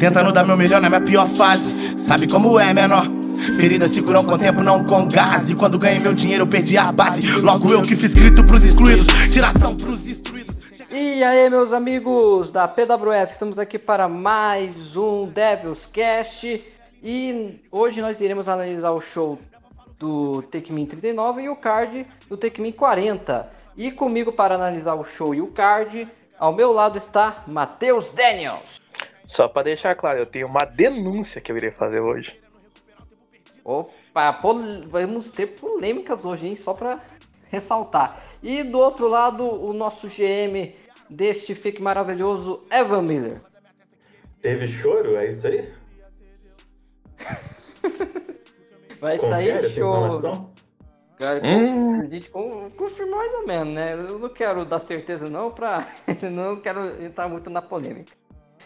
Tentando dar meu melhor na minha pior fase. Sabe como é, menor? Com tempo, não com gás. E quando ganhei meu dinheiro, eu perdi a base. Logo eu que fiz grito pros excluídos, tiração pros instruídos. E aí, meus amigos da PWF, estamos aqui para mais um Devils Cast. E hoje nós iremos analisar o show do Tekmin 39 e o card do Tekmin 40. E comigo para analisar o show e o card, ao meu lado está Matheus Daniels. Só para deixar claro, eu tenho uma denúncia que eu irei fazer hoje. Opa, pol... vamos ter polêmicas hoje, hein? Só para ressaltar. E do outro lado, o nosso GM deste fique maravilhoso, Evan Miller. Teve choro? É isso aí? Vai Confere sair? Cara, Hum. A gente con- confirma mais ou menos, né? Eu não quero dar certeza não, pra... não quero entrar muito na polêmica.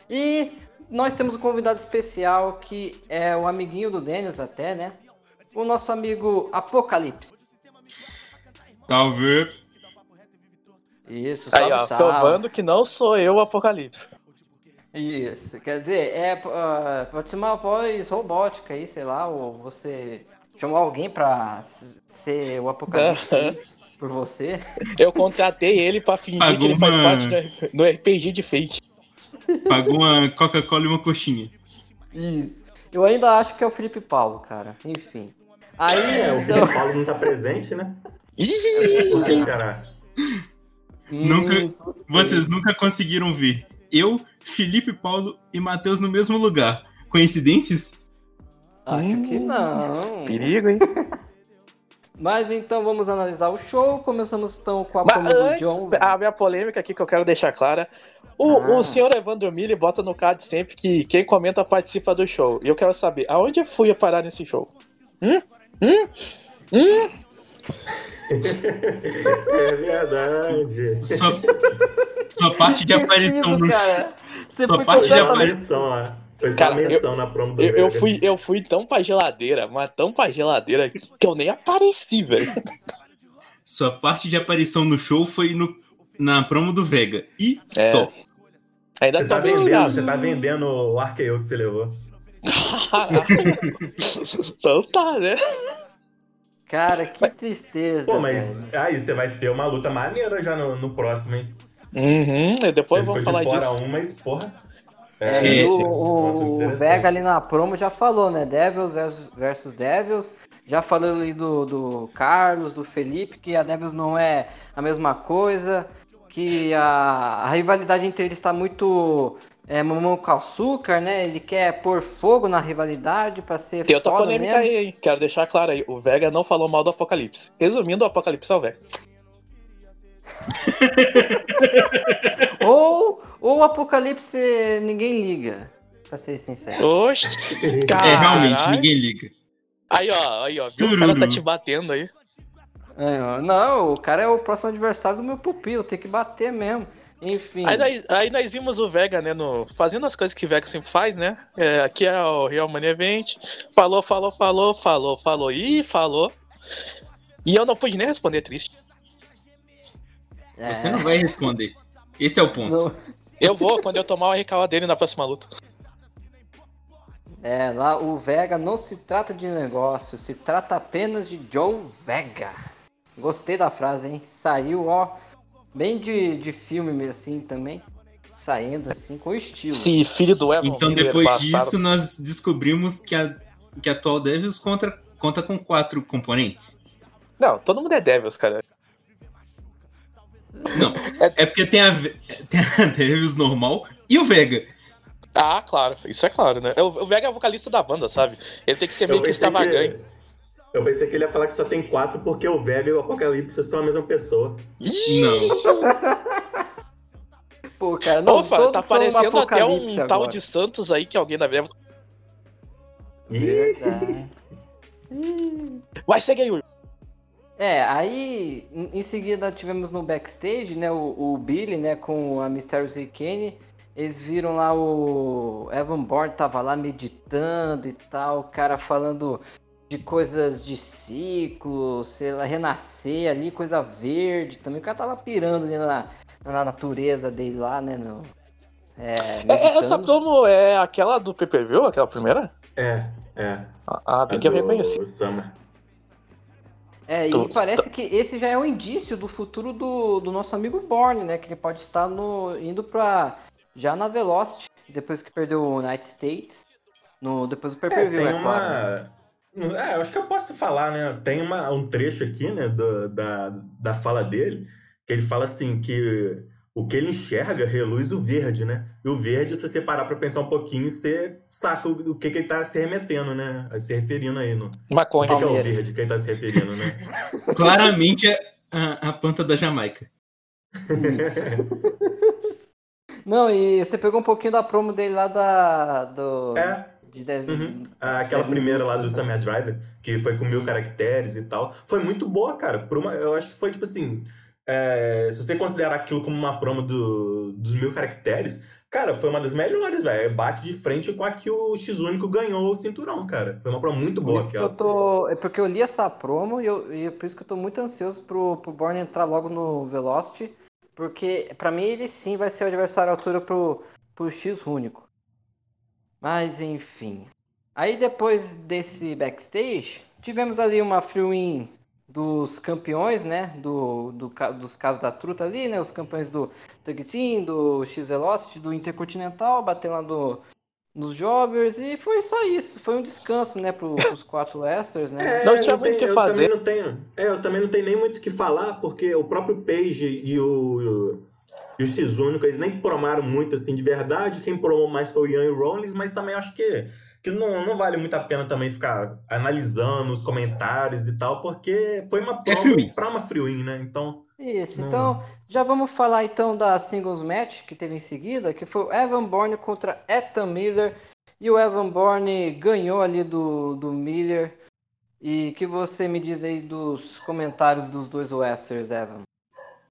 E nós temos um convidado especial que é o amiguinho do Daniels até, né? O nosso amigo Apocalipse. Salve. Isso, Aí, salve, ó, salve. provando que não sou eu o Apocalipse. Isso, quer dizer, é, uh, pode ser uma voz robótica aí, sei lá, ou você chamou alguém pra ser o Apocalipse aí por você. Eu contratei ele pra fingir Pagou que ele faz parte do, do RPG de Fate. Pagou uma Coca-Cola e uma coxinha. Isso. Eu ainda acho que é o Felipe Paulo, cara. Enfim. Aí, É, o então, Felipe Paulo não tá presente, né? Ih! Cara? Nunca- Hum, Vocês nunca conseguiram ver eu, Felipe Paulo e Matheus no mesmo lugar. Coincidências? Acho que não. Perigo, hein? Mas então vamos analisar o show. Começamos então com a Mas promo do antes, John. a minha polêmica aqui que eu quero deixar clara. O, Ah. o senhor Evandro Mille bota no card sempre que quem comenta participa do show. E eu quero saber, aonde eu fui a parar nesse show? Hum? Hum? Hum? É verdade. Sua, sua parte de aparição no show. Sua parte de Foi só Foi só Cara, menção na promo do Eu, eu Vega. fui, eu fui tão pra geladeira, mas tão pra geladeira que, que eu nem apareci, velho. Sua parte de aparição no show foi no, na promo do Vega. E É. só. Ainda Você tá, de vendendo, graça. você tá vendendo o arqueio que você levou. então tá, né? Cara, que tristeza. Pô, mas velho. aí você vai ter uma luta maneira já no, no próximo, hein? Uhum, e depois vamos falar de fora disso. um, mas porra. É, Sim, sim. o, o- Nossa, o interessante. Vega ali na promo já falou, né? Devils versus, versus Devils. Já falou ali do, do Carlos, do Felipe, que a Devils não é a mesma coisa. Que a, a rivalidade entre eles está muito é, mamão com açúcar, né? Ele quer pôr fogo na rivalidade pra ser Tem outra polêmica mesmo. aí, hein? Quero deixar claro aí. O Vega não falou mal do Apocalipse. Resumindo, o Apocalipse é o Vega. Ou, ou o Apocalipse ninguém liga, pra ser sincero. Oxe, É, realmente, ninguém liga. Aí, ó, aí, ó. Viu? O cara tá te batendo aí. É, ó, Não, o cara é o próximo adversário do meu pupilo, tem que bater mesmo. Enfim. Aí nós, aí nós vimos o Vega, né, no, fazendo as coisas que o Vega sempre faz, né? É, aqui é o Real Money Event. Falou, falou, falou, falou, falou e falou. E eu não pude nem responder triste. É, Você não vai responder. Esse é o ponto. não- Eu vou quando eu tomar o RKO dele na próxima luta. É, lá o Vega não se trata de negócio, se trata apenas de Joe Vega. Gostei da frase, hein? Saiu, ó, bem de, de filme mesmo assim também. Saindo assim, com estilo. Esse filho do Evan Então, Miller, depois bastardo. disso, nós descobrimos que a, que a atual Devils contra, conta com quatro componentes. Não, todo mundo é Devils, cara. Não, é porque tem a, tem a Devils normal e o Vega. Ah, claro, isso é claro, né? O, o Vega é o vocalista da banda, sabe? Ele tem que ser meio que extravagante. eu pensei que ele ia falar que só tem quatro porque o Vega e o Apocalipse são a mesma pessoa. Não. Pô, cara, não, Opa, todos tá parecendo até um apocalipse tal agora. de Santos aí que alguém da Verdade. Vai, segue aí, Yuri. É, aí em seguida tivemos no backstage, né, o, o Billy, né, com a Mysterious e Kenny. Eles viram lá o Evan Bourne tava lá meditando e tal, o cara falando de coisas de ciclo, sei lá, renascer ali, coisa verde também. O cara tava pirando ali na, na natureza dele lá, né, no, É, É, é, meditando. essa promo é aquela do PPV, aquela primeira? É, é. Ah, Ah, bem a que eu reconheci. Summer. É, e Tô- parece que esse já é um indício do futuro do, do nosso amigo Borne, né? Que ele pode estar no, indo pra. já na Velocity, depois que perdeu o United States. No, depois do É, pay-per-view, tem é, claro. né? uma. É, eu acho que eu posso falar, né? Tem uma, um trecho aqui, né, do- da, da fala dele, que ele fala assim que o que ele enxerga reluz o verde, né? E o verde, se você parar pra pensar um pouquinho, você saca o, o que, que ele tá se remetendo, né? Se referindo aí. No, o Maconha. que, que é o verde que ele tá se referindo, né? Claramente é a, a planta da Jamaica. Não, e você pegou um pouquinho da promo dele lá da. Do, É, de 10 Uhum. Aquela Dez primeira lá do? Summer Driver, que foi com mil caracteres e tal. Foi muito boa, cara. Por uma, eu acho que foi tipo assim. É, se você considerar aquilo como uma promo do- dos mil caracteres, cara, foi uma das melhores, velho. Bate de frente com a que o X Único ganhou o cinturão, cara. Foi uma promo muito Por boa aquela. tô. É porque eu li essa promo e, eu, e é por isso que eu tô muito ansioso pro, pro Borne entrar logo no Velocity. Porque pra mim ele sim vai ser o adversário à altura pro, pro X único. Mas enfim. Aí depois desse backstage, tivemos ali uma free win dos campeões, né? Do, do, dos casos da truta ali, né? Os campeões do Tag Team, do X Velocity, do Intercontinental, batendo lá do, nos Jobbers e foi só isso. Foi um descanso, né? Pro, pros quatro Westers, né? É, Não tinha muito o que eu fazer. Também não tenho, é, eu também não tenho nem muito o que falar, porque o próprio Page e o, e o X Único, eles nem promaram muito assim de verdade. Quem promou mais foi o Ian e o Rollins, mas também acho que, que não, não vale muito a pena também ficar analisando os comentários e tal, porque foi uma É promo win. pra uma free win, né? Então, Isso, Não. então já vamos falar então da singles match que teve em seguida, que foi o Evan Bourne contra Ethan Miller. E o Evan Bourne ganhou ali do, do Miller. E o que você me diz aí dos comentários dos dois Westers, Evan?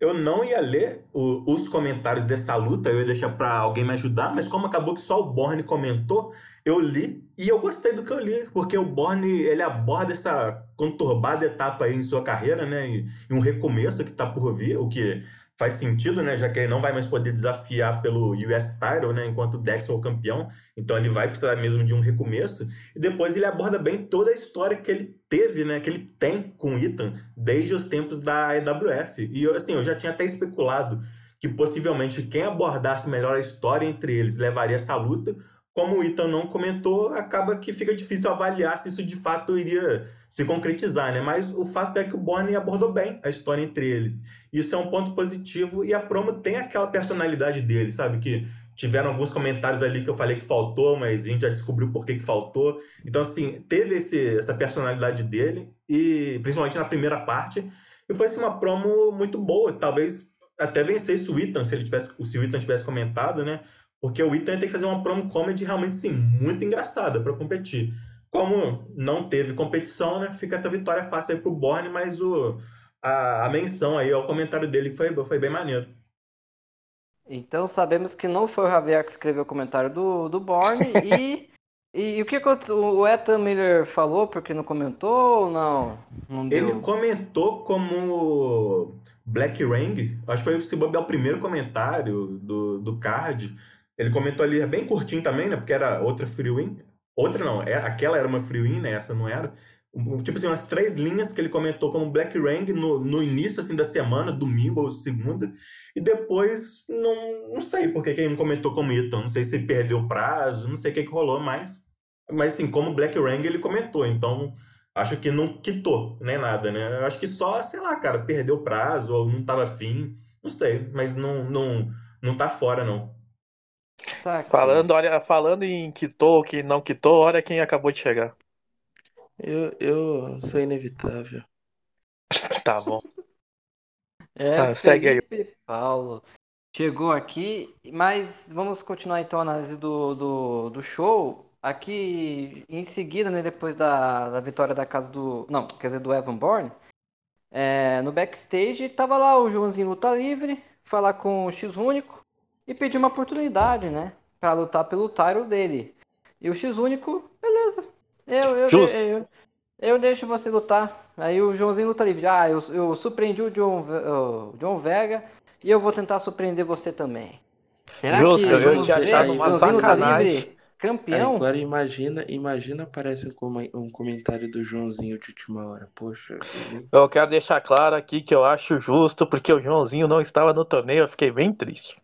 Eu não ia ler o- os comentários dessa luta, eu ia deixar pra alguém me ajudar, mas como acabou que só o Borne comentou, eu li e eu gostei do que eu li, porque o Borne ele aborda essa conturbada etapa aí em sua carreira, né? E, e um recomeço que tá por vir, o que faz sentido, né? Já que ele não vai mais poder desafiar pelo US Title, né? Enquanto o Dex for campeão, então ele vai precisar mesmo de um recomeço. E depois ele aborda bem toda a história que ele teve, né? Que ele tem com o Ethan desde os tempos da EWF. E eu, assim, eu já tinha até especulado que possivelmente quem abordasse melhor a história entre eles levaria essa luta. Como o Ethan não comentou, acaba que fica difícil avaliar se isso de fato iria se concretizar, né? Mas o fato é que o Borne abordou bem a história entre eles. Isso é um ponto positivo e a promo tem aquela personalidade dele, sabe? Que tiveram alguns comentários ali que eu falei que faltou, mas a gente já descobriu por que, que faltou. Então, assim, teve esse, essa personalidade dele, e principalmente na primeira parte. E foi assim, uma promo muito boa. Talvez até vencesse o Ethan, se, ele tivesse, se o Ethan tivesse comentado, né? Porque o Ethan tem que fazer uma promo comedy realmente, sim, muito engraçada para competir. Como não teve competição, né? Fica essa vitória fácil aí pro Borne, mas o, a, a menção aí ao comentário dele foi, foi bem maneiro. Então sabemos que não foi o Javier que escreveu o comentário do, do Borne e, e, o que aconteceu? O Ethan Miller falou porque não comentou ou não? Não deu. Ele comentou como Black Ring, acho que foi se bobear o primeiro comentário do, do card. Ele comentou ali, é bem curtinho também, né? Porque era outra free win. Outra não, é, aquela era uma free win, né? Essa não era. Um- Tipo assim, umas três linhas que ele comentou como Black Ring no, no início assim, da semana, domingo ou segunda. E depois, não, não sei por que ele não comentou como Ethan. Não sei se perdeu o prazo, não sei o que, que rolou, mas. Mas assim, como Black Ring ele comentou. Então, acho que não quitou, nem nada, né? Eu acho que só, sei lá, cara, perdeu o prazo ou não tava afim. Não sei, mas não, não, não tá fora, não. Saquei. Falando, olha, falando em quitou, que não quitou, olha quem acabou de chegar. Eu, eu sou inevitável. Tá bom. É, Ah, segue aí. Paulo chegou aqui, mas vamos continuar então a análise do, do, do show. Aqui em seguida, né, depois da, da vitória da casa do. Não, quer dizer, do Evan Bourne, é, no backstage, tava lá o Joãozinho Luta Livre, falar com o X Único e pedir uma oportunidade, né, pra lutar pelo title dele. E o X Único, beleza, eu, eu, Justo. eu, eu deixo você lutar. Aí o Joãozinho luta livre. Ah, eu, eu surpreendi o John, o John Vega e eu vou tentar surpreender você também. Será Justo, que eu tinha achado uma Joãozinho sacanagem. campeão? agora imagina, imagina aparece um, come- um comentário do Joãozinho de última hora. Poxa, Eu quero deixar claro aqui que eu acho justo, porque o Joãozinho não estava no torneio, eu fiquei bem triste.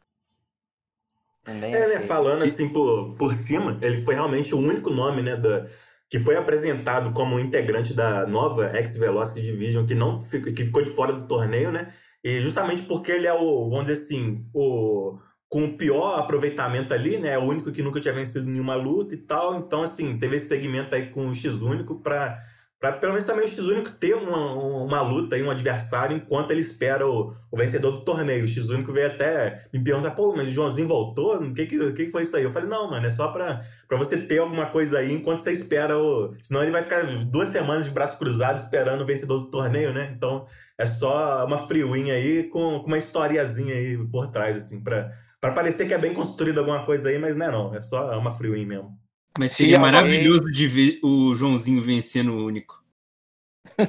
Também É, né, falando Se- assim por, por cima, ele foi realmente o único nome, né, da, que foi apresentado como integrante da nova X-Velocity Division que não que ficou de fora do torneio, né? E justamente porque ele é o, vamos dizer assim, o com o pior aproveitamento ali, né? É o único que nunca tinha vencido nenhuma luta e tal. Então, assim, teve esse segmento aí com o X-Único pra, pra pelo menos também o X-Único ter uma, uma luta aí, um adversário, enquanto ele espera o, o vencedor do torneio. O X-Único veio até me perguntar, pô, mas o Joãozinho voltou? O que, que, que foi isso aí? Eu falei, não, mano, é só pra, pra você ter alguma coisa aí enquanto você espera o. Senão ele vai ficar duas semanas de braço cruzado esperando o vencedor do torneio, né? Então é só uma win aí com, com uma historiazinha aí por trás, assim, pra, pra parecer que é bem construído alguma coisa aí, mas não é não. É só uma win mesmo. Mas Se seria alguém- maravilhoso de ver o Joãozinho vencendo o único.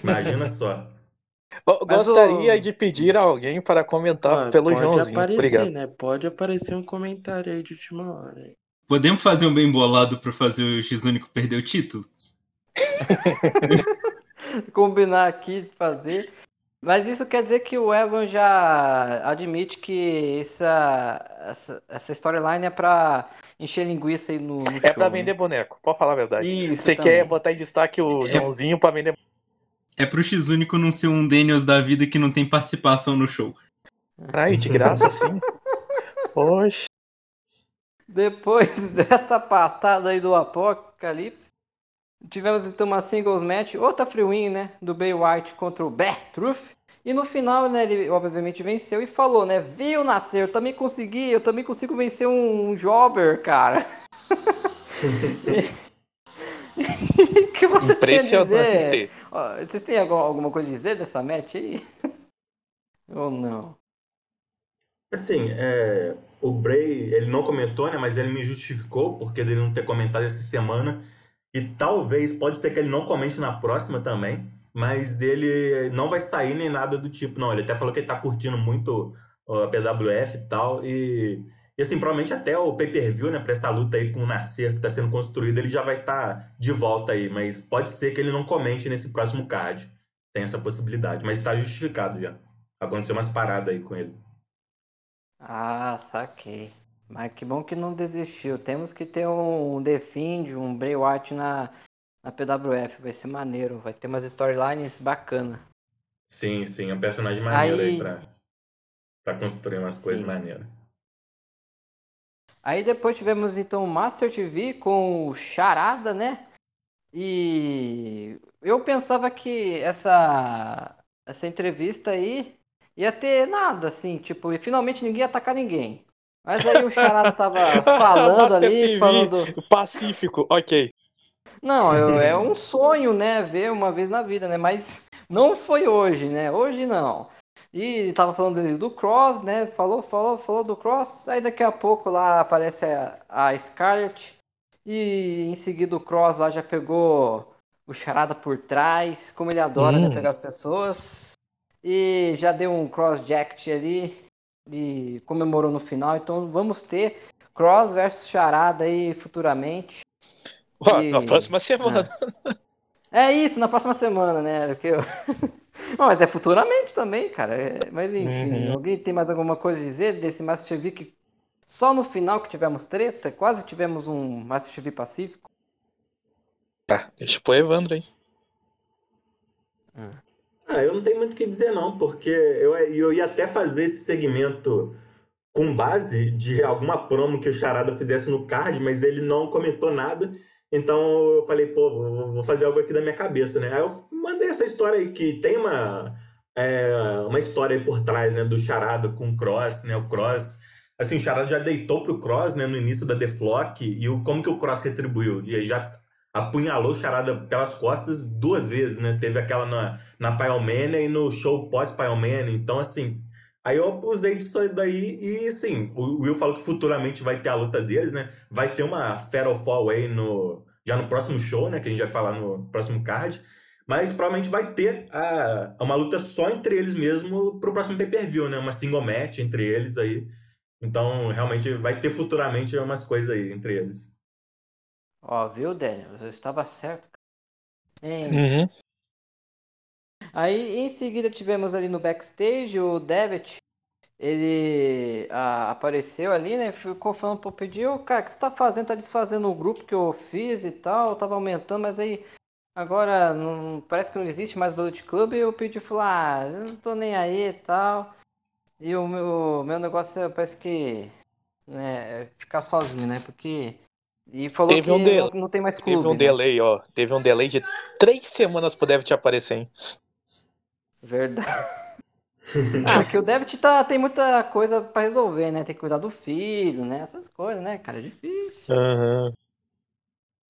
Imagina só. Gostaria o- de pedir a alguém para comentar Ó, pelo pode Joãozinho. aparecer, Obrigado. né? Pode aparecer um comentário aí de última hora. Podemos fazer um bem bolado pra fazer o X-Único perder o título? combinar aqui de fazer. Mas isso quer dizer que o Evan já admite que essa, essa, essa storyline é pra encher linguiça aí no, no É show, pra né? vender boneco, pode falar a verdade. Isso Você também. quer botar em destaque o É. Joãozinho pra vender É pro X-Único não ser um Daniels da vida que não tem participação no show. Ai, de graça assim. Poxa. Depois dessa patada aí do Apocalipse, tivemos então uma singles match, outra free win, né? Do Bay White contra o Bear Truth. E no final, né, ele obviamente venceu e falou, né? Viu, nascer, eu também consegui, eu também consigo vencer um, um jobber, cara. O que você tem a dizer? Impressionante. Ó, Vocês têm alguma, alguma coisa a dizer dessa match aí? Ou não? Assim, é, o Bray, ele não comentou, né? Mas ele me justificou porque ele não ter comentado essa semana. E talvez, pode ser que ele não comente na próxima também. Mas ele não vai sair nem nada do tipo, não. Ele até falou que ele tá curtindo muito a PWF e tal. E, e assim, provavelmente até o pay-per-view, né? Pra essa luta aí com o Narcer que tá sendo construído, ele já vai estar de volta aí. Mas pode ser que ele não comente nesse próximo card. Tem essa possibilidade. Mas tá justificado já. Aconteceu umas paradas aí com ele. Ah, saquei. Mas que bom que não desistiu. Temos que ter um Defend, um Bray Wyatt na, na PWF. Vai ser maneiro. Vai ter umas storylines bacana. Sim, sim, é um personagem maneiro aí, Aí- pra, pra construir umas coisas Sim. maneiras. Aí depois tivemos então o Master TV com o Charada, né? E eu pensava que essa essa entrevista aí ia ter nada assim, tipo, e finalmente ninguém ia atacar ninguém. Mas aí o Charada tava falando Master ali, TV. falando Pacífico, ok. Não, eu- é um sonho, né? Ver uma vez na vida, né? Mas não foi hoje, né? Hoje não. E tava falando do Cross, né? Falou, falou, falou do Cross. Aí daqui a pouco lá aparece a, a Scarlett. E em seguida o Cross lá já pegou o charada por trás. Como ele adora, né? Hum. Pegar as pessoas. E já deu um Cross Jacket ali. E comemorou no final. Então vamos ter Cross versus charada aí futuramente. Ó, E- Na próxima semana. É isso, na próxima semana, né? Porque eu... Não, mas é futuramente também, cara. É, Mas enfim, Uhum. alguém tem mais alguma coisa a dizer desse Master que só no final que tivemos treta? Quase tivemos um Master TV pacífico. Tá, deixa pro Evandro aí. Ah, eu não tenho muito o que dizer não, porque eu, eu ia até fazer esse segmento com base de alguma promo que o Charada fizesse no card, mas ele não comentou nada. Então eu falei, pô, vou, fazer algo aqui da minha cabeça, né? Aí eu mandei essa história aí, que tem uma, é, uma história aí por trás, né? Do Charada com o Cross, né? O Cross, assim, o Charada já deitou pro Cross, né? No início da The Flock, e o, como que o Cross retribuiu? E aí já apunhalou o Charada pelas costas duas vezes, né? Teve aquela na, na Pyromania e no show pós-Pyromania. Então, assim, aí eu usei disso daí e, assim, o Will falou que futuramente vai ter a luta deles, né? Vai ter uma Fatal Fall Way no, já no próximo show, né? Que a gente vai falar no próximo card. Mas provavelmente vai ter a, uma luta só entre eles mesmo pro próximo pay-per-view, né? Uma single match entre eles aí. Então, realmente, vai ter futuramente umas coisas aí entre eles. Ó, viu, Daniel? Você estava certo. Hein? Uhum. Aí em seguida tivemos ali no backstage o Devitt. Ele ah, apareceu ali, né? Ficou falando pro Pedi, ô cara, o que você tá fazendo? Tá desfazendo o grupo que eu fiz e tal, tava aumentando, mas aí agora não, parece que não existe mais Bullet Club e o Pedi falou, ah, eu não tô nem aí e tal. E o meu, meu negócio é, parece que né, ficar sozinho, né? Porque. E falou Teve que um del- não, não tem mais Teve clube. um né? delay, ó. Teve um delay de três semanas pro Dev te aparecer, hein? Verdade. ah, que o Debit tá, tem muita coisa pra resolver, né? Tem que cuidar do filho, né? Essas coisas, né, cara? É difícil. Uhum.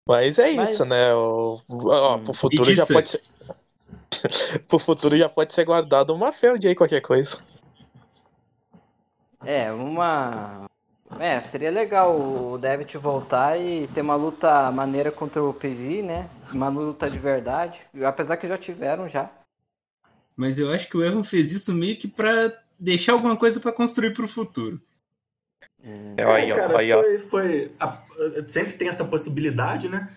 Mas é Mas- isso, né? O, ó, Hum. pro E futuro já pode ser, pro futuro já pode ser guardado uma field aí, qualquer coisa. É, uma. É, seria legal o Debit voltar e ter uma luta maneira contra o PG, né? Uma luta de verdade. Apesar que já tiveram já. Mas eu acho que o Erron fez isso meio que pra deixar alguma coisa pra construir pro futuro. É, aí, ó, cara, aí, ó. foi, foi a- sempre tem essa possibilidade, né?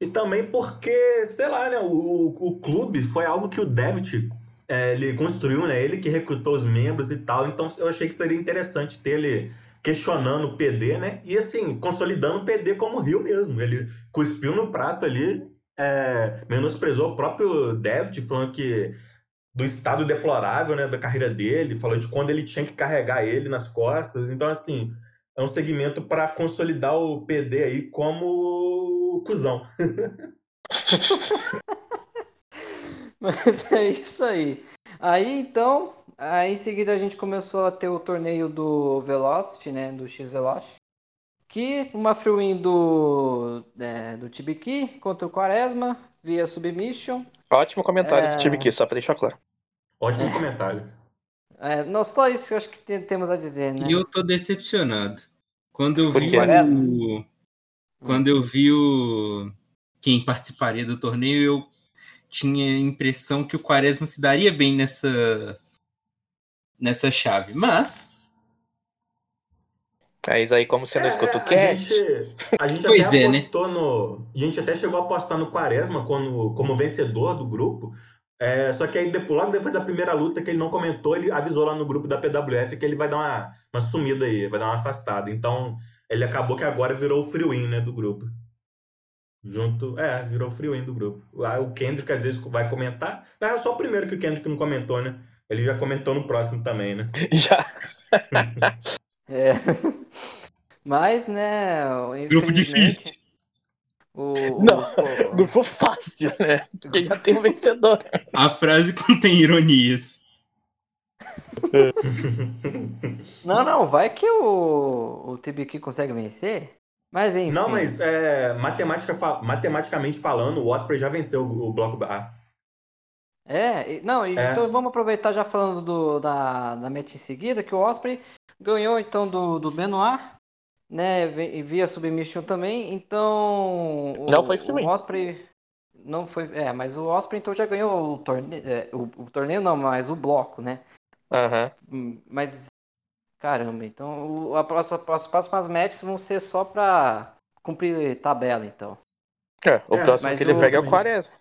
E também porque, sei lá, né? O, o clube foi algo que o Devitt é, ele construiu, né? Ele que recrutou os membros e tal. Então eu achei que seria interessante ter ele questionando o PD, né? E assim, consolidando o PD como Rio mesmo. Ele cuspiu no prato ali, é, menosprezou o próprio Devitt, falando que do estado deplorável, né, da carreira dele, falou de quando ele tinha que carregar ele nas costas. Então, assim, é um segmento para consolidar o PD aí como cuzão. Mas é isso aí. Aí então, aí em seguida a gente começou a ter o torneio do Velocity, né? Do X Velocity. Que uma free do, é, do Tibiki contra o Quaresma via submission. Ótimo comentário É. do time aqui, só pra deixar claro. Ótimo comentário. É, não só isso que eu acho que tem- temos a dizer, né? E eu tô decepcionado. Quando eu Por vi o. Quando eu vi o. Quem participaria do torneio, eu tinha a impressão que o Quaresma se daria bem nessa. nessa chave. Mas. Mas aí, como você não É, escuta o a cast, gente, a gente Pois até é, né? apostou no. A gente até chegou a apostar no Quaresma como, como vencedor do grupo. É, só que aí, depois, logo depois da primeira luta que ele não comentou, ele avisou lá no grupo da PWF que ele vai dar uma, uma sumida aí, vai dar uma afastada. Então, ele acabou que agora virou o free win, né, do grupo. Junto. É, virou o free win do grupo. O Kendrick às vezes vai comentar. Não, é só o primeiro que o Kendrick não comentou, né? Ele já comentou no próximo também, né? já. É. Mas, né? Grupo difícil. O, o- Não, o- Grupo fácil, né? Porque já tem o vencedor. A frase contém ironias. Não, não, vai que o, o Tibiki consegue vencer. Mas enfim. Não, mas é, matematica fa- matematicamente falando, o Osprey já venceu o, o bloco A. É, e- não, e É. então vamos aproveitar já falando do, da, da match em seguida, que o Osprey ganhou então do, do Benoit, né, via submission também, então... o- Não foi free. O Osprey não foi, é, mas o Osprey então já ganhou o torneio, o, o torneio não, mas o bloco, né, Aham. Hum, mas, caramba, então o, a próxima, as próximas matches vão ser só pra cumprir tabela, então. É, o É, próximo que ele o- pega é o Quaresma.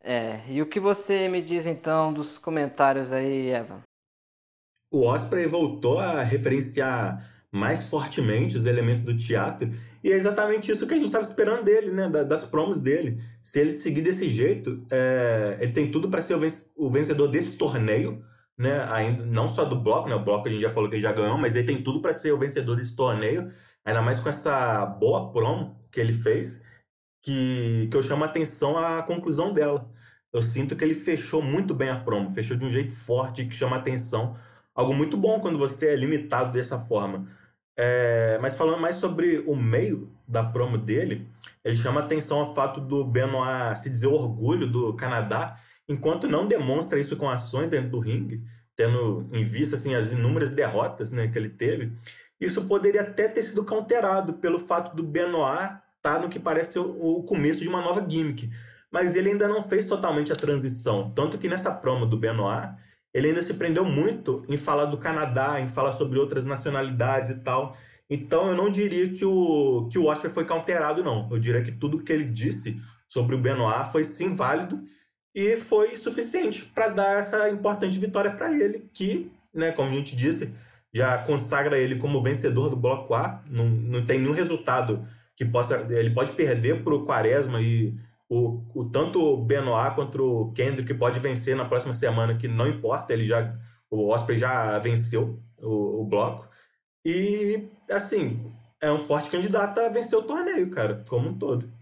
É, e o que você me diz então dos comentários aí, Evan? O Osprey voltou a referenciar mais fortemente os elementos do teatro, e é exatamente isso que a gente estava esperando dele, né? da- Das promos dele. Se ele seguir desse jeito, é, ele tem tudo para ser o vencedor desse torneio, né? Ainda não só do bloco, né? O bloco a gente já falou que ele já ganhou, mas ele tem tudo para ser o vencedor desse torneio, ainda mais com essa boa promo que ele fez, que, que eu chamo a atenção à conclusão dela. Eu sinto que ele fechou muito bem a promo, fechou de um jeito forte que chama a atenção algo muito bom quando você é limitado dessa forma. É, mas falando mais sobre o meio da promo dele, ele chama atenção ao fato do Benoit se dizer orgulho do Canadá, enquanto não demonstra isso com ações dentro do ringue, tendo em vista assim, as inúmeras derrotas né, que ele teve. Isso poderia até ter sido counterado pelo fato do Benoit estar no que parece o começo de uma nova gimmick. Mas ele ainda não fez totalmente a transição. Tanto que nessa promo do Benoit, ele ainda se prendeu muito em falar do Canadá, em falar sobre outras nacionalidades e tal. Então eu não diria que o, que o Osprey foi counterado, não. Eu diria que tudo que ele disse sobre o Benoit foi sim válido e foi suficiente para dar essa importante vitória para ele, que, né, como a gente disse, já consagra ele como vencedor do Bloco A. Não, não tem nenhum resultado que possa. Ele pode perder para o Quaresma e o, o, tanto o Benoit quanto o Kendrick pode vencer na próxima semana, que não importa, ele já. O Osprey já venceu o, o bloco. E, assim, é um forte candidato a vencer o torneio, cara, como um todo.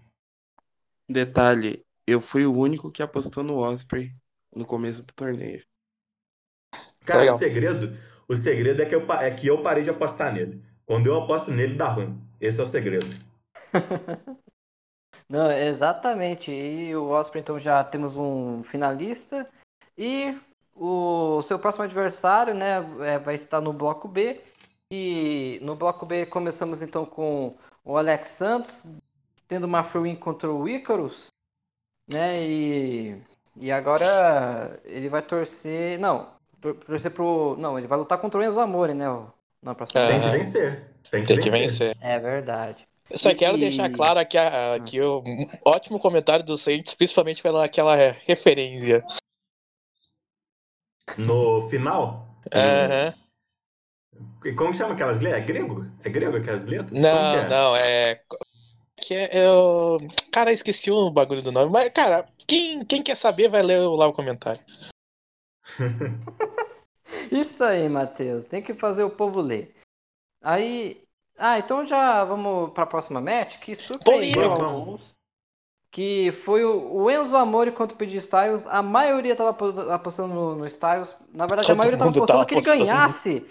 Detalhe, eu fui o único que apostou no Osprey no começo do torneio. Cara, Legal. o segredo, o segredo é que, eu, é que eu parei de apostar nele. Quando eu aposto nele, dá ruim. Esse é o segredo. Não, exatamente. E o Osprey, então, já temos um finalista. E o seu próximo adversário, né, é, vai estar no bloco B. E no bloco B começamos então com o Alex Santos tendo uma free win contra o Icarus, né? E, e agora ele vai torcer, não, tor- torcer pro, não, ele vai lutar contra o Enzo Amore, né? o- Na próxima. É. Tem que vencer. Tem que Tem que vencer. vencer. É verdade. Eu só E- quero e- deixar claro aqui, a- aqui o um ótimo comentário do Saints, principalmente pela aquela referência. No final, Aham. E como chama aquelas letras? É grego? É grego aquelas letras? Não, é? não, é. Que é, eu... Cara, esqueci o bagulho do nome. Mas, cara, quem, quem quer saber vai ler lá o comentário. Isso aí, Matheus. Tem que fazer o povo ler. Aí. Ah, então já vamos para a próxima match, que surpreendeu alguns. Que foi o Enzo Amore contra o PG Styles. A maioria tava apo- apostando no, no Styles. Na verdade, a Todo maioria tava apostando tava que ele apostando. ganhasse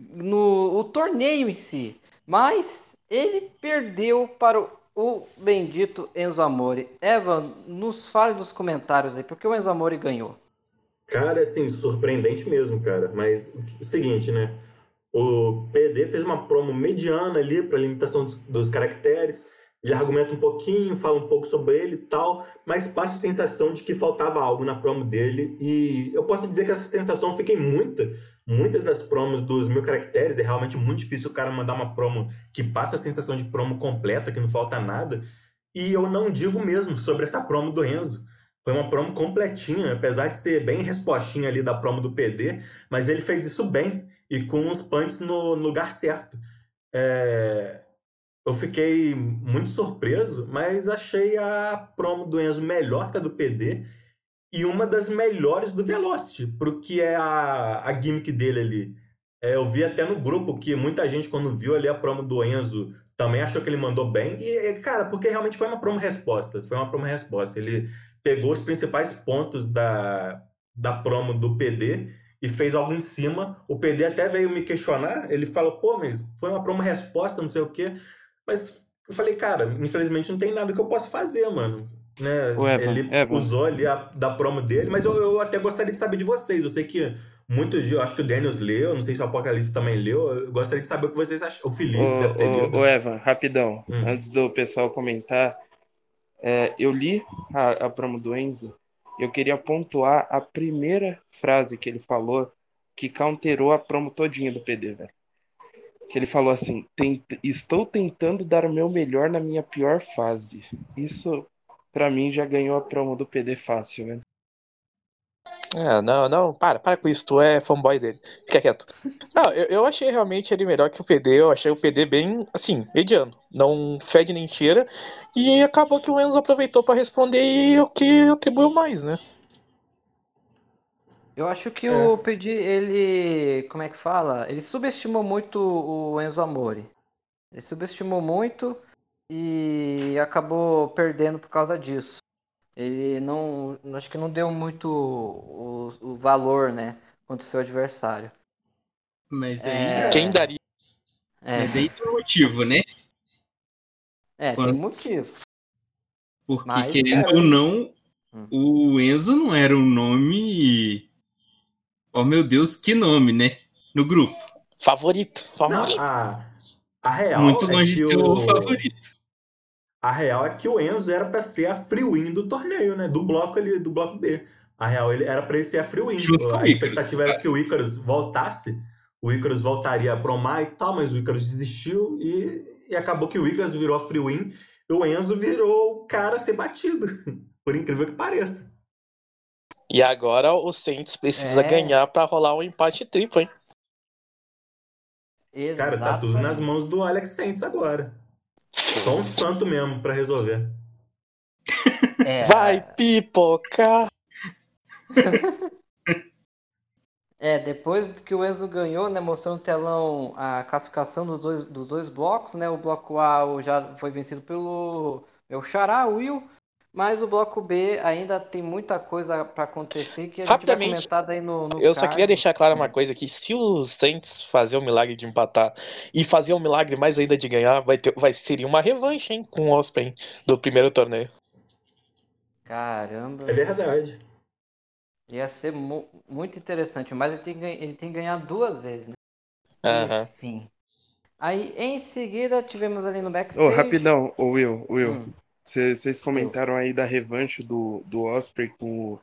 no o torneio em si. Mas ele perdeu para o, o bendito Enzo Amore. Evan, nos fale nos comentários aí, porque o Enzo Amore ganhou. Cara, assim, surpreendente mesmo, cara. Mas o seguinte, né? O PD fez uma promo mediana ali para limitação dos, dos caracteres. Ele argumenta um pouquinho, fala um pouco sobre ele e tal, mas passa a sensação de que faltava algo na promo dele. E eu posso dizer que essa sensação fiquei muita. Muitas das promos dos mil caracteres é realmente muito difícil o cara mandar uma promo que passa a sensação de promo completa, que não falta nada. E eu não digo mesmo sobre essa promo do Enzo. Foi uma promo completinha, apesar de ser bem respostinha ali da promo do PD, mas ele fez isso bem e com os punts no, no lugar certo. É, Eu fiquei muito surpreso, mas achei a promo do Enzo melhor que a do PD e uma das melhores do Velocity, pro que é a, a gimmick dele ali. É, eu vi até no grupo que muita gente, quando viu ali a promo do Enzo, também achou que ele mandou bem. E, cara, porque realmente foi uma promo resposta. Foi uma promo resposta. Ele pegou os principais pontos da, da promo do PD e fez algo em cima. O PD até veio me questionar. Ele falou, pô, mas foi uma promo resposta, não sei o quê. Mas eu falei, cara, infelizmente não tem nada que eu possa fazer, mano. Né? Evan, ele Evan. usou ali a, da promo dele, mas eu, eu até gostaria de saber de vocês. Eu sei que muitos, eu acho que o Daniels leu, não sei se o Apocalipse também leu. Eu gostaria de saber o que vocês acham. O Felipe deve ter lido. Ô, Evan, rapidão, Hum. antes do pessoal comentar, é, eu li a, a promo do Enzo, eu queria pontuar a primeira frase que ele falou que counterou a promo todinha do PD, velho. Que ele falou assim: "Tent- estou tentando dar o meu melhor na minha pior fase. Isso, pra mim, já ganhou a promo do PD fácil, velho. É, não, não, para, para com isso, tu é fanboy dele. Fica quieto. Não, eu, eu achei realmente ele melhor que o PD, eu achei o PD bem, assim, mediano. Não fede nem cheira. E acabou que o Enzo aproveitou pra responder e o que atribuiu mais, né? Eu acho que É. o Pedi, ele, como é que fala? Ele subestimou muito o Enzo Amore. Ele subestimou muito e acabou perdendo por causa disso. Ele não, acho que não deu muito o, o valor, né, contra o seu adversário. Mas aí, É. Quem daria? É, mas aí tem um motivo, né? é tem motivo. Porque, Mas, querendo cara, ou não, Hum. o Enzo não era um nome. Oh meu Deus, que nome, né? No grupo. Favorito, Não, favorito. a, a real Muito é longe que de ser o favorito. A real é que o Enzo era pra ser a free win do torneio, né? Do bloco ali, do bloco B. A real, ele era pra ele ser a free win. Junto com A expectativa era que o Icarus voltasse, o Icarus voltaria a bromar e tal, mas o Icarus desistiu e, e acabou que o Icarus virou a free win e o Enzo virou o cara a ser batido. Por incrível que pareça. E agora o Saints precisa É. ganhar pra rolar um empate triplo, hein? Cara, tá tudo nas Exatamente. mãos do Alex Saints agora. Só um santo mesmo pra resolver. É, Vai pipocar! É, depois que o Enzo ganhou, né, mostrando no telão a classificação dos dois, dos dois blocos, né, o bloco A já foi vencido pelo meu xará, o Will, mas o bloco B ainda tem muita coisa pra acontecer que a gente vai Rapidamente, comentar daí no, no Eu só card. queria deixar claro uma coisa aqui. Se o Saints fazer o milagre de empatar e fazer o milagre mais ainda de ganhar, vai ter, vai, seria uma revanche, hein, com o Osprey do primeiro torneio. Caramba, É verdade. ia ser mu- muito interessante, mas ele tem, que ele tem que ganhar duas vezes, né? Aham. Enfim. Aí, em seguida, tivemos ali no Ô, backstage... rapidão, ô Will, Will. Hum. Vocês comentaram aí da revanche do, do Osprey com, o-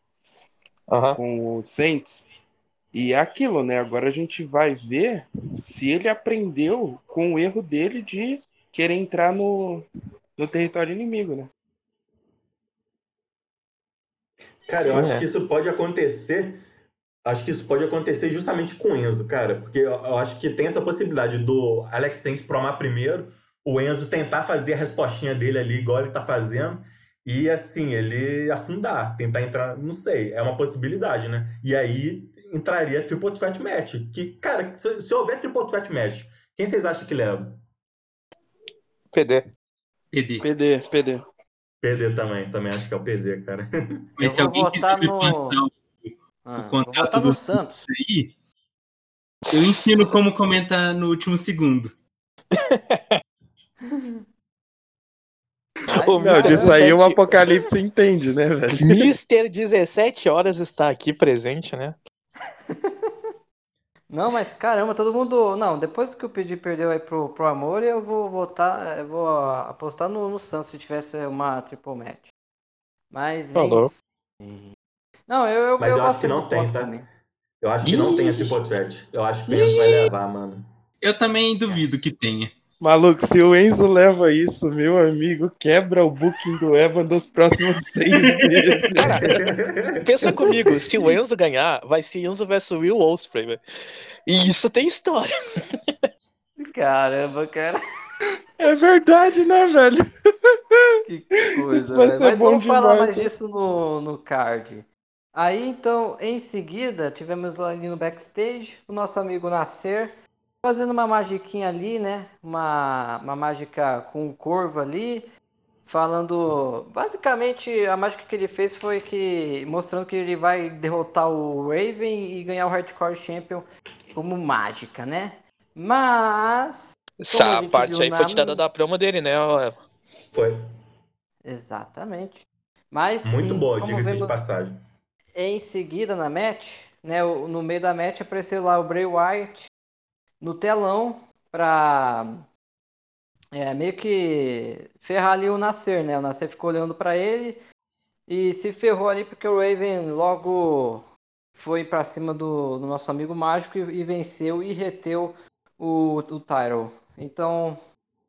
Aham. com o Saints. E é aquilo, né? Agora a gente vai ver se ele aprendeu com o erro dele de querer entrar no, no território inimigo, né? Cara, eu Sim, acho é. que isso pode acontecer. Acho que isso pode acontecer justamente com o Enzo, cara. Porque eu, eu acho que tem essa possibilidade do Alex Sainz promar primeiro, o Enzo tentar fazer a respostinha dele ali, igual ele tá fazendo, e assim, ele afundar, tentar entrar, não sei, é uma possibilidade, né? E aí entraria Triple Threat Match. Que, cara, se, se houver Triple Threat Match, quem vocês acham que leva? PD. PD. PD, PD. PD também, também acho que é o PD, cara. Mas se alguém quiser me no- passar o Ah, vou contato do. Santos aí, eu ensino como comentar no último segundo. Ô, Mr. disso aí o 17 Apocalipse entende, né, velho? Mister 17 horas está aqui presente, né? Não, mas caramba, todo mundo. Não, depois que o Pedi perdeu aí pro, pro Amor, eu vou votar. Eu vou apostar no, no Santos se tivesse uma triple match. Mas. Falou. enfim. Não, eu, eu, Mas eu acho gosto que não tem, tá? também. Eu acho que não tem a Triple Threat. Eu acho que o vai levar, mano. Eu também duvido que tenha. Maluco, se o Enzo leva isso, meu amigo, quebra o booking do Evan dos próximos seis meses. Pensa comigo, se o Enzo ganhar, vai ser Enzo versus Will Osprey, velho. E isso tem história. Caramba, cara. É verdade, né, velho? Que coisa, Vai velho. ser Mas bom vamos falar demais, mais né? disso no, no card. Aí, então, em seguida, tivemos lá ali no backstage o nosso amigo Nascer fazendo uma magiquinha ali, né? Uma, uma mágica com um corvo ali, falando. Basicamente, a mágica que ele fez foi que mostrando que ele vai derrotar o Raven e ganhar o Hardcore Champion como mágica, né? Mas. a Essa parte aí na- foi tirada da promo dele, né? ó. Foi. Exatamente. Mas Muito sim, boa, diga-se de passagem. Em seguida, na match, né, no meio da match apareceu lá o Bray Wyatt no telão pra é, meio que ferrar ali o Nascer, né? O Nascer ficou olhando pra ele e se ferrou ali porque o Raven logo foi pra cima do, do nosso amigo mágico e, e venceu e reteu o, o. Então,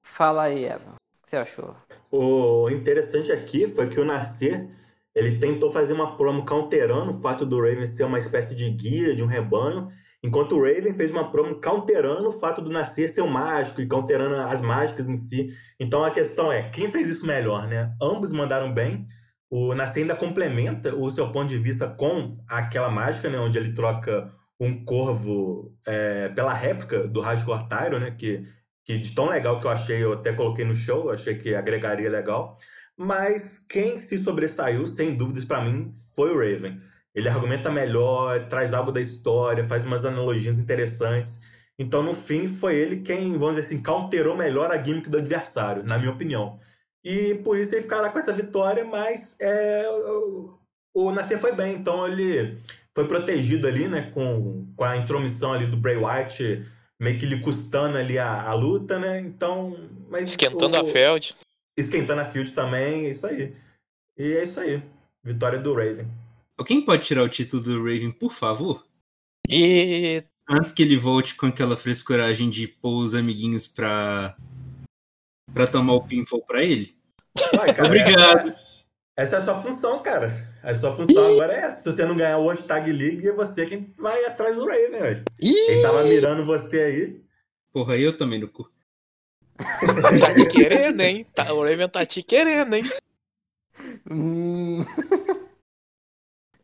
fala aí, Eva. O que você achou? O interessante aqui foi que o Nascer, ele tentou fazer uma promo counterando o fato do Raven ser uma espécie de guia de um rebanho, enquanto o Raven fez uma promo counterando o fato do Nascer ser um mágico e counterando as mágicas em si. Então a questão é, quem fez isso melhor, né? Ambos mandaram bem. O Nascer ainda complementa o seu ponto de vista com aquela mágica, né? Onde ele troca um corvo é, pela réplica do Hardcore Tyro, né? Que que de tão legal que eu achei, eu até coloquei no show, achei que agregaria legal. Mas quem se sobressaiu, sem dúvidas para mim, foi o Raven. Ele argumenta melhor, traz algo da história, faz umas analogias interessantes. Então, no fim, foi ele quem, vamos dizer assim, counterou melhor a gimmick do adversário, na minha opinião. E por isso ele ficará com essa vitória, mas é, o, o Nascer foi bem, então ele foi protegido ali, né, com, com a intromissão ali do Bray Wyatt meio que lhe custando ali a, a luta, né? Então, mas Esquentando o- a Feld. esquentando a field também, é isso aí. E é isso aí. Vitória do Raven. Alguém pode tirar o título do Raven, por favor? E Antes que ele volte com aquela frescuragem de pôr os amiguinhos pra, pra tomar o pinfall pra ele? Cara, Obrigado. Essa, essa é a sua função, cara. A sua função agora é essa. Se você não ganhar o World Tag League, é você quem vai atrás do Raven, velho. Quem tava mirando você aí. Porra, eu também no cu. tá te querendo, hein? Tá, o Raven tá te querendo, hein? Hum.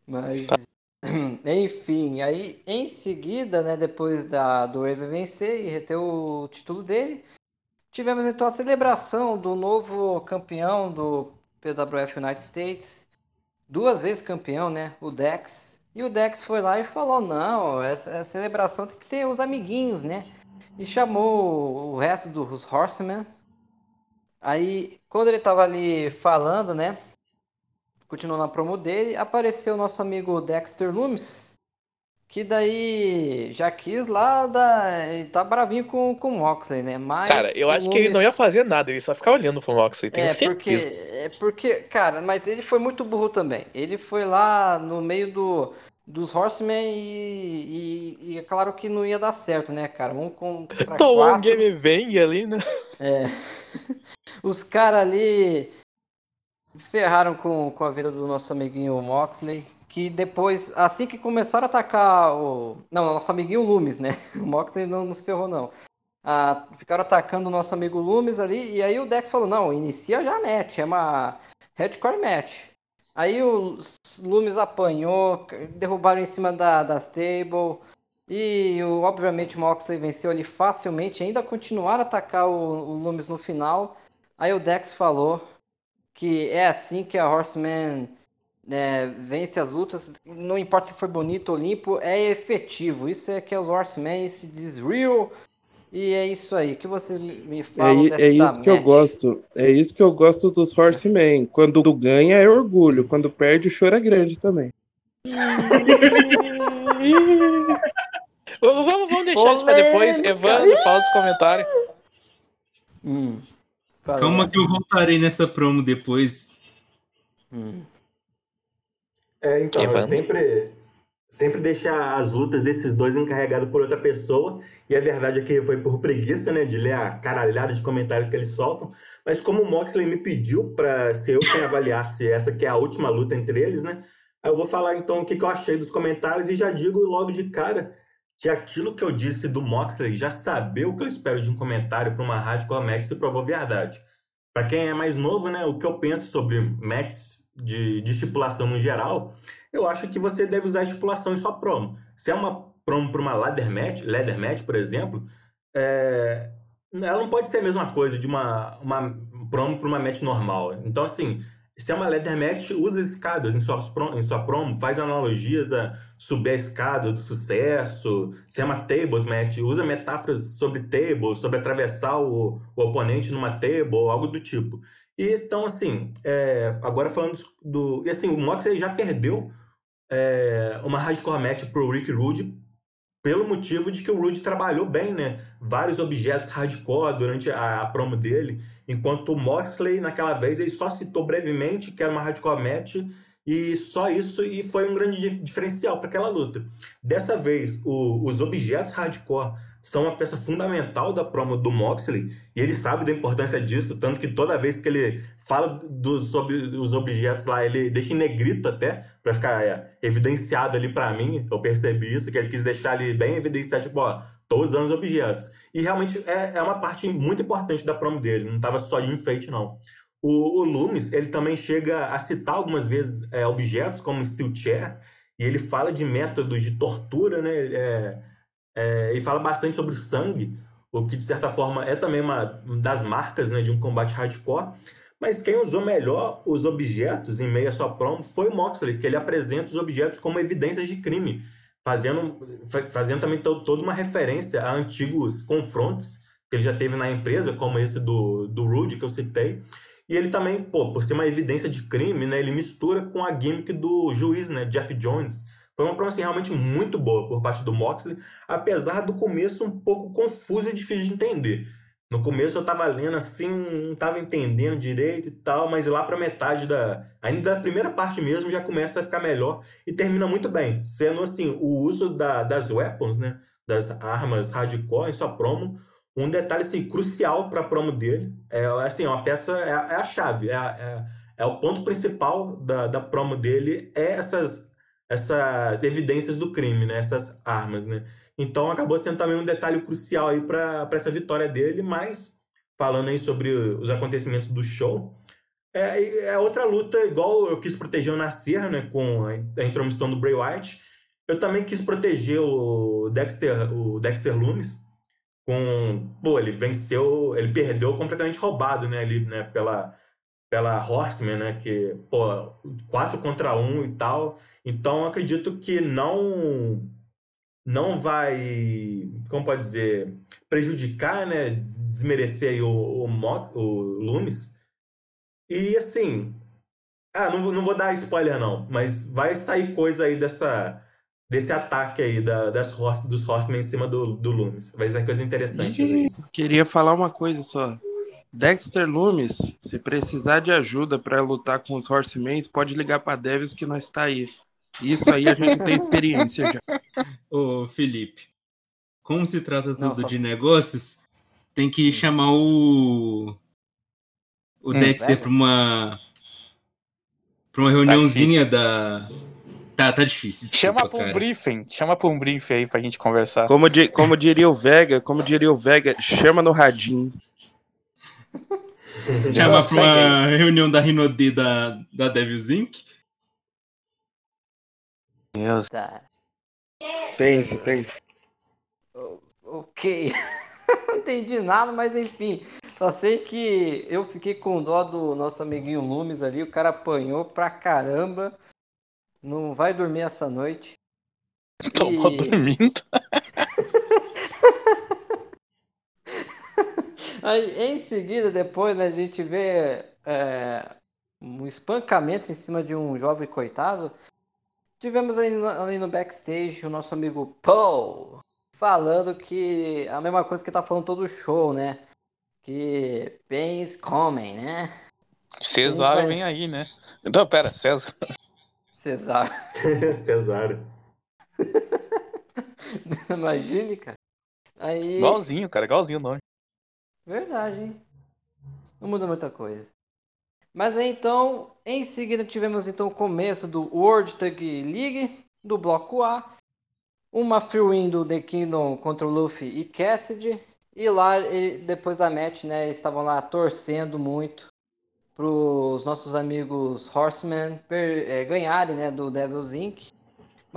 Mas, Tá. enfim, aí em seguida, né, depois da, do Raven vencer e reter o título dele, tivemos então a celebração do novo campeão do PWF United States, duas vezes campeão, né, o Dex. E o Dex foi lá e falou: não, essa, essa celebração tem que ter os amiguinhos, né? E chamou o resto dos Horsemen. Aí, quando ele tava ali falando, né? Continuando na promo dele, apareceu o nosso amigo Dexter Loomis, que daí já quis lá, da... ele tá bravinho com, com o Moxley, né? Mas Cara, eu acho que ele Loomis- não ia fazer nada, ele só ficar olhando pro Moxley, tenho é porque, certeza. é porque, cara, mas ele foi muito burro também. Ele foi lá no meio do, dos Horsemen e, e, e é claro que não ia dar certo, né, cara? Um contra Tomou um quatro. game bang ali, né? É. Os caras ali se ferraram com, com a vida do nosso amiguinho Moxley. Que depois, assim que começaram a atacar o. Não, nosso amiguinho Loomis, né? O Moxley não nos ferrou, não. Ah, ficaram atacando o nosso amigo Loomis ali. E aí o Dex falou: não, inicia já a match. É uma hardcore match. Aí o Loomis apanhou, derrubaram em cima da, das table. E obviamente o Moxley venceu ali facilmente. Ainda continuaram a atacar o, o Loomis no final. Aí o Dex falou que é assim que a Horseman né, vence as lutas. Não importa se foi bonito ou limpo, é efetivo. Isso é que é os Horsemen, isso diz real. E é isso aí. O que você me É, fala dessa é isso que eu gosto. É isso que eu gosto dos Horsemen. Quando ganha é orgulho, quando perde o choro é grande também. vamos, vamos deixar isso pra depois. Evandro, fala nos comentários. Hum. Fala. Calma que eu voltarei nessa promo depois. Hum. É, então, eu Evandro? sempre, sempre deixar as lutas desses dois encarregados por outra pessoa. E a verdade é que foi por preguiça, né, de ler a caralhada de comentários que eles soltam. Mas como o Moxley me pediu pra ser eu quem avaliasse essa que é a última luta entre eles, né? Eu vou falar então o que, que eu achei dos comentários e já digo logo de cara que aquilo que eu disse do Moxley já saber o que eu espero de um comentário para uma Hardcore Match se provou verdade. Pra quem é mais novo, né, o que eu penso sobre matches de, de estipulação no geral, eu acho que você deve usar a estipulação em sua promo. Se é uma promo para uma ladder match, ladder match, por exemplo, é, ela não pode ser a mesma coisa de uma, uma promo para uma match normal. Então, assim, se é uma ladder match, usa escadas em sua, em sua promo, faz analogias a subir a escada do sucesso. Se é uma tables match, usa metáforas sobre tables, sobre atravessar o, o oponente numa table, algo do tipo. E, então, assim, é, agora falando do. E assim, o Moxley já perdeu é, uma hardcore match pro Rick Rude pelo motivo de que o Rude trabalhou bem, né? Vários objetos hardcore durante a, a promo dele, enquanto o Moxley, naquela vez, ele só citou brevemente que era uma hardcore match e só isso e foi um grande di- diferencial para aquela luta. Dessa vez, o- os objetos hardcore são uma peça fundamental da promo do Moxley e ele sabe da importância disso, tanto que toda vez que ele fala do- sobre os objetos lá, ele deixa em negrito até, para ficar é, evidenciado ali para mim. Eu percebi isso, que ele quis deixar ali bem evidenciado, tipo, ó, tô usando os objetos. E realmente é, é uma parte muito importante da promo dele, não tava só de enfeite, não. O, o Loomis, ele também chega a citar algumas vezes é, objetos como Steel Chair, e ele fala de métodos de tortura, né? É, é, e fala bastante sobre sangue, o que de certa forma é também uma das marcas né, de um combate hardcore. Mas quem usou melhor os objetos em meio à sua promo foi o Moxley, que ele apresenta os objetos como evidências de crime, fazendo, fa- fazendo também to- toda uma referência a antigos confrontos que ele já teve na empresa, como esse do, do Rude que eu citei. E ele também, pô, por ser uma evidência de crime, né, ele mistura com a gimmick do juiz, né, Jeff Jones. Foi uma promo assim, realmente muito boa por parte do Moxley, apesar do começo um pouco confuso e difícil de entender. No começo eu tava lendo assim, não tava entendendo direito e tal, mas lá pra metade da. Ainda da primeira parte mesmo já começa a ficar melhor e termina muito bem. Sendo assim, o uso da, das weapons, né? Das armas hardcore em sua promo. Um detalhe assim, crucial pra promo dele. É assim, uma peça. É, é a chave, é, é, é o ponto principal da, da promo dele, é essas, essas evidências do crime, né? Essas armas, né? Então acabou sendo também um detalhe crucial para essa vitória dele, mas falando aí sobre os acontecimentos do show, é, é outra luta, igual eu quis proteger o Nascer, né, com a intromissão do Bray Wyatt, eu também quis proteger o Dexter, o Dexter Loomis, com, pô, ele venceu, ele perdeu completamente roubado, né, ali, né, pela pela Horseman, né, que, pô, 4 contra 1 e tal. Então acredito que não não vai, como pode dizer, prejudicar, né, desmerecer aí o, o, o Loomis. E assim, ah, não, não vou dar spoiler não, mas vai sair coisa aí dessa desse ataque aí da, das horse, dos Horsemen em cima do, do Loomis. Vai ser coisa interessante. Queria falar uma coisa só. Dexter Loomis, se precisar de ajuda para lutar com os Horsemen, pode ligar para Devils que nós está aí. Isso aí a gente tem experiência já. Ô, Felipe, como se trata tudo Não, de negócios, tem que chamar o. O hum, Dexter para uma. para uma reuniãozinha tá da. Tá, tá difícil. Desculpa, chama pra um briefing. Chama pra um briefing aí pra gente conversar. Como, di, como diria o Vega, como diria o Vega, chama no radinho. Chama pra uma reunião da Rinode da, da Devil's Inc. Deus. Tá. Pense, pense. Ok. Não entendi nada, mas enfim. Só sei que eu fiquei com dó do nosso amiguinho Lumes ali. O cara apanhou pra caramba. Não vai dormir essa noite. Tomou e... dormindo. Aí, em seguida, depois, né, a gente vê é, um espancamento em cima de um jovem coitado. Tivemos ali no, ali no backstage o nosso amigo Paul falando que a mesma coisa que tá falando todo show, né? Que bens comem, né? Cesaro vem aí, né? Não, pera, César. Cesar. Cesar. Imagine, cara. Aí... Igualzinho, cara, igualzinho o nome. Verdade, hein? Não muda muita coisa. Mas aí, então, em seguida tivemos então o começo do World Tag League, do bloco A, uma free win do The Kingdom contra o Luffy e Cassidy, e lá, depois da match, né, estavam lá torcendo muito para os nossos amigos Horsemen é, ganharem, né, do Devil's Inc.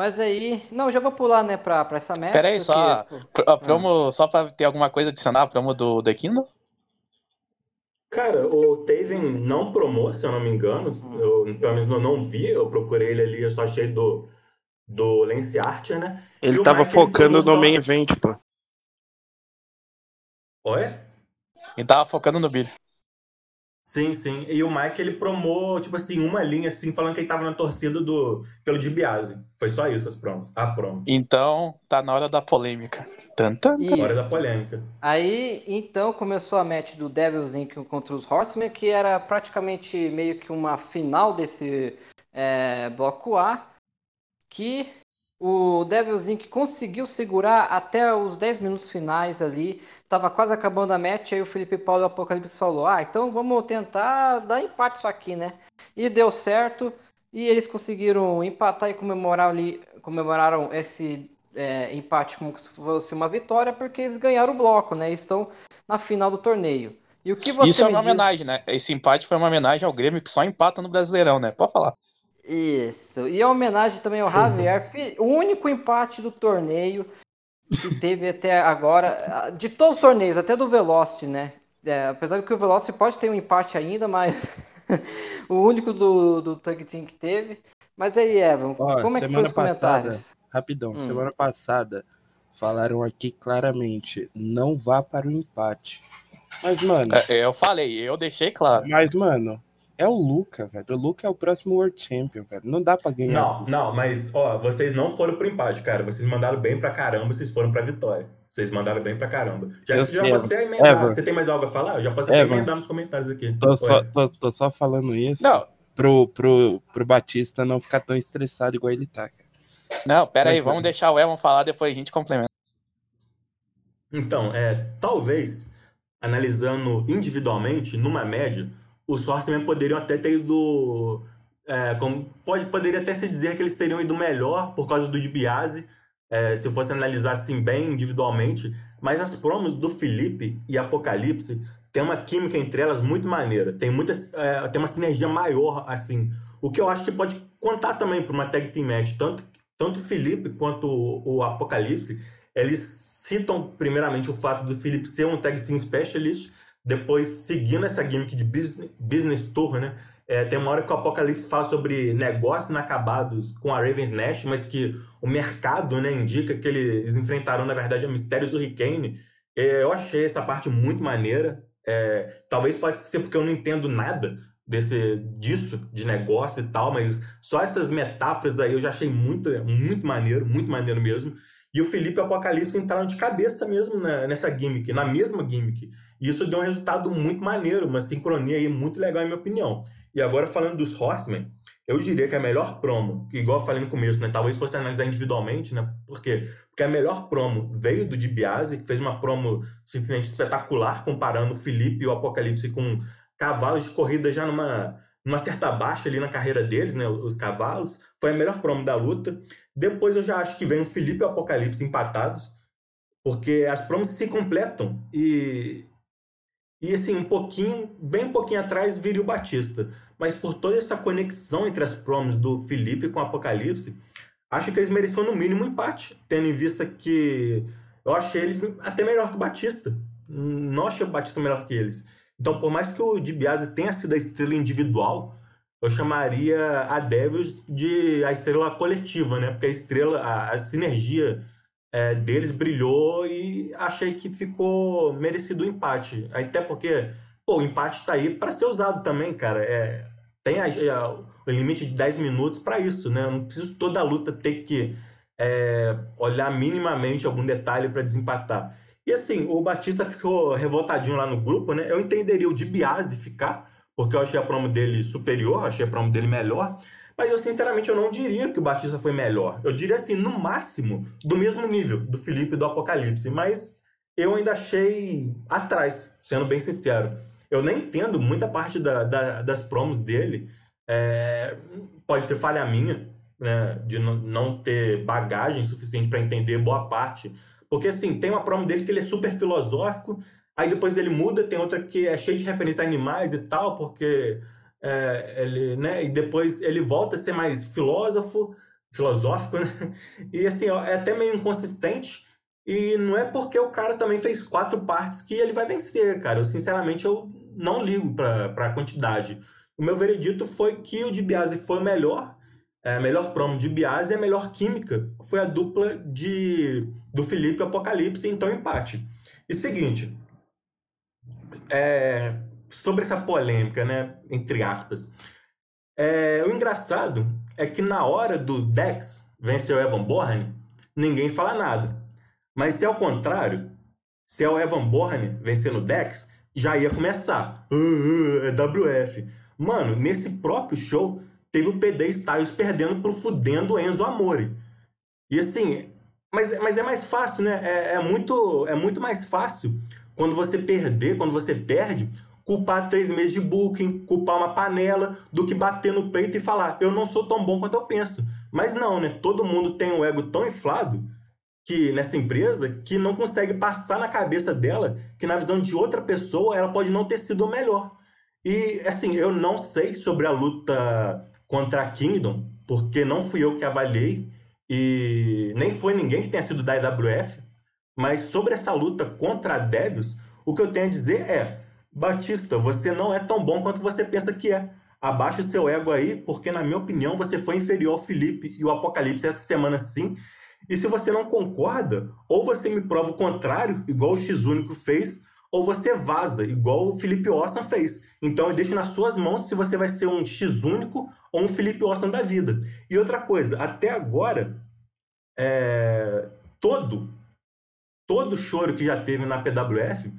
Mas aí, não, já vou pular, né, pra, pra essa match. Peraí, porque... só, a promo, ah. só pra ter alguma coisa adicionar a promo do The Kingdom? Cara, o Taven não promou, se eu não me engano. Eu, pelo menos eu não vi, eu procurei ele ali, eu só achei do, do Lance Archer, né? Ele e tava Mike, focando ele no só... main event, pô. Oi? Ele tava focando no Billy. Sim, sim. E o Mike, ele promou, tipo assim, uma linha, assim, falando que ele tava na torcida do, pelo DiBiase. Foi só isso as promos. A promo. Então, tá na hora da polêmica. Tan, Hora da polêmica. Aí, então, começou a match do Devils Inc. contra os Horsemen, que era praticamente meio que uma final desse é, bloco A, que o Devils Inc. conseguiu segurar até os 10 minutos finais ali. Tava quase acabando a match, aí o Felipe Paulo do Apocalipse falou, ah, então vamos tentar dar empate isso aqui, né? E deu certo, e eles conseguiram empatar e comemorar ali, comemoraram esse é, empate como se fosse uma vitória, porque eles ganharam o bloco, né? Estão na final do torneio. E o que você Isso é uma diz... homenagem, né? Esse empate foi uma homenagem ao Grêmio que só empata no Brasileirão, né? Pode falar. Isso. E a homenagem também ao Javier, o único empate do torneio que teve até agora, de todos os torneios, até do Velocity, né? É, apesar de que o Velocity pode ter um empate ainda, mas o único do, do Tag Team que teve. Mas aí, Evan, Ó, como é que foi os comentários? Rapidão, hum. semana passada falaram aqui claramente, não vá para o empate. Mas, mano. É, eu falei, eu deixei claro. Mas, mano, é o Luca, velho. O Luca é o próximo World Champion, velho. Não dá pra ganhar. Não, não, mas, ó, vocês não foram pro empate, cara. Vocês mandaram bem pra caramba, vocês foram pra vitória. Vocês mandaram bem pra caramba. Já, Eu já sei, posso até emendar. Evan. Você tem mais algo a falar? Eu já posso até Evan. emendar nos comentários aqui. Tô só, tô, tô só falando isso Não, pro, pro, pro Batista não ficar tão estressado igual ele tá, cara. não, pera aí, Mas, vamos deixar o Elman falar, depois a gente complementa. Então, é, talvez, analisando individualmente, numa média, os Horsemen poderiam até ter ido. é, como, pode, poderia até se dizer que eles teriam ido melhor por causa do DiBiase, é, se fosse analisar assim bem individualmente. Mas as promos do Felipe e Apocalipse tem uma química entre elas muito maneira. Tem, muita, é, tem uma sinergia maior, assim. O que eu acho que pode contar também para uma tag team match. Tanto, tanto o Felipe quanto o, o Apocalipse, eles citam primeiramente o fato do Felipe ser um tag team specialist, depois seguindo essa gimmick de business, business tour, né? É, tem uma hora que o Apocalipse fala sobre negócios inacabados com a Ravens Nash, mas que o mercado né, indica que eles enfrentaram, na verdade, a Mistérios Hurricane. É, eu achei essa parte muito maneira. É, talvez pode ser porque eu não entendo nada desse disso, de negócio e tal, mas só essas metáforas aí eu já achei muito, muito maneiro, muito maneiro mesmo. E o Felipe e o Apocalipse entraram de cabeça mesmo na- nessa gimmick, na mesma gimmick. E isso deu um resultado muito maneiro, uma sincronia aí muito legal, em minha opinião. E agora, falando dos Horsemen, eu diria que a melhor promo, igual eu falei no começo, né? Talvez fosse analisar individualmente, né? Por quê? Porque a melhor promo veio do DiBiase, que fez uma promo simplesmente espetacular, comparando o Felipe e o Apocalipse com cavalos de corrida já numa, numa certa baixa ali na carreira deles, né? Os cavalos. Foi a melhor promo da luta. Depois eu já acho que vem o Felipe e o Apocalipse empatados, porque as promos se completam e e assim, um pouquinho, bem um pouquinho atrás viria o Batista. Mas por toda essa conexão entre as promos do Felipe com o Apocalipse, acho que eles mereciam no mínimo um empate, tendo em vista que eu achei eles até melhor que o Batista. Não achei o Batista melhor que eles. Então, por mais que o DiBiase tenha sido a estrela individual, eu chamaria a Devils de a estrela coletiva, né? Porque a estrela, a, a sinergia é, deles brilhou e achei que ficou merecido o empate. Até porque, pô, o empate tá aí para ser usado também, cara. É, tem a- a- o limite de 10 minutos para isso, né? Eu não preciso toda a luta ter que é, olhar minimamente algum detalhe para desempatar. E assim, o Batista ficou revoltadinho lá no grupo, né? Eu entenderia o DiBiase ficar, porque eu achei a promo dele superior, achei a promo dele melhor. Mas eu, sinceramente, eu não diria que o Batista foi melhor. Eu diria assim, no máximo, do mesmo nível do Felipe do Apocalipse. Mas eu ainda achei atrás, sendo bem sincero. Eu nem entendo muita parte da- da- das promos dele. É, pode ser falha minha, né, de não- não ter bagagem suficiente para entender boa parte. Porque, assim, tem uma promo dele que ele é super filosófico, aí depois ele muda, tem outra que é cheia de referência a animais e tal, porque é, ele, né, e depois ele volta a ser mais filósofo, filosófico, né? E, assim, ó, é até meio inconsistente, e não é porque o cara também fez quatro partes que ele vai vencer, cara. Eu, sinceramente, eu não ligo pra, pra quantidade. O meu veredito foi que o DiBiase foi o melhor, é, melhor promo de Biase e a melhor química foi a dupla de do Felipe Apocalipse, então empate. E seguinte, é, sobre essa polêmica, né, entre aspas, é, o engraçado é que na hora do Dex vencer o Evan Bourne, ninguém fala nada. Mas se é o contrário, se é o Evan Bourne vencendo o Dex, já ia começar. "Ah, ah, é WF. Mano, nesse próprio show, teve o PD Styles perdendo pro fudendo Enzo Amore. E assim, mas, mas é mais fácil, né? É, é muito, é muito mais fácil quando você perder, quando você perde, culpar três meses de booking, culpar uma panela, do que bater no peito e falar, eu não sou tão bom quanto eu penso. Mas não, né? Todo mundo tem um ego tão inflado que nessa empresa que não consegue passar na cabeça dela que na visão de outra pessoa ela pode não ter sido o melhor. E assim, eu não sei sobre a luta contra a Kingdom, porque não fui eu que avaliei e nem foi ninguém que tenha sido da IWF, mas sobre essa luta contra a Devils, o que eu tenho a dizer é: Batista, você não é tão bom quanto você pensa que é. Abaixa o seu ego aí, porque na minha opinião você foi inferior ao Felipe e o Apocalipse essa semana sim. E se você não concorda, ou você me prova o contrário, igual o X Único fez, ou você vaza, igual o Felipe Austin fez. Então eu deixo nas suas mãos se você vai ser um X Único ou um Felipe Austin da vida. E outra coisa, até agora, é, todo todo choro que já teve na PWF,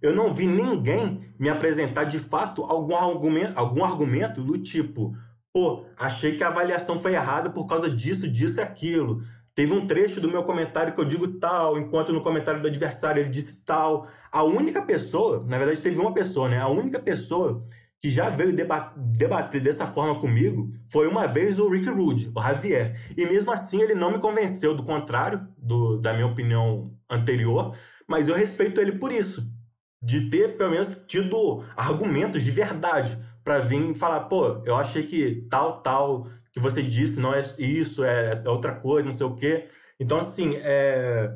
eu não vi ninguém me apresentar de fato algum argumento, algum argumento do tipo, pô, achei que a avaliação foi errada por causa disso, disso e aquilo. Teve um trecho do meu comentário que eu digo tal, enquanto no comentário do adversário ele disse tal. A única pessoa, na verdade teve uma pessoa, né? A única pessoa que já veio debater dessa forma comigo foi uma vez o Rick Rude, o Javier. E mesmo assim ele não me convenceu do contrário do, da minha opinião anterior, mas eu respeito ele por isso. De ter, pelo menos, tido argumentos de verdade para vir falar, pô, eu achei que tal, tal que você disse não é isso, é, é outra coisa, não sei o quê. Então, assim, é,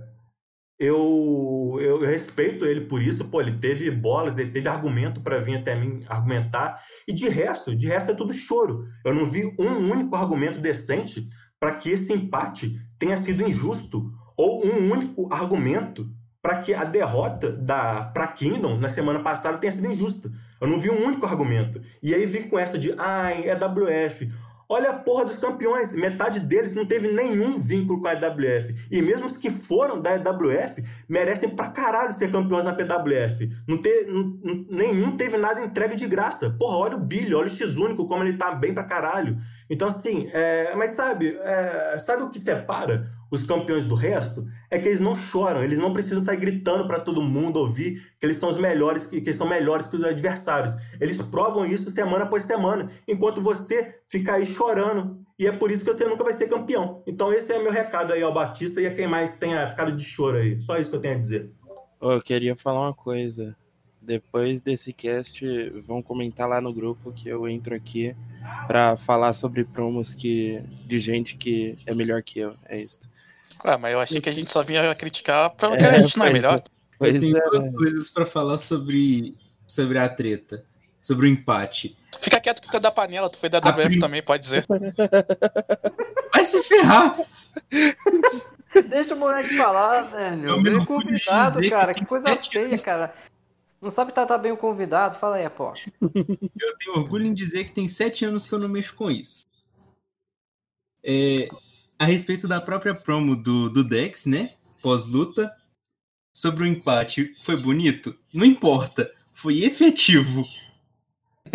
eu, eu, respeito ele por isso, pô, ele teve bolas, ele teve argumento para vir até mim argumentar, e de resto, de resto é tudo choro. Eu não vi um único argumento decente para que esse empate tenha sido injusto, ou um único argumento para que a derrota da para Kingdom na semana passada tenha sido injusta. Eu não vi um único argumento. E aí vim com essa de, ai, é WF. Olha a porra dos campeões, metade deles não teve nenhum vínculo com a EWF. E mesmo os que foram da EWF merecem pra caralho ser campeões na PWF. Não ter, nenhum teve nada entregue de graça. Porra, olha o Billy, olha o X-Único, como ele tá bem pra caralho. Então, assim, é, mas sabe, é, sabe o que separa os campeões do resto? É que eles não choram, eles não precisam sair gritando para todo mundo ouvir que eles são os melhores, que, eles são melhores que os adversários. Eles provam isso semana após semana, enquanto você fica aí chorando. E é por isso que você nunca vai ser campeão. Então, esse é meu recado aí ao Batista e a quem mais tenha ficado de choro aí. Só isso que eu tenho a dizer. Eu queria falar uma coisa. Depois desse cast, vão comentar lá no grupo que eu entro aqui para falar sobre promos que, de gente que é melhor que eu. É isso. Ah, mas eu achei que a gente só vinha criticar porque é, a gente não é melhor. Eu tenho é. duas coisas para falar sobre, sobre a treta, sobre o empate. Fica quieto que tu é da panela, tu foi da WF prim... também, pode dizer. Vai se ferrar! Deixa o moleque falar, velho. Ele é convidado, cara. Que coisa feia, cara. Não sabe tratar bem o convidado? Fala aí, pô. Eu tenho orgulho em dizer que tem sete anos que eu não mexo com isso. É, a respeito da própria promo do, do Dex, né? Pós-luta. Sobre o empate, foi bonito? Não importa. Foi efetivo.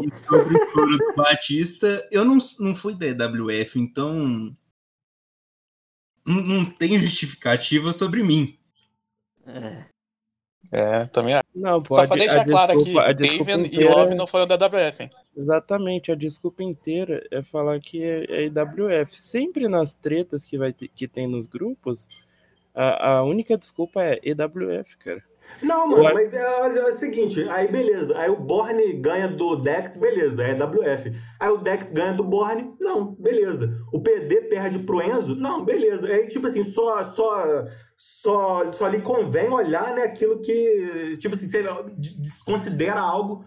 e sobre o couro do Batista, eu não, não fui da EWF, então. Não, não tem justificativa sobre mim. É. É, também acho. Não, pode, Só pra deixar claro desculpa, aqui, inteira... e Love não foram da WF, hein? Exatamente, a desculpa inteira é falar que é, é IWF. Sempre nas tretas que, vai ter, que tem nos grupos, a, a única desculpa é EWF, cara. Não, mano, mas é, é, o seguinte, aí beleza, aí o Borne ganha do Dex, beleza, é WF. Aí o Dex ganha do Borne, não, beleza. O PD perde pro Enzo, não, beleza. Aí, tipo assim, só, só, só, só lhe convém olhar, né, aquilo que, tipo assim, você desconsidera algo,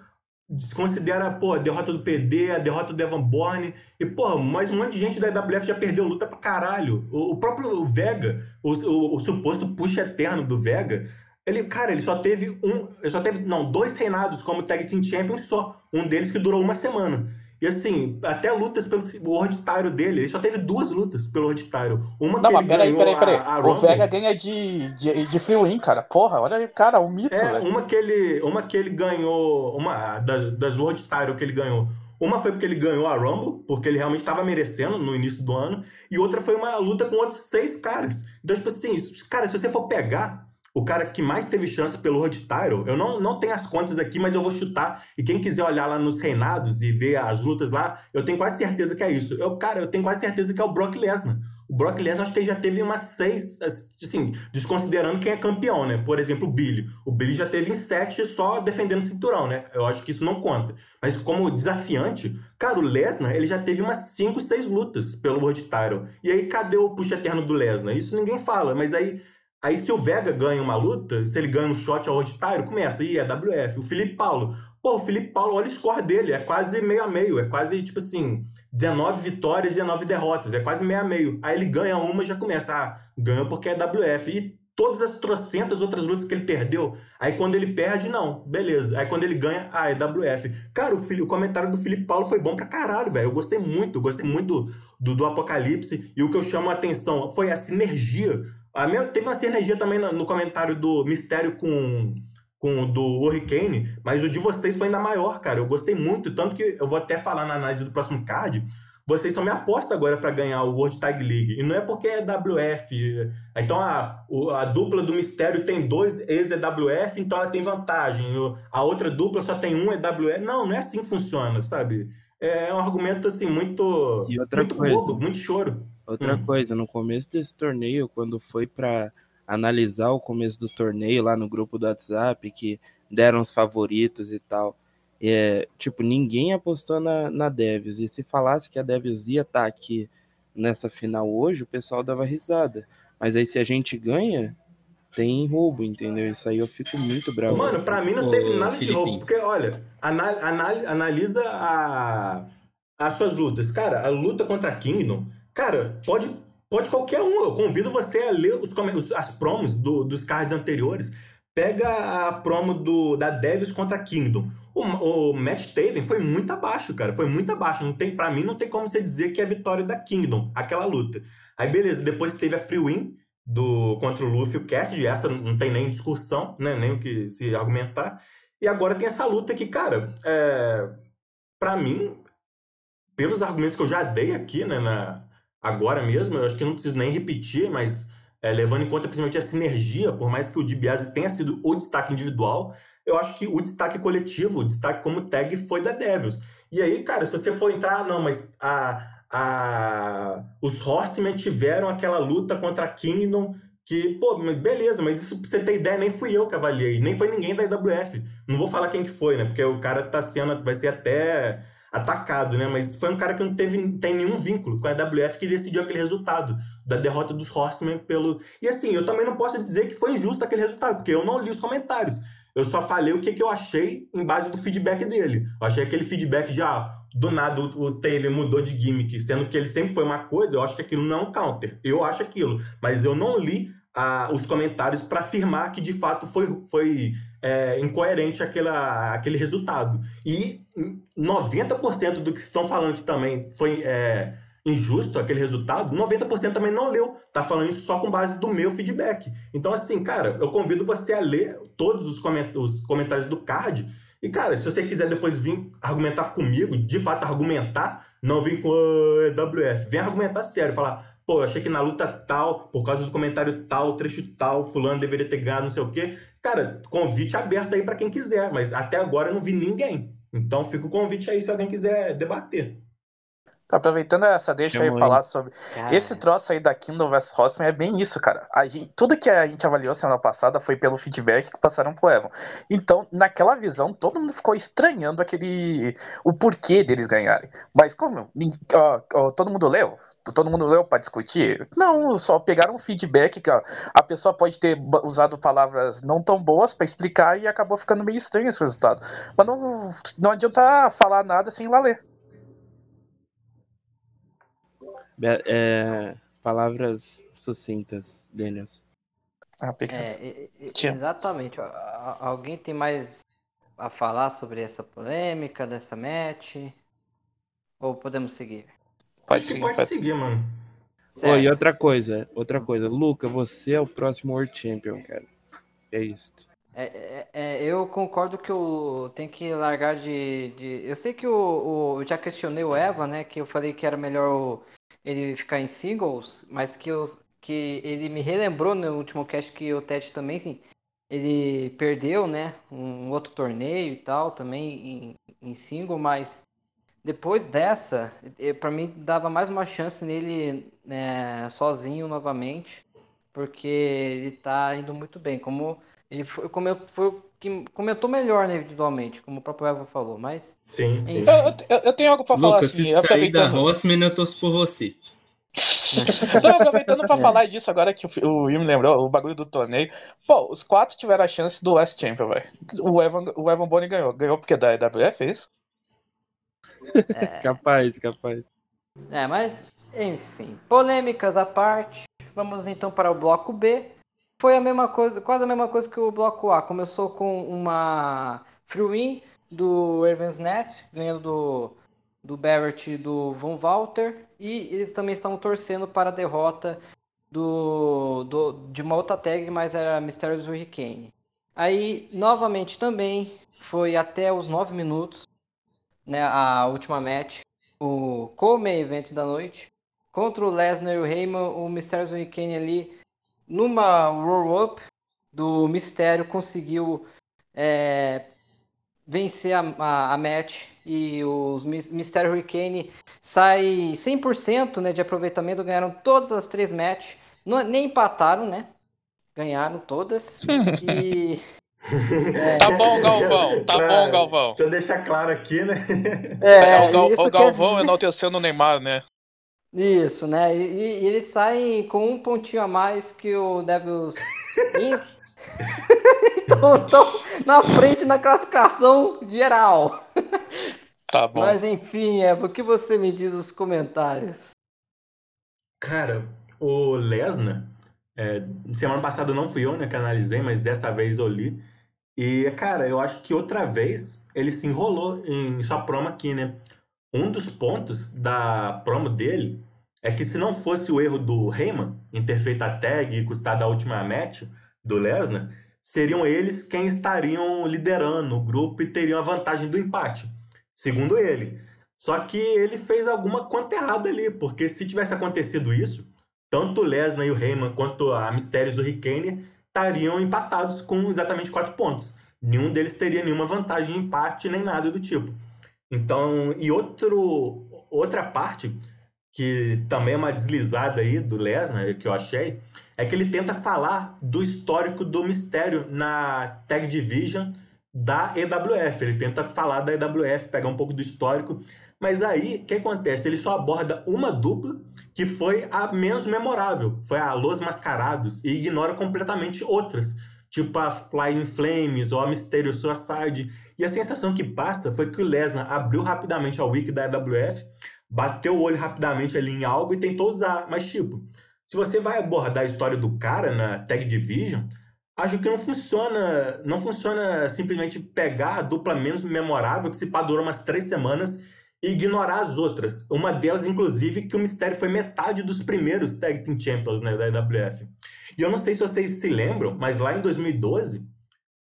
desconsidera, pô, a derrota do PD, a derrota do Evan Borne, e, pô, mais um monte de gente da WF já perdeu luta pra caralho. O, o próprio Vega, o, o, o suposto puxa eterno do Vega, ele, cara, ele só teve um. Ele só teve, não, dois reinados como Tag Team Champion só. Um deles que durou uma semana. E assim, até lutas pelo World Title dele, ele só teve duas lutas pelo World Title. Uma não, que mas peraí, peraí, peraí. A, a o Vega ganha de, de, de free win, cara. Porra, olha, cara, o um mito. É, uma que, ele, uma que ele ganhou. Uma das, das World Title que ele ganhou. Uma foi porque ele ganhou a Rumble, porque ele realmente estava merecendo no início do ano. E outra foi uma luta com outros seis caras. Então, tipo assim, cara, se você for pegar o cara que mais teve chance pelo Road Title, eu não, não tenho as contas aqui, mas eu vou chutar. E quem quiser olhar lá nos reinados e ver as lutas lá, eu tenho quase certeza que é isso. Eu, cara, eu tenho quase certeza que é o Brock Lesnar. O Brock Lesnar acho que ele já teve umas seis, assim, desconsiderando quem é campeão, né? Por exemplo, o Billy. O Billy já teve em sete só defendendo o cinturão, né? Eu acho que isso não conta. Mas como desafiante, cara, o Lesnar, ele já teve umas cinco, seis lutas pelo World Title. E aí, cadê o puxa eterno do Lesnar? Isso ninguém fala, mas aí Aí se o Vega ganha uma luta, se ele ganha um shot ao auditário, começa, e é WF. O Felipe Paulo, pô, o Felipe Paulo, olha o score dele, é quase meio a meio, é quase tipo assim, 19 vitórias, 19 derrotas, é quase meio a meio. Aí ele ganha uma e já começa, ah, ganhou porque é WF. E todas as trocentas outras lutas que ele perdeu, aí quando ele perde, não, beleza. Aí quando ele ganha, ah, é WF. Cara, o, o comentário do Felipe Paulo foi bom pra caralho, velho. Eu gostei muito, eu gostei muito do, do, do Apocalipse. E o que eu chamo a atenção foi a sinergia A minha, teve uma sinergia também no, no comentário do Mistério com, com o do Hurricane, mas o de vocês foi ainda maior, cara. Eu gostei muito, tanto que eu vou até falar na análise do próximo card. Vocês são minha aposta agora para ganhar o World Tag League. E não é porque é WF. Então a, a dupla do Mistério tem dois ex-EWF, então ela tem vantagem. A outra dupla só tem um EWF. Não, não é assim que funciona, sabe? É um argumento assim muito, muito coisa. bobo, muito choro. Outra Hum. coisa, no começo desse torneio, quando foi pra analisar o começo do torneio lá no grupo do WhatsApp, que deram os favoritos e tal, é, tipo, ninguém apostou na, na Devils. E se falasse que a Devils ia estar aqui nessa final hoje, o pessoal dava risada. Mas aí se a gente ganha, tem roubo, entendeu? Isso aí eu fico muito bravo. Mano, pra mim não Ô, teve nada de roubo. Porque, olha, ana- ana- analisa a, as suas lutas. Cara, a luta contra a Kingdom, cara, pode, pode qualquer um. Eu convido você a ler os, as promos do- dos cards anteriores. Pega a promo do, da Devils contra Kingdom. O, o Matt Taven foi muito abaixo, cara. Foi muito abaixo. Não tem, pra mim, não tem como você dizer que é a vitória da Kingdom, aquela luta. Aí, beleza. Depois teve a Free Win do, contra o Luffy e o Cassidy. Essa não tem nem discussão, né? Nem o que se argumentar. E agora tem essa luta que, cara, é, para mim, pelos argumentos que eu já dei aqui, né, na, agora mesmo, eu acho que não preciso nem repetir, mas é, levando em conta principalmente a sinergia, por mais que o DiBiase tenha sido o destaque individual, eu acho que o destaque coletivo, o destaque como tag foi da Devils. E aí, cara, se você for entrar, ah, não, mas a, a, os Horsemen tiveram aquela luta contra a Kingdom que, pô, beleza, mas isso pra você ter ideia, nem fui eu que avaliei, nem foi ninguém da IWF. Não vou falar quem que foi, né? Porque o cara tá sendo, vai ser até atacado, né? Mas foi um cara que não teve tem nenhum vínculo com a IWF que decidiu aquele resultado da derrota dos Horsemen pelo. E assim, eu também não posso dizer que foi injusto aquele resultado, porque eu não li os comentários. Eu só falei o que, que eu achei em base do feedback dele. Eu achei aquele feedback de, ah, do nada o, o Taylor mudou de gimmick, sendo que ele sempre foi uma coisa, eu acho que aquilo não é um counter. Eu acho aquilo. Mas eu não li ah, os comentários para afirmar que de fato foi, foi é, incoerente aquela, aquele resultado. E 90% do que estão falando que também foi é, injusto aquele resultado, 90% também não leu. Tá falando isso só com base do meu feedback. Então, assim, cara, eu convido você a ler todos os, coment os comentários do card. E, cara, se você quiser depois vir argumentar comigo, de fato argumentar, não vir com o EWF. Vem argumentar sério, falar, pô, eu achei que na luta tal, por causa do comentário tal, trecho tal, fulano deveria ter ganhado, não sei o quê. Cara, convite aberto aí pra quem quiser, mas até agora eu não vi ninguém. Então fica o convite aí se alguém quiser debater. Aproveitando essa deixa aí Chamou falar sobre. Cara, Esse troço aí da Kingdom vs Horseman é bem isso, cara. A gente- tudo que a gente avaliou semana passada foi pelo feedback que passaram pro Evan. Então, naquela visão, todo mundo ficou estranhando aquele. o porquê deles ganharem. Mas como nin- ó, ó, todo mundo leu? Todo mundo leu pra discutir? Não, só pegaram um feedback que ó, a pessoa pode ter usado palavras não tão boas pra explicar e acabou ficando meio estranho esse resultado. Mas não, não adianta falar nada sem lá ler. É, palavras sucintas, Daniels. Ah, peguei. É, exatamente. Alguém tem mais a falar sobre essa polêmica dessa match? Ou podemos seguir? Pode seguir, pode pode seguir, mano. Oi, e Certo. outra coisa, outra coisa. Luca, você é o próximo World Champion, cara. É isso. É, é- é, eu concordo que o tem que largar de, de- Eu sei que o, o- eu já questionei o Eva, né? Que eu falei que era melhor o- ele ficar em singles, mas que, eu, que ele me relembrou no último cast que o Ted também, sim, ele perdeu, né? Um outro torneio e tal, também em, em single, mas depois dessa, pra mim dava mais uma chance nele né, sozinho novamente, porque ele tá indo muito bem. Como ele foi, como eu- foi que comentou melhor né, individualmente, como o próprio Eva falou, mas Sim, sim. Eu, eu- eu tenho algo pra falar Lucas, assim, se sair da. Horseman, eu torço por você. Não, aproveitando pra É. falar disso agora que o, Will me lembrou, o bagulho do torneio. Pô, os quatro tiveram a chance do Last Champion, velho. O Evan, o Evan Bonnie ganhou. Ganhou porque da EWF, é isso? Capaz, capaz. É, mas, enfim, polêmicas à parte, vamos então para o bloco B. Foi a mesma coisa, quase a mesma coisa que o bloco A. Começou com uma free win do Evans Nest, ganhando do, do Barrett e do Von Walter. E eles também estavam torcendo para a derrota do, do, de uma outra tag, mas era Mysterious Hurricane. Aí, novamente também, foi até os 9 minutos, né, a última match, o co-main event da noite, contra o Lesnar e o Heyman, o Mysterious Hurricane ali, numa roll-up do Mistério, conseguiu é, vencer a, a, a, match e os Mistério Hurricane sai 100% né, de aproveitamento, ganharam todas as três matches, não, nem empataram, né? Ganharam todas. e é. Tá bom, Galvão. Tá pra, bom, Galvão. Deixa eu deixar claro aqui, né? É, é o, Gal, o Galvão é... enaltecendo o Neymar, né? Isso, né? E, e, eles saem com um pontinho a mais que o Devils. então estão na frente na classificação geral. Tá bom. Mas enfim, é, o que você me diz nos comentários? Cara, o Lesnar, é, semana passada não fui eu né, que analisei, mas dessa vez eu li. E, cara, eu acho que outra vez ele se enrolou em sua promo aqui, né? Um dos pontos da promo dele é que se não fosse o erro do Heyman em ter feito a tag e custado a última match do Lesnar, seriam eles quem estariam liderando o grupo e teriam a vantagem do empate, segundo ele. Só que ele fez alguma conta errada ali, porque se tivesse acontecido isso, tanto o Lesnar e o Heyman quanto a Mysterious e o Hurricane estariam empatados com exatamente quatro pontos. Nenhum deles teria nenhuma vantagem em empate nem nada do tipo. Então, e outro, outra parte que também é uma deslizada aí do Lesnar, que eu achei, é que ele tenta falar do histórico do mistério na Tag Division da EWF. Ele tenta falar da EWF, pegar um pouco do histórico. Mas aí, o que acontece? Ele só aborda uma dupla que foi a menos memorável. Foi a Los Mascarados. E ignora completamente outras. Tipo a Flying Flames ou a Mysterio Suicide. E a sensação que passa foi que o Lesnar abriu rapidamente a wiki da EWF, bateu o olho rapidamente ali em algo e tentou usar. Mas tipo, se você vai abordar a história do cara na Tag Division acho que não funciona, não funciona simplesmente pegar a dupla menos memorável, que se pá umas três semanas, e ignorar as outras. Uma delas, inclusive, que o Mistério foi metade dos primeiros Tag Team Champions né, da IWF. E eu não sei se vocês se lembram, mas lá em 2012,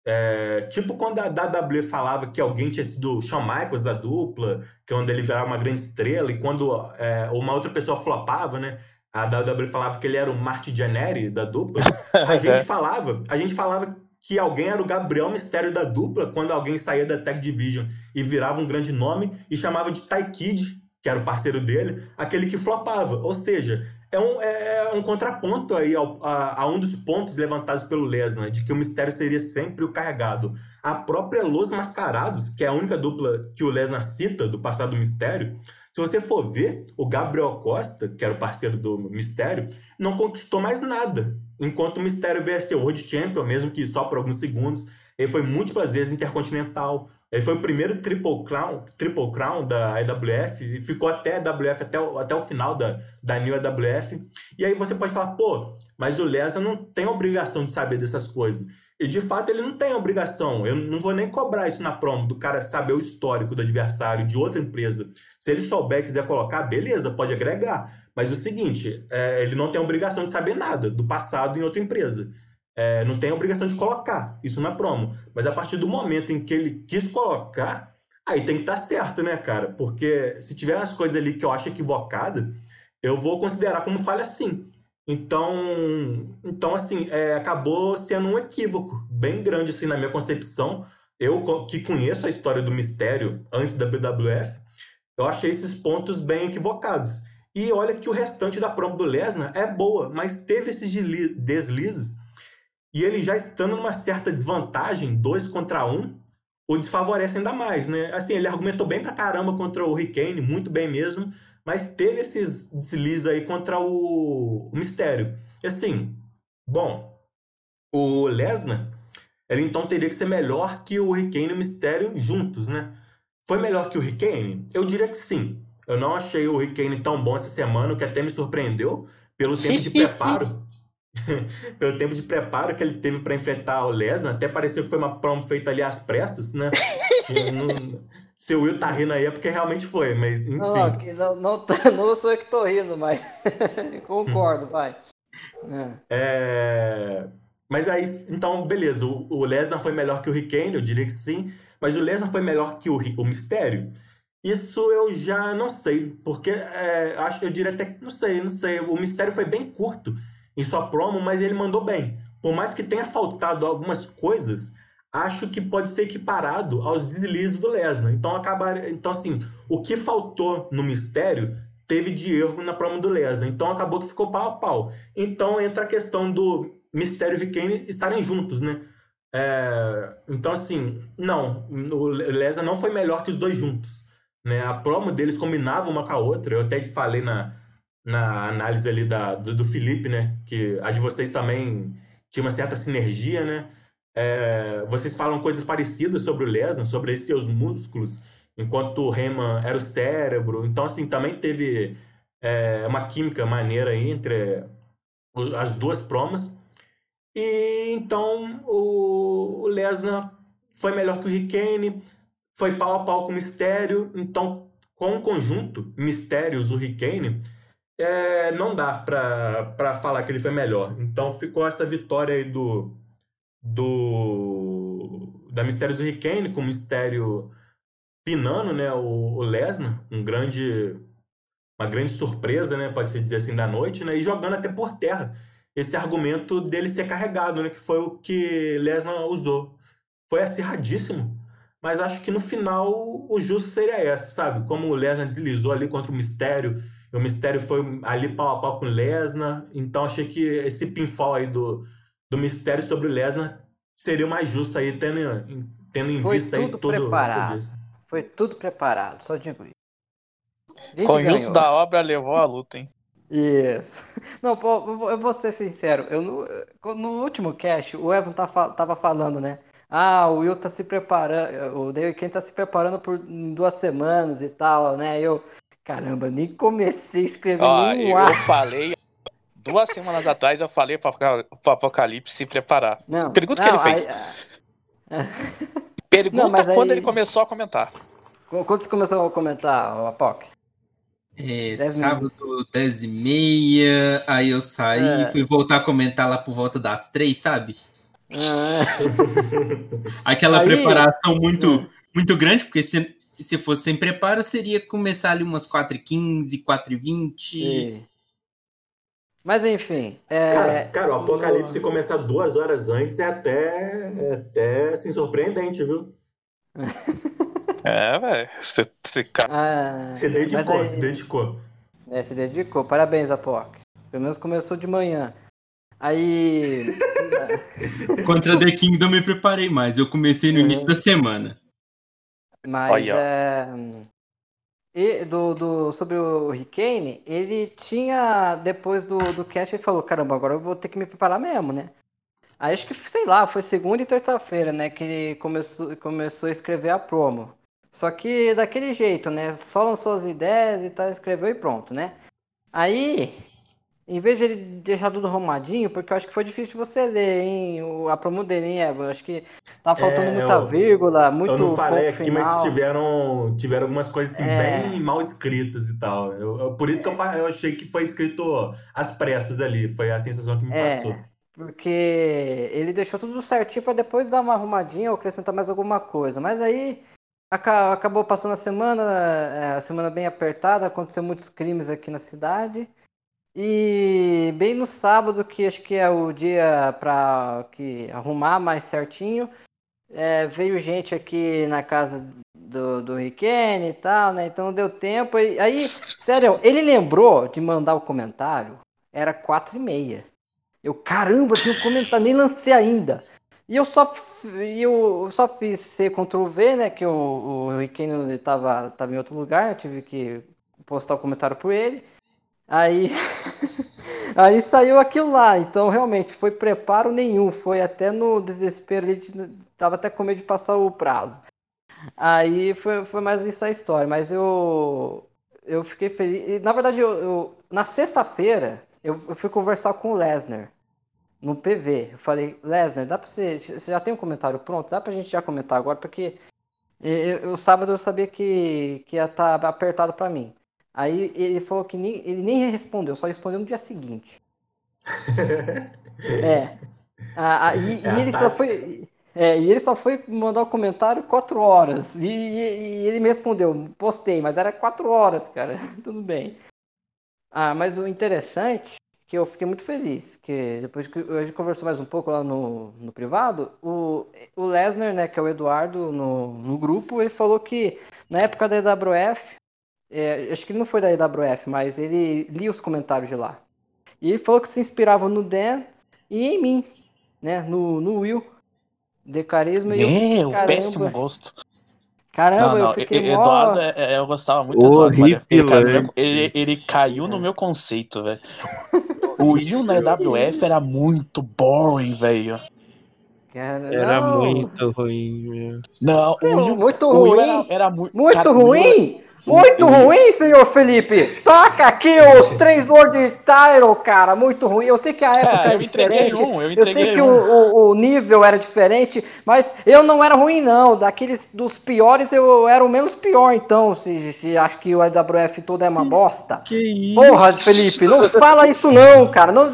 é, tipo quando a WWE falava que alguém tinha sido o Shawn Michaels da dupla, que é onde ele virava uma grande estrela, e quando é, uma outra pessoa flopava, né? a WWE falava que ele era o Marty Jannetty da dupla, a gente é. falava, a gente falava que alguém era o Gabriel Mistério da dupla quando alguém saía da Tag Division e virava um grande nome e chamava de Ty Kid, que era o parceiro dele, aquele que flopava. Ou seja, é um, é um contraponto aí ao, a, a, um dos pontos levantados pelo Lesnar, de que o Mistério seria sempre o carregado. A própria Los Mascarados, que é a única dupla que o Lesnar cita do passado do Mistério, se você for ver, o Gabriel Costa, que era o parceiro do Mistério, não conquistou mais nada. Enquanto o Mistério a ser World Champion, mesmo que só por alguns segundos, ele foi múltiplas vezes intercontinental. Ele foi o primeiro Triple Crown, triple crown da IWF e ficou até a até o, até o final da, da New AWF. E aí você pode falar, pô, mas o Lesnar não tem obrigação de saber dessas coisas. E de fato ele não tem obrigação. Eu não vou nem cobrar isso na promo, do cara saber o histórico do adversário de outra empresa. Se ele souber e quiser colocar, beleza, pode agregar. Mas o seguinte, é, ele não tem obrigação de saber nada do passado em outra empresa. É, não tem obrigação de colocar isso na promo. Mas a partir do momento em que ele quis colocar, aí tem que estar tá certo, né, cara? Porque se tiver umas coisas ali que eu acho equivocada, eu vou considerar como falha sim. Então, então assim, é, acabou sendo um equívoco bem grande assim na minha concepção. Eu que conheço a história do mistério antes da BWF, eu achei esses pontos bem equivocados. E olha que o restante da promo do Lesnar é boa, mas teve esses deslizes e ele já estando numa certa desvantagem, dois contra um, o desfavorece ainda mais, né? Assim, ele argumentou bem pra caramba contra o Hurricane, muito bem mesmo, mas teve esses deslizes aí contra o, o Mistério. E assim, bom, o Lesnar, ele então teria que ser melhor que o Hurricane e o Mistério juntos, né? Foi melhor que o Hurricane? Eu diria que sim. Eu não achei o Hurricane tão bom essa semana, o que até me surpreendeu pelo tempo de preparo. pelo tempo de preparo que ele teve para enfrentar o Lesnar. Até pareceu que foi uma promo feita ali às pressas, né? não, se o Will tá rindo aí é porque realmente foi, mas enfim. Não, não, não, não sou eu que tô rindo, mas concordo, vai. É. É, Mas aí, então, beleza. O, o Lesnar foi melhor que o Rick eu diria que sim. Mas o Lesnar foi melhor que o, o Mistério? Isso eu já não sei. Porque é, acho que eu diria até que não sei, não sei. O Mistério foi bem curto em sua promo, mas ele mandou bem. Por mais que tenha faltado algumas coisas, acho que pode ser equiparado aos deslizes do Lesnar. Então, acabar, então assim, o que faltou no Mistério teve de erro na promo do Lesnar. Então acabou que ficou pau a pau. Então entra a questão do Mistério e Kane estarem juntos, né? É, então assim, não, o Lesnar não foi melhor que os dois juntos, né? A promo deles combinava uma com a outra. Eu até falei na, na análise ali da, do, do Felipe, né? Que a de vocês também tinha uma certa sinergia, né? É, vocês falam coisas parecidas sobre o Lesnar, sobre esses seus músculos, enquanto o Heyman era o cérebro. Então, assim, também teve é, uma química maneira aí entre as duas promos. E então o, o Lesnar foi melhor que o Rick Kane, foi pau a pau com o Mistério. Então, com o conjunto Mistérios, o Rick Kane, é, não dá pra falar que ele foi melhor. Então ficou essa vitória aí do, do da Rick Kane com o Mistério pinando, né, o, o Lesnar, um grande uma grande surpresa, né, pode se dizer assim da noite, né, e jogando até por terra esse argumento dele ser carregado, né, que foi o que Lesnar usou. Foi acirradíssimo, mas acho que no final o justo seria esse, sabe? Como o Lesnar deslizou ali contra o Mistério, o Mistério foi ali pau a pau com o Lesnar, então achei que esse pinfall aí do, do Mistério sobre o Lesnar seria o mais justo aí, tendo, em- tendo em Foi vista aí tudo todo o que eu preparado. disse. Foi tudo preparado, só digo isso. Conjunto ganhou. da obra levou a luta, hein? Isso. Não, pô, eu vou- ser sincero. Eu no, no último cast, o Evan tá, tava falando, né? Ah, o Will tá se preparando, o David Kane tá se preparando por duas semanas e tal, né? Eu, caramba, nem comecei a escrever Ó, nenhum eu, ar. eu falei, duas semanas atrás eu falei pro Apoca- pro Apocalipse se preparar. Não, Pergunta o que ele fez. aí- Pergunta Não, mas quando aí- ele começou a comentar. Quando você começou a comentar, o Apoc? É, Dez sábado, minutos. 10 e meia, aí eu saí, É. fui voltar a comentar lá por volta das três, sabe? Ah, Aquela Aí- preparação muito, muito grande, porque se, se fosse sem preparo, seria começar ali umas 4h15, 4h20. e- Mas enfim. Cara, É, cara, o Apocalipse começar duas horas antes é até, é até assim, surpreendente, viu? É, velho. Você, cara, ah, Se dedicou, aí- se dedicou. É, se dedicou. Parabéns, Apoc. Pelo menos começou de manhã. Aí. Contra The Kingdom eu me preparei mais, eu comecei no Uhum. início da semana. Mas Olha, ó. é. E do, do, sobre o Ricane, ele tinha, depois do, do cast, ele falou, caramba, agora eu vou ter que me preparar mesmo, né? Aí acho que, sei lá, foi segunda e terça-feira, né, que ele começou, começou a escrever a promo. Só que daquele jeito, né, só lançou as ideias e tal, escreveu e pronto, né? Aí, em vez de ele deixar tudo arrumadinho, porque eu acho que foi difícil você ler, hein, o- a promo dele, hein, Evan? Acho que tava faltando É, muita eu- vírgula, muito eu não falei aqui, mas final. tiveram, tiveram algumas coisas assim, É. bem mal escritas e tal. Eu, eu- por isso que eu, eu achei que foi escrito às pressas ali. Foi a sensação que me É. passou. Porque ele deixou tudo certinho para depois dar uma arrumadinha ou acrescentar mais alguma coisa. Mas aí aca- acabou passando a semana, é, a semana bem apertada, aconteceu muitos crimes aqui na cidade. E bem no sábado, que acho que é o dia para que arrumar mais certinho, é, veio gente aqui na casa do, do Riquene e tal, né? Então deu tempo. E aí, sério, ele lembrou de mandar o comentário, era quatro e meia. Eu, caramba, tem um comentário, nem lancei ainda. E eu só, eu só fiz C Ctrl V, né? Que o, o Riqueno estava tava em outro lugar, eu tive que postar o comentário por ele. Aí, aí saiu aquilo lá. Então, realmente, foi preparo nenhum. Foi até no desespero, ele tava até com medo de passar o prazo. Aí foi, foi mais isso a história. Mas eu, eu fiquei feliz. E, na verdade, eu, eu- na sexta-feira, eu, eu fui conversar com o Lesnar no PV. Eu falei, Lesnar, dá pra você. Você já tem um comentário pronto? Dá pra gente já comentar agora, porque eu, o sábado eu sabia que, que ia estar apertado pra mim. Aí ele falou que nem, ele nem respondeu, só respondeu no dia seguinte. É. Ah, ah, e, É e ele só foi. É, e ele só foi mandar o comentário 4 horas. E, e- e ele me respondeu, postei, mas era 4 horas, cara. Tudo bem. Ah, mas o interessante, que eu fiquei muito feliz, que depois que a gente conversou mais um pouco lá no, no privado, o, o Lesnar, né, que é o Eduardo no, no grupo, ele falou que na época da EWF, é, acho que ele não foi da EWF, mas ele lia os comentários de lá. E ele falou que se inspirava no Dan e em mim, né? No, no Will, de carisma. E eu, Meu, caramba. péssimo gosto. caramba, Não, eu não, fiquei E- mó... Eduardo, é- é- eu gostava muito do Eduardo. Ele caiu, no meu, Horripilante. ele, ele caiu no meu conceito, velho. O Will na EWF era muito boring, velho. Cara, Era não, muito ruim, meu. Não, o Meu, Will, muito o Will ruim. era, era muito. Muito cara, Will- ruim! Muito ruim, senhor Felipe! Toca aqui os três Lord de Tyro, cara! Muito ruim. Eu sei que a época Cara, é eu entreguei diferente. um, eu Eu sei que um. o, o, nível era diferente, mas eu não era ruim, não. Daqueles dos piores, eu era o menos pior, então. Se, se acho que o EWF todo é uma bosta. Que isso? Porra, Felipe, não fala isso, não, cara. Não,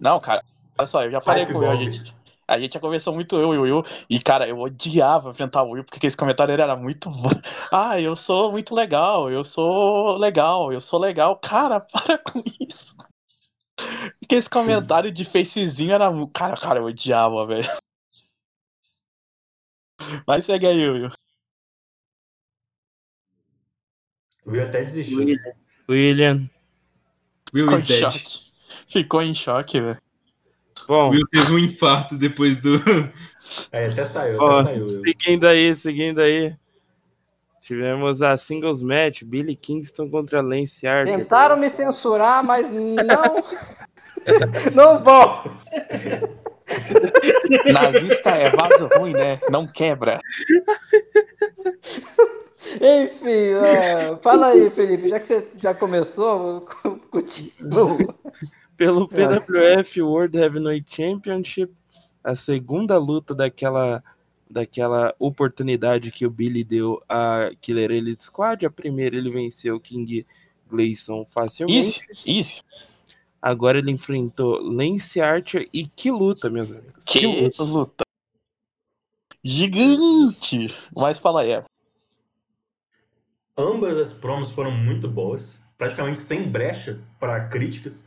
Não, cara, olha só, eu já falei Hype com o Will, a gente, já conversou muito eu e o Will, e cara, eu odiava enfrentar o Will, porque esse comentário era muito bom. Ah, eu sou muito legal, eu sou legal, eu sou legal. Cara, para com isso. Porque esse comentário de facezinho era. Cara, cara, eu odiava, velho. Mas segue aí, Will. O Will até desistiu. William. Will Ficou is em dead. choque. Ficou em choque, velho. Bom, Will teve um infarto depois do. É, até saiu, ó, até saiu. Seguindo aí, seguindo aí. Tivemos a singles match, Billy Kingston contra Lance Archer. tentaram me censurar, mas não. não vão. Nazista é vaso ruim, né? Não quebra. Enfim, é, fala aí, Felipe. Já que você já começou, continua. Pelo PWF World Heavyweight Championship, a segunda luta daquela daquela oportunidade que o Billy deu a Killer Elite Squad. A primeira ele venceu o King Gleason facilmente. Easy, easy. Agora ele enfrentou Lance Archer e que luta, meus amigos. Que luta. luta. Gigante. Mas fala aí. Ambas as promos foram muito boas, praticamente sem brecha para críticas.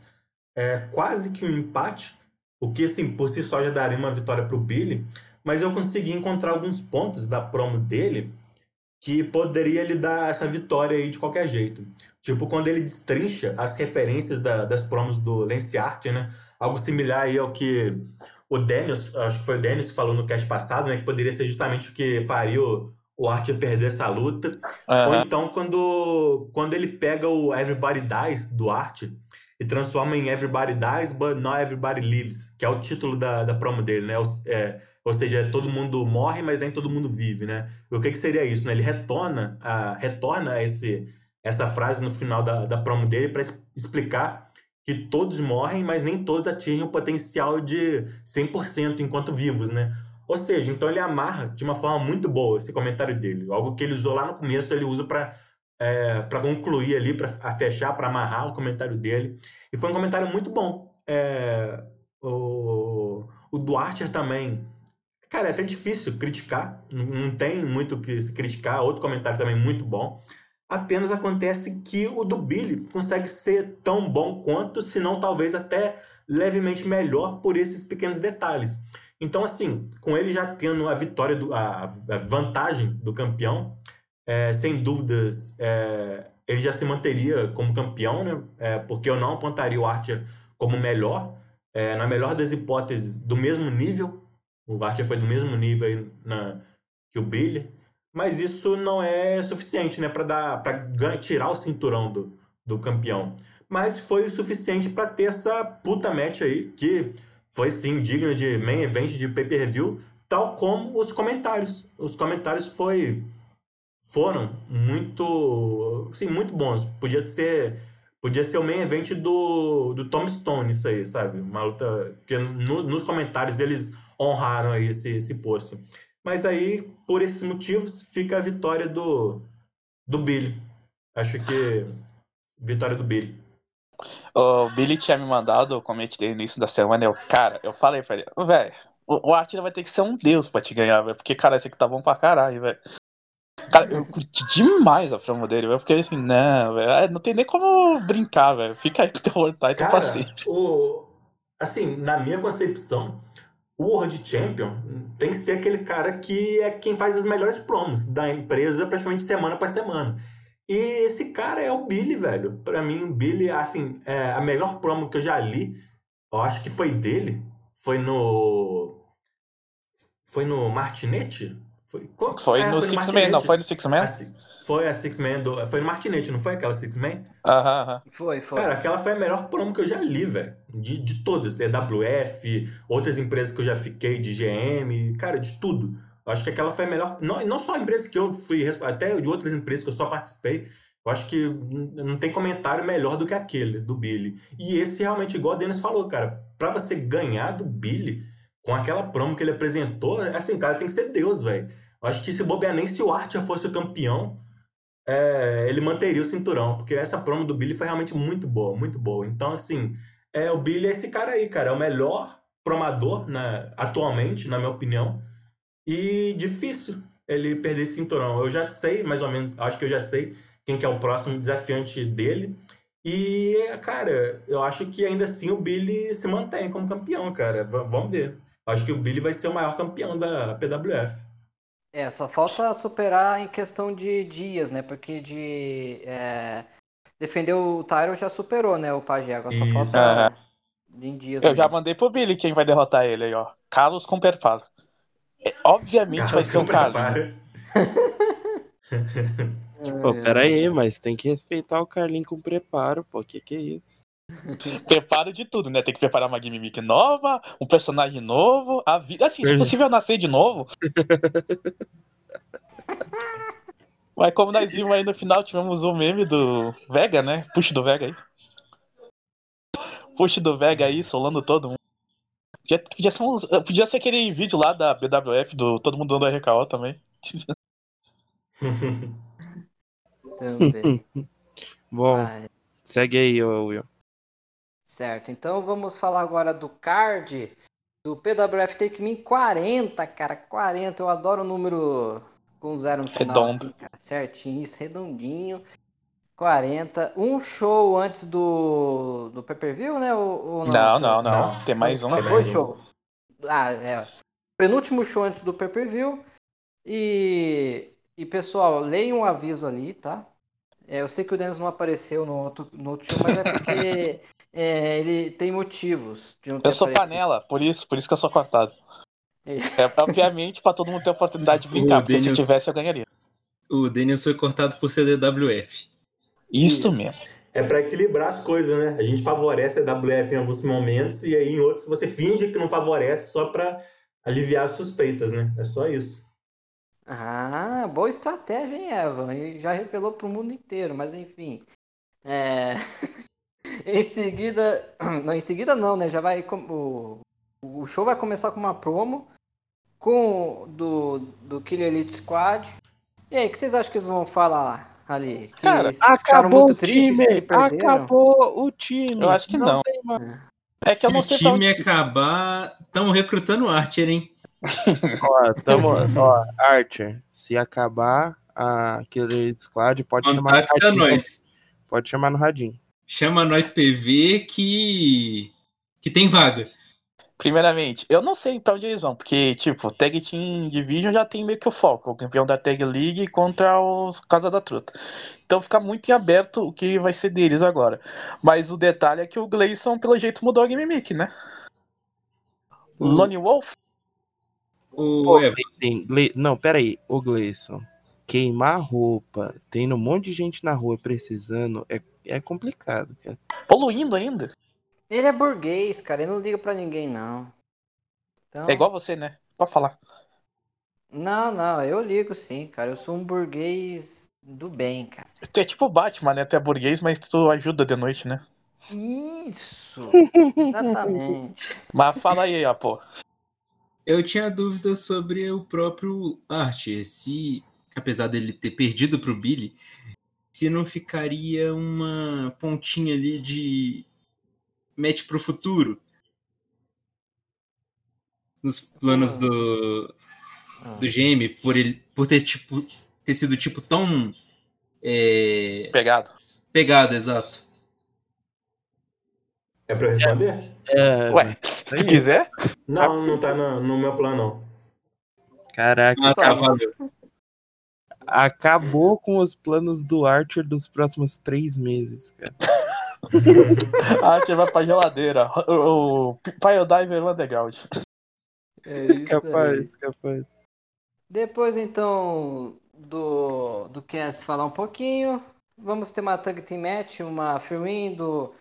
É quase que um empate, o que assim por si só já daria uma vitória para o Billy, mas eu consegui encontrar alguns pontos da promo dele que poderia lhe dar essa vitória aí de qualquer jeito. Tipo, quando ele destrincha as referências da- das promos do Lance Archer, né? Algo similar aí ao que o Daniels, acho que foi o Daniels que falou no cast passado, né? Que poderia ser justamente o que faria o, o Archer perder essa luta. Ou Aham. então quando, quando ele pega o Everybody Dies do Art e transforma em Everybody Dies, but not Everybody Lives, que é o título da, da promo dele, né? É, ou seja, todo mundo morre, mas nem todo mundo vive, né? E o que, que seria isso, né? Ele retorna, a, retorna esse, essa frase no final da, da promo dele para explicar que todos morrem, mas nem todos atingem o potencial de 100% enquanto vivos, né? Ou seja, então ele amarra de uma forma muito boa esse comentário dele. Algo que ele usou lá no começo, ele usa para é, para concluir ali, para fechar, para amarrar o comentário dele. E foi um comentário muito bom. É, o, o Duarte também. Cara, é até difícil criticar. Não, tem muito o que se criticar. Outro comentário também muito bom. Apenas acontece que o do Billy consegue ser tão bom quanto, se não talvez até levemente melhor por esses pequenos detalhes. Então, assim, com ele já tendo a vitória, do, a, a vantagem do campeão, é, sem dúvidas, é, ele já se manteria como campeão, né? É, porque eu não apontaria o Archer como melhor. É, na melhor das hipóteses, do mesmo nível. O Archer foi do mesmo nível na, que o Billy. Mas isso não é suficiente, né? Para tirar o cinturão do, do campeão. Mas foi o suficiente para ter essa puta match aí, que foi sim digna de main event de pay-per-view, tal como os comentários. Os comentários foi foram muito, sim, muito bons. Podia ser, podia ser o main event do, do Tom Stone isso aí, sabe? Uma luta que no- nos comentários eles honraram aí esse, esse posto. Mas aí, por esses motivos, fica a vitória do, do Billy. Acho que vitória do Billy. O Billy tinha me mandado o comente dele no início da semana. Eu, cara, eu falei pra ele, velho, o, Artira vai ter que ser um deus pra te ganhar, velho. Porque, cara, esse aqui tá bom pra caralho, velho. Cara, eu curti demais a promo dele, velho. Eu fiquei assim, não, velho. é, Não tem nem como brincar, velho. Fica aí pro teu World Title pra Cara, sempre. o, assim, na minha concepção, o World Champion tem que ser aquele cara que é quem faz as melhores promos da empresa praticamente semana pra semana. E esse cara é o Billy, velho. Pra mim, o Billy, assim, é a melhor promo que eu já li, eu acho que foi dele, foi no. Foi no Martinete? Foi, qual- Foi é, no Six Man, Martinete. não foi no Six Man? A si- Foi a Six Man do. Foi no Martinete, não foi aquela Six Man? Aham, aham. Foi, foi. Cara, aquela foi a melhor promo que eu já li, velho. De, de todas. EWF, outras empresas que eu já fiquei, de GM, cara, de tudo. Eu acho que aquela foi a melhor. Não, não só a empresa que eu fui, até de outras empresas que eu só participei. Eu acho que não tem comentário melhor do que aquele, do Billy. E esse realmente, igual o Denis falou, cara, pra você ganhar do Billy, com aquela promo que ele apresentou, assim, cara, tem que ser Deus, velho. Acho que se bobear nem se o já fosse o campeão, é, ele manteria o cinturão, porque essa promo do Billy foi realmente muito boa, muito boa. Então, assim, é, o Billy é esse cara aí, cara, é o melhor promador né, atualmente, na minha opinião, e difícil ele perder esse cinturão. Eu já sei, mais ou menos, acho que eu já sei quem que é o próximo desafiante dele. E, cara, eu acho que ainda assim o Billy se mantém como campeão, cara. V- vamos ver. Acho que o Billy vai ser o maior campeão da PWF. É, só falta superar em questão de dias, né? Porque de é, defender o Tyro já superou, né? O Pajé. Agora só Isso. falta em dias. Eu já ali. mandei pro Billy quem vai derrotar ele aí, ó. Carlos com preparo. É, Obviamente vai ser um Carlos. Pô, pera aí, mas tem que respeitar o Carlinho com preparo, pô. Que que é isso? Preparo de tudo, né? Tem que preparar uma gimmick nova, um personagem novo, a vida. Assim, se Verdade. possível nascer de novo. Mas como nós vimos aí no final, tivemos o meme do Vega, né? Push do Vega aí. Push do Vega aí, solando todo mundo. Podia, podia, ser, uns- podia ser aquele vídeo lá da BWF do todo mundo dando RKO também. Também. Bom, segue aí, ô Will. Certo, então vamos falar agora do card do PWF Take Me 40, cara, 40. Eu adoro o número com zero no final. Redondo. assim, cara. Certinho, isso, redondinho. 40. Um show antes do, do pay-per-view, né? Ou, ou Não, Show? não, não. Não. Tem mais um. Tem Dois mais um. shows. Ah, é. Penúltimo show antes do pay-per-view. E, e pessoal, leiam um aviso ali, tá? É, eu sei que o Denis não apareceu no outro, no outro show, mas é porque é, ele tem motivos de não ter Eu sou aparecido. panela, por isso, por isso que eu sou cortado. É. É, obviamente, pra todo mundo ter a oportunidade de brincar, O porque se Daniels- tivesse eu ganharia. O Daniels foi cortado por CDWF. Isso, Isso. mesmo. É pra equilibrar as coisas, né? A gente favorece a WF em alguns momentos e aí em outros você finge que não favorece só pra aliviar as suspeitas, né? É só isso. Ah, boa estratégia, hein, Evan? E já revelou pro mundo inteiro, mas enfim. É... em seguida. Não, em seguida não, né? Já vai. O, o show vai começar com uma promo com do, do Killer Elite Squad. E aí, o que vocês acham que eles vão falar ali? Que Cara, Acabou o time! Acabou o time! Eu acho que não. tem mais. É que não Se o time onde... acabar, estão recrutando o Archer, hein? Ó, tamo, ó, Archer, se acabar a Killer Squad, pode chamar no Contacta radinho. nós. Pode chamar no radinho. Chama nós PV que. que tem vaga. Primeiramente, eu não sei pra onde eles vão, porque, tipo, Tag Team Division já tem meio que o foco, o campeão da Tag League contra os Casa da Truta. Então fica muito em aberto o que vai ser deles agora. Mas o detalhe é que o Gleison, pelo jeito, mudou a gimmick, né? Lone Wolf? O Pô, Evan, Gleison, Gle... Não, peraí, ô Gleison. Queimar roupa, tendo um monte de gente na rua precisando, é, é complicado, cara. Poluindo ainda. Ele é burguês, cara. Ele não liga pra ninguém, não. Então... É igual você, né? Pode falar. Não, não, eu ligo sim, cara. Eu sou um burguês do bem, cara. Tu é tipo o Batman, né? Tu é burguês, mas tu ajuda de noite, né? Isso! Exatamente. Mas fala aí, ó, pô. eu tinha dúvida sobre o próprio Archer. Se, apesar dele ter perdido pro Billy, se não ficaria uma pontinha ali de match pro futuro nos planos Ah. do, Ah. do GM, por ele por ter, tipo, ter sido tipo tão é, Pegado. pegado, exato. É pra eu responder? É, Ué, se tu quiser. Não, não tá no, no meu plano, não. Caraca, Ah, tá, valeu. Acabou com os planos do Archer dos próximos três meses, cara. Você vai pra geladeira. O, o Pile Diver Underground. É isso aí. Capaz, capaz. Depois então do, do Cass falar um pouquinho, vamos ter uma tag team match, uma free do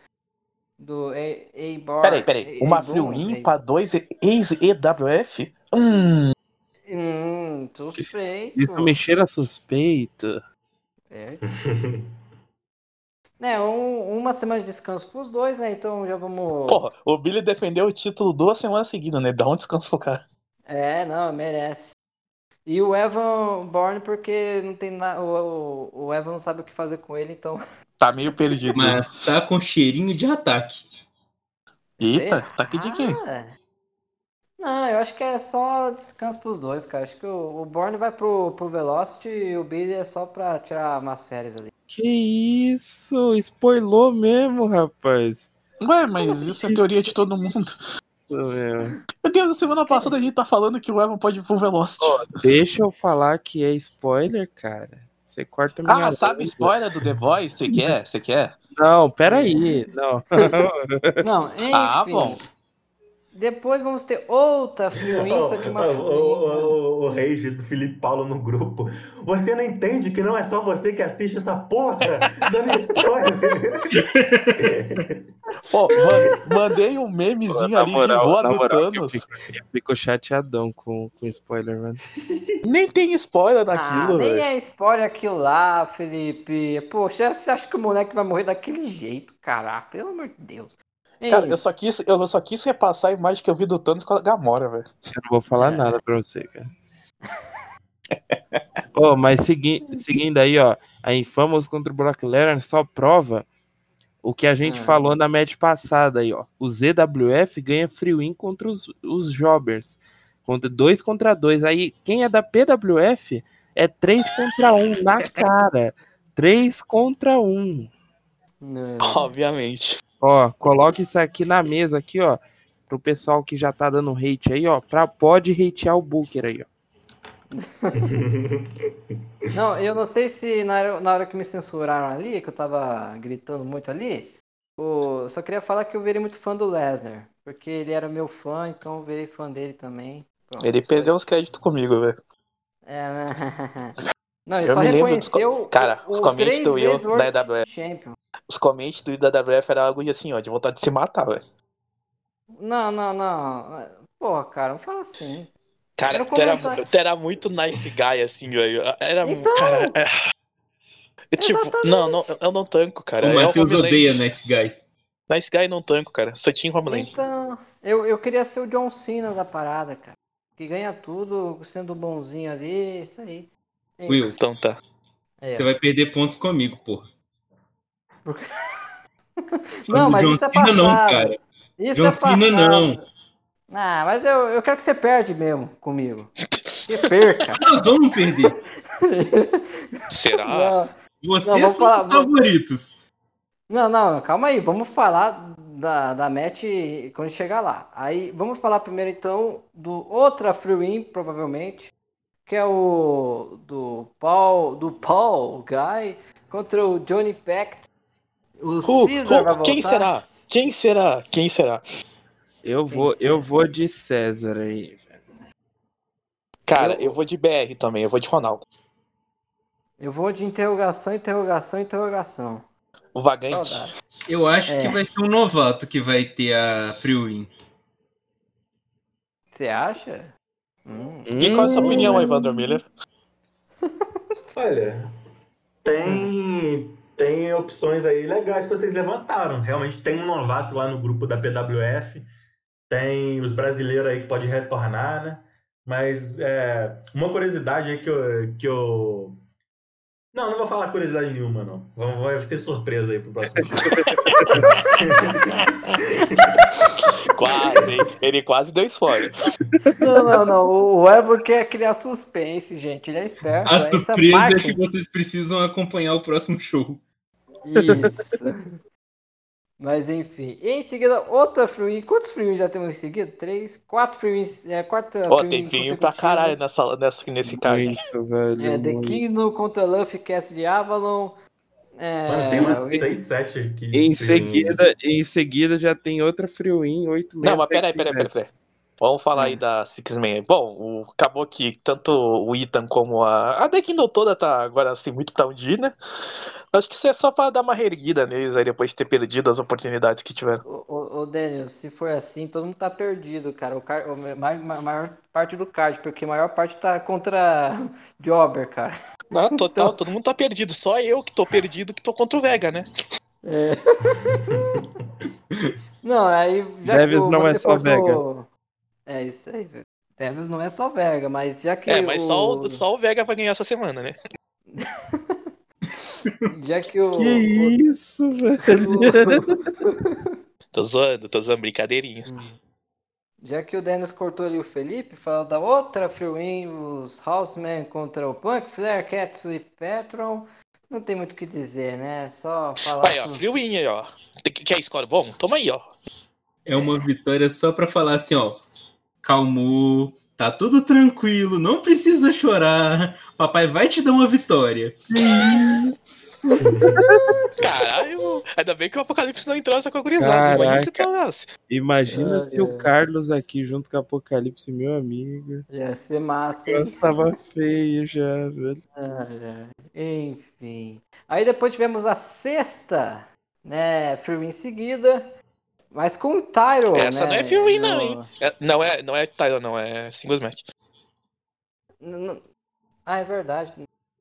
do A-Bar. Peraí, peraí. Uma free win pra dois ex-EWF? Hum. Suspeito. Isso me cheira suspeito. É. É, um- uma semana de descanso pros dois, né? Então já vamos. Porra, o Billy defendeu o título duas semanas seguidas, né? Dá um descanso pro cara. É, não, merece. E o Evan Bourne, porque não tem nada. O, o, o Evan não sabe o que fazer com ele, então. Tá meio perdido. né? Mas tá com cheirinho de ataque. Eita, tá aqui de quem? Ah, Não, eu acho que é só descanso pros dois, cara. Acho que o, o Bourne vai pro, pro Velocity e o Billy é só pra tirar umas férias ali. Que isso? Spoilou mesmo, rapaz. Ué, mas isso é teoria de todo mundo. Meu. Meu Deus, a semana passada a gente tá falando que o Evan pode ir pro Velocity. Deixa eu falar que é spoiler, cara. Você corta minha. Ah, sabe spoiler do The Boys? Você quer? Você quer? Não, peraí. Não. Não, enfim. Ah, bom. Depois vamos ter outra só que uma o, o, o, o rage do Felipe Paulo no grupo. Você não entende que não é só você que assiste essa porra? Dando spoiler. Pô, mano, mandei um memezinho Na ali moral, de boa do moral, eu Thanos. fico, eu fico chateadão com, com spoiler, mano. Nem tem spoiler Ah, daquilo, nem é spoiler aquilo lá, Felipe. Poxa, você acha que o moleque vai morrer daquele jeito, cara? Pelo amor de Deus. Ei, Cara, eu só, quis, eu só quis repassar a imagem que eu vi do Thanos com a Gamora, velho. Eu não vou falar nada pra você, cara. Ô, mas segui seguindo aí, ó, a Infamous contra o Brock Lesnar só prova o que a gente Ah. falou na match passada aí, ó. O ZWF ganha free win contra os, os Jobbers. Contra dois contra dois. Aí, quem é da PWF é três contra um na cara. Três contra um. Não. Obviamente. Ó, coloque isso aqui na mesa aqui, ó. Pro pessoal que já tá dando hate aí, ó. Pra, pode hatear o Booker aí, ó. Não, eu não sei se na hora, na hora que me censuraram ali, que eu tava gritando muito ali, o, só queria falar que eu virei muito fã do Lesnar. Porque ele era meu fã, então eu virei fã dele também. Pronto, Ele perdeu os créditos comigo, velho. É, né? Não, ele Eu só me lembro dos reconheceu Cara, o, os o comentários do eu World da AWF. Champion. Os comentários do IWF era algo assim, ó, de vontade de se matar, velho. Não, não, não. Porra, cara, não fala assim. Cara, tu era, tu era muito nice guy, assim, velho. Era. Então, cara. É... Eu, tipo, exatamente. não, não, eu não tanco, cara. o É Matheus odeia Nice Guy. Nice guy não tanco, cara. Só tinha Homeland. Então, eu, eu queria ser o John Cena da parada, cara. Que ganha tudo sendo bonzinho ali, isso aí. Will, Então tá. é. você vai perder pontos comigo, porra. Não, mas John isso é Cena passado. não, cara. Isso John é Cena passado. não. Ah, mas eu, eu quero que você perde mesmo comigo. Que perca. Nós vamos perder. Será? Não, Vocês Não, vamos são falar- os favoritos. Não, não, calma aí, vamos falar da, da match quando chegar lá. Aí, vamos falar primeiro então do outra free win, provavelmente, que é o do Paul, do Paul Guy contra o Johnny Pact. O Who? Who? Quem será? Quem será? Quem será? Eu vou, eu vou de César aí, velho. Cara, Eu- eu vou de BR também, eu vou de Ronaldo. Eu vou de interrogação, interrogação, interrogação. O vagante. Eu acho É. que vai ser um novato que vai ter a free win. Você acha? Hum. E qual é a sua opinião, Evander Miller? Olha, tem, tem opções aí legais que vocês levantaram. Realmente tem um novato lá no grupo da PWF, tem os brasileiros aí que pode retornar, né? Mas é, uma curiosidade aí que eu, que eu Não, não vou falar curiosidade nenhuma, não. Vai ser surpresa aí pro próximo show. Quase, hein? Ele quase deu spoiler. Não, não, não. O Evo quer criar suspense, gente. Ele é esperto. A essa surpresa é que vocês precisam acompanhar o próximo show. Isso. Mas enfim. E em seguida, outra free. Quantos free já temos em seguida? Três? Quatro free. É, quarta Ó, free tem filho pra caralho nessa, nessa, nesse card. Muito, velho. É, The. Kingdom contra Luffy Cast de Avalon. É, Mano, tem umas o- 6, 7 aqui. Em seguida, em seguida já tem outra Free Win, 8 Não, mas peraí, peraí, peraí, peraí. Vamos falar aí da Six Man. Bom, o, acabou que tanto o Ethan como a. A Dekino toda tá agora assim, muito pra onde ir, né? Acho que isso é só pra dar uma reerguida neles aí depois de ter perdido as oportunidades que tiveram. Ô, Daniel, se for assim, todo mundo tá perdido, cara. O car... o ma- ma- maior parte do card, porque a maior parte tá contra Jobber, cara. Ah, total, todo mundo tá perdido. Só eu que tô perdido que tô contra o Vega, né? É. Não, aí já Devils que não é só cortou- É isso aí, velho. Devils não é só Vega, mas já que É, mas só, o... o, só o Vega vai ganhar essa semana, né? já que o Que isso, velho? o- Tô zoando, tô zoando, brincadeirinha. Já que o Dennis cortou ali o Felipe, fala da outra Free Win, os Housemen contra o Punk, Flare, Katsu e Petron. Não tem muito o que dizer, né? Só falar. Aí, ó, com- Free Win aí, ó. Quer score bom? Toma aí, ó. É uma vitória só pra falar assim, ó. Calmou, tá tudo tranquilo, não precisa chorar. Papai vai te dar uma vitória. Caralho, ainda bem que o Apocalipse não entrou nessa concurizada. Caraca. Imagina se entrasse. Imagina Ai, se o. Carlos aqui junto com o Apocalipse, meu amigo. Ia ser massa, hein? Eu tava feio já, velho. Ai. Enfim. Aí depois tivemos a sexta, né? Free Win em seguida. Mas com o Tyro. Essa né, não é Free Win, não, no- hein? É, não é, não é title, não, é singles match. Ah, é verdade.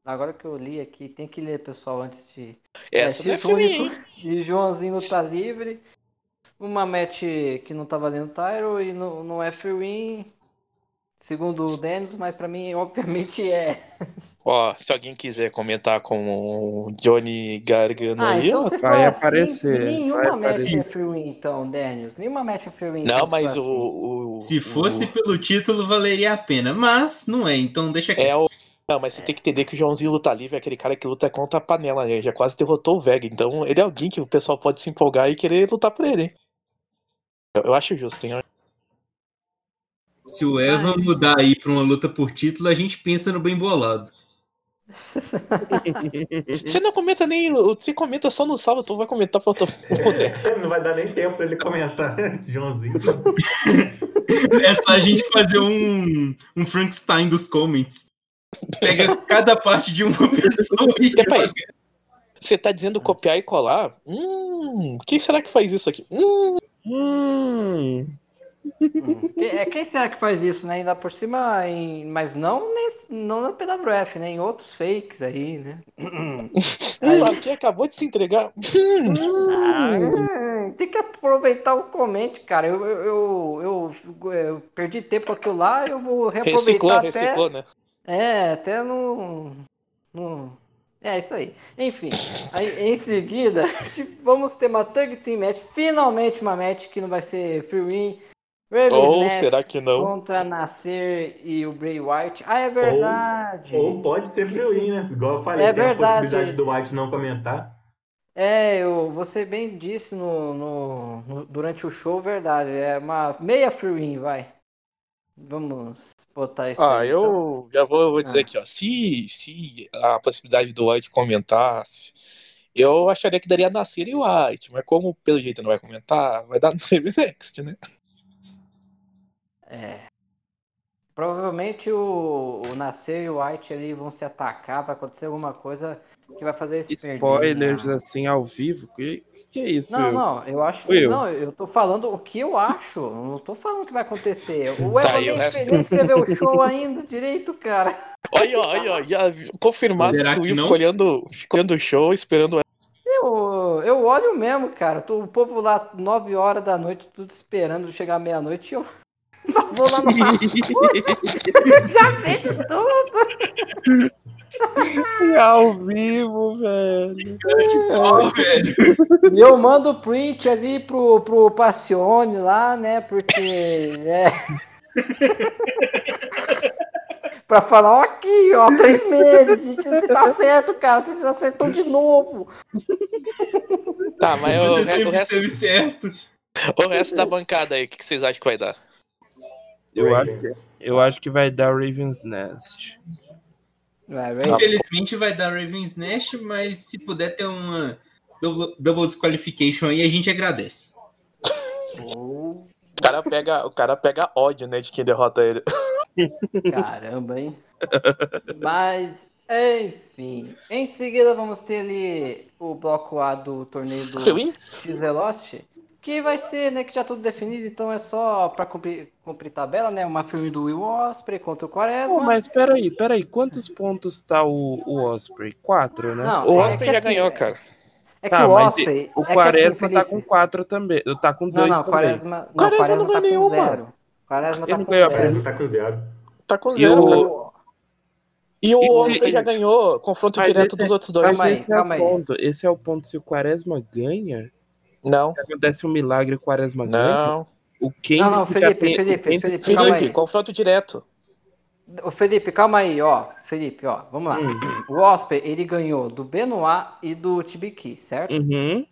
Agora que eu li aqui, tem que ler, pessoal, antes de. Essa não é Win, hein? E Joãozinho tá livre. Uma match que não tá valendo Tyro e não, não é free win. Segundo o Dennis, mas pra mim, obviamente, é. Ó, se alguém quiser comentar com o Johnny Gargano Ah, aí, então vai assim, aparecer, nenhuma vai match aparecer. é free win, então, Daniels. Nenhuma match é free win. Não, então, se mas for assim. o. o- Se o- fosse pelo título, valeria a pena. Mas não é, então deixa quieto. É o. Não, mas você tem que entender que o Joãozinho luta livre é aquele cara que luta contra a panela, né? Ele já quase derrotou o Vega. Então ele é alguém que o pessoal pode se empolgar e querer lutar por ele, hein? Eu, eu acho justo, hein? Se o Evan mudar aí pra uma luta por título, a gente pensa no bem bolado. Você não comenta nem. Você comenta só no sábado, tu vai comentar pra outro. Não vai dar nem tempo pra ele comentar, Joãozinho. É só a gente fazer um, um Frankenstein dos comments. Pega cada parte de uma pessoa e Pai, Você tá dizendo copiar e colar? Hum, quem será que faz isso aqui? Hum, Hum. É, quem será que faz isso, né? Ainda por cima, em... mas não, nesse- não na PWF, né? Em outros fakes aí, né? hum, aqui acabou de se entregar. Ah, tem que aproveitar o comente, cara. Eu, eu, eu, eu- eu perdi tempo com aquilo lá, eu vou reaproveitar Reciclou, até... reciclou, né? É, até no... no... É, isso aí. Enfim, aí, em seguida, tipo, vamos ter uma Tag Team Match. Finalmente uma match que não vai ser free win. Ou Snap será que não? Contra Nascer e o Bray White. Ah, é verdade. Ou pode ser free win, né? Igual eu falei, É tem verdade. a possibilidade do White não comentar. É, eu, você bem disse no, no- no- durante o show, verdade. É uma meia free win, vai. Vamos botar isso Ah, aí. então. eu já vou, vou dizer Ah. aqui, ó. Se, se a possibilidade do White comentasse, eu acharia que daria Nascer e White, mas como pelo jeito não vai comentar, vai dar no Next, né? É. Provavelmente o, o Nascer e o White ali vão se atacar, vai acontecer alguma coisa que vai fazer eles spoilers perderem a- assim ao vivo? Que, que é isso? Não, Will? não, eu acho. Will. Não, eu tô falando o que eu acho. eu Não tô falando o que vai acontecer. O Tá, Evan o nem, resto? nem escreveu o show ainda direito, cara. Olha, olha, já confirmado Será que o Will olhando, ficou olhando o show, esperando Eu, eu olho mesmo, cara. Tô, o povo lá, 9 horas da noite, tudo esperando chegar meia-noite. Eu só vou lá no Já vejo tudo. Ao vivo, velho. Ó, velho. E eu mando o print ali pro, pro Passione lá, né? Porque. É. pra falar, ó, aqui, ó, três meses, gente, você tá certo, cara, você acertou de novo. Tá, mas o, Você re- o resto, certo. o resto da bancada aí, o que, que vocês acham que vai dar? Eu acho, Ravens. eu acho que vai dar Raven's Nest. Vai, vai. Infelizmente vai dar Ravens Nest, mas se puder ter uma double, double disqualification aí, a gente agradece. O cara pega, o cara pega ódio, né, de quem derrota ele. caramba, hein? Mas, enfim. Em seguida vamos ter ali o bloco A do torneio do. X-Velocity. Que vai ser, né, que já tudo definido, então é só pra cumprir, cumprir tabela, né? Uma filme do Will Osprey contra o Quaresma. Pô, mas peraí, peraí, quantos pontos tá o, o Osprey? Quatro, né? Não, O é Osprey que já assim, ganhou, cara. É que Tá, o mas Osprey. O é que Quaresma assim, tá com quatro também. Tá com Não, dois não, também. Quaresma. Não, Quaresma Quaresma não tá ganhou com nenhuma. zero. Quaresma tá não com ganhou zero. Quaresma tá com zero. Tá com E zero, o-. E o e- Osprey já ganhou confronto Mas direto esse dos é- outros dois. Calma aí, esse é calma o aí. ponto. Esse é o ponto. Se o Quaresma ganha, Não, se acontece um milagre o Quaresma ganha, não. o Kendrick Não, não, Felipe, tem... Felipe, o Kendrick- Felipe, calma Felipe, aí. confronto direto. Ô, Felipe, calma aí, ó. Felipe, ó, vamos lá. Hum. O Osprey, ele ganhou do Benoit e do Tibiki, certo? Uhum.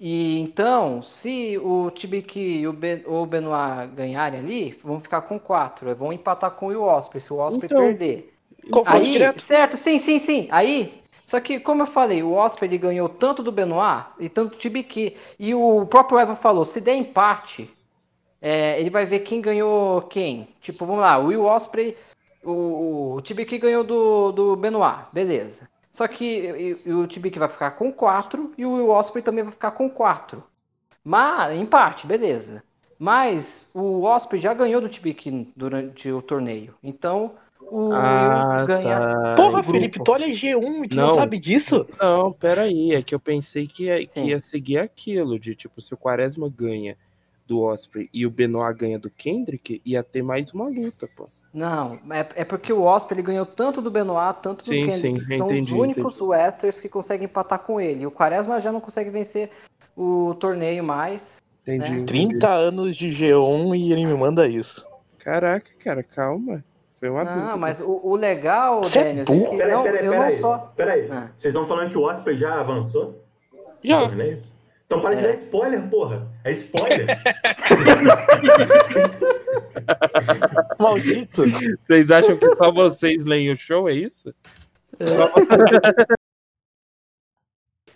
E então, se o Tibiki e o, Ben, o Benoit ganharem ali, vão ficar com quatro. Vão empatar com o Osprey, se o Osprey Então, perder. Confronto Aí, direto. certo, sim, sim, sim. Aí, só que, como eu falei, o Osprey ele ganhou tanto do Benoit e tanto do Tibiki. E o próprio Evan falou, se der empate, é, ele vai ver quem ganhou quem. Tipo, vamos lá, o Will Osprey, o, o Tibiki ganhou do, do Benoit, beleza. Só que e- e o Tibiki vai ficar com 4 e o Will Osprey também vai ficar com 4. Mas, empate, beleza. Mas o Osprey já ganhou do Tibiki durante o torneio. Então, o Ah, Will ganha. tá. Porra, grupo. Felipe, tu olha G1 e tu não, Não. sabe disso? Não, peraí, é que eu pensei que ia, que ia seguir aquilo, de tipo, se o Quaresma ganha do Osprey e o Benoit ganha do Kendrick, ia ter mais uma luta, pô. Não, é, é porque o Osprey ele ganhou tanto do Benoit, tanto do Sim, Kendrick. sim, que são entendi, os únicos Westerns que conseguem empatar com ele. O Quaresma já não consegue vencer o torneio mais. Entendi. Né? entendi. 30 anos de G1 e ele me manda isso. Caraca, cara, calma. Foi uma Não, dúvida. mas o, o legal, Você é burro. que Peraí, não, peraí, peraí. não só. Peraí. Ah. Vocês estão falando que o Osprey já avançou? Já. no torneio? Então para de É. dar spoiler, porra. É spoiler. Maldito. Vocês acham que só vocês leem o show, é isso?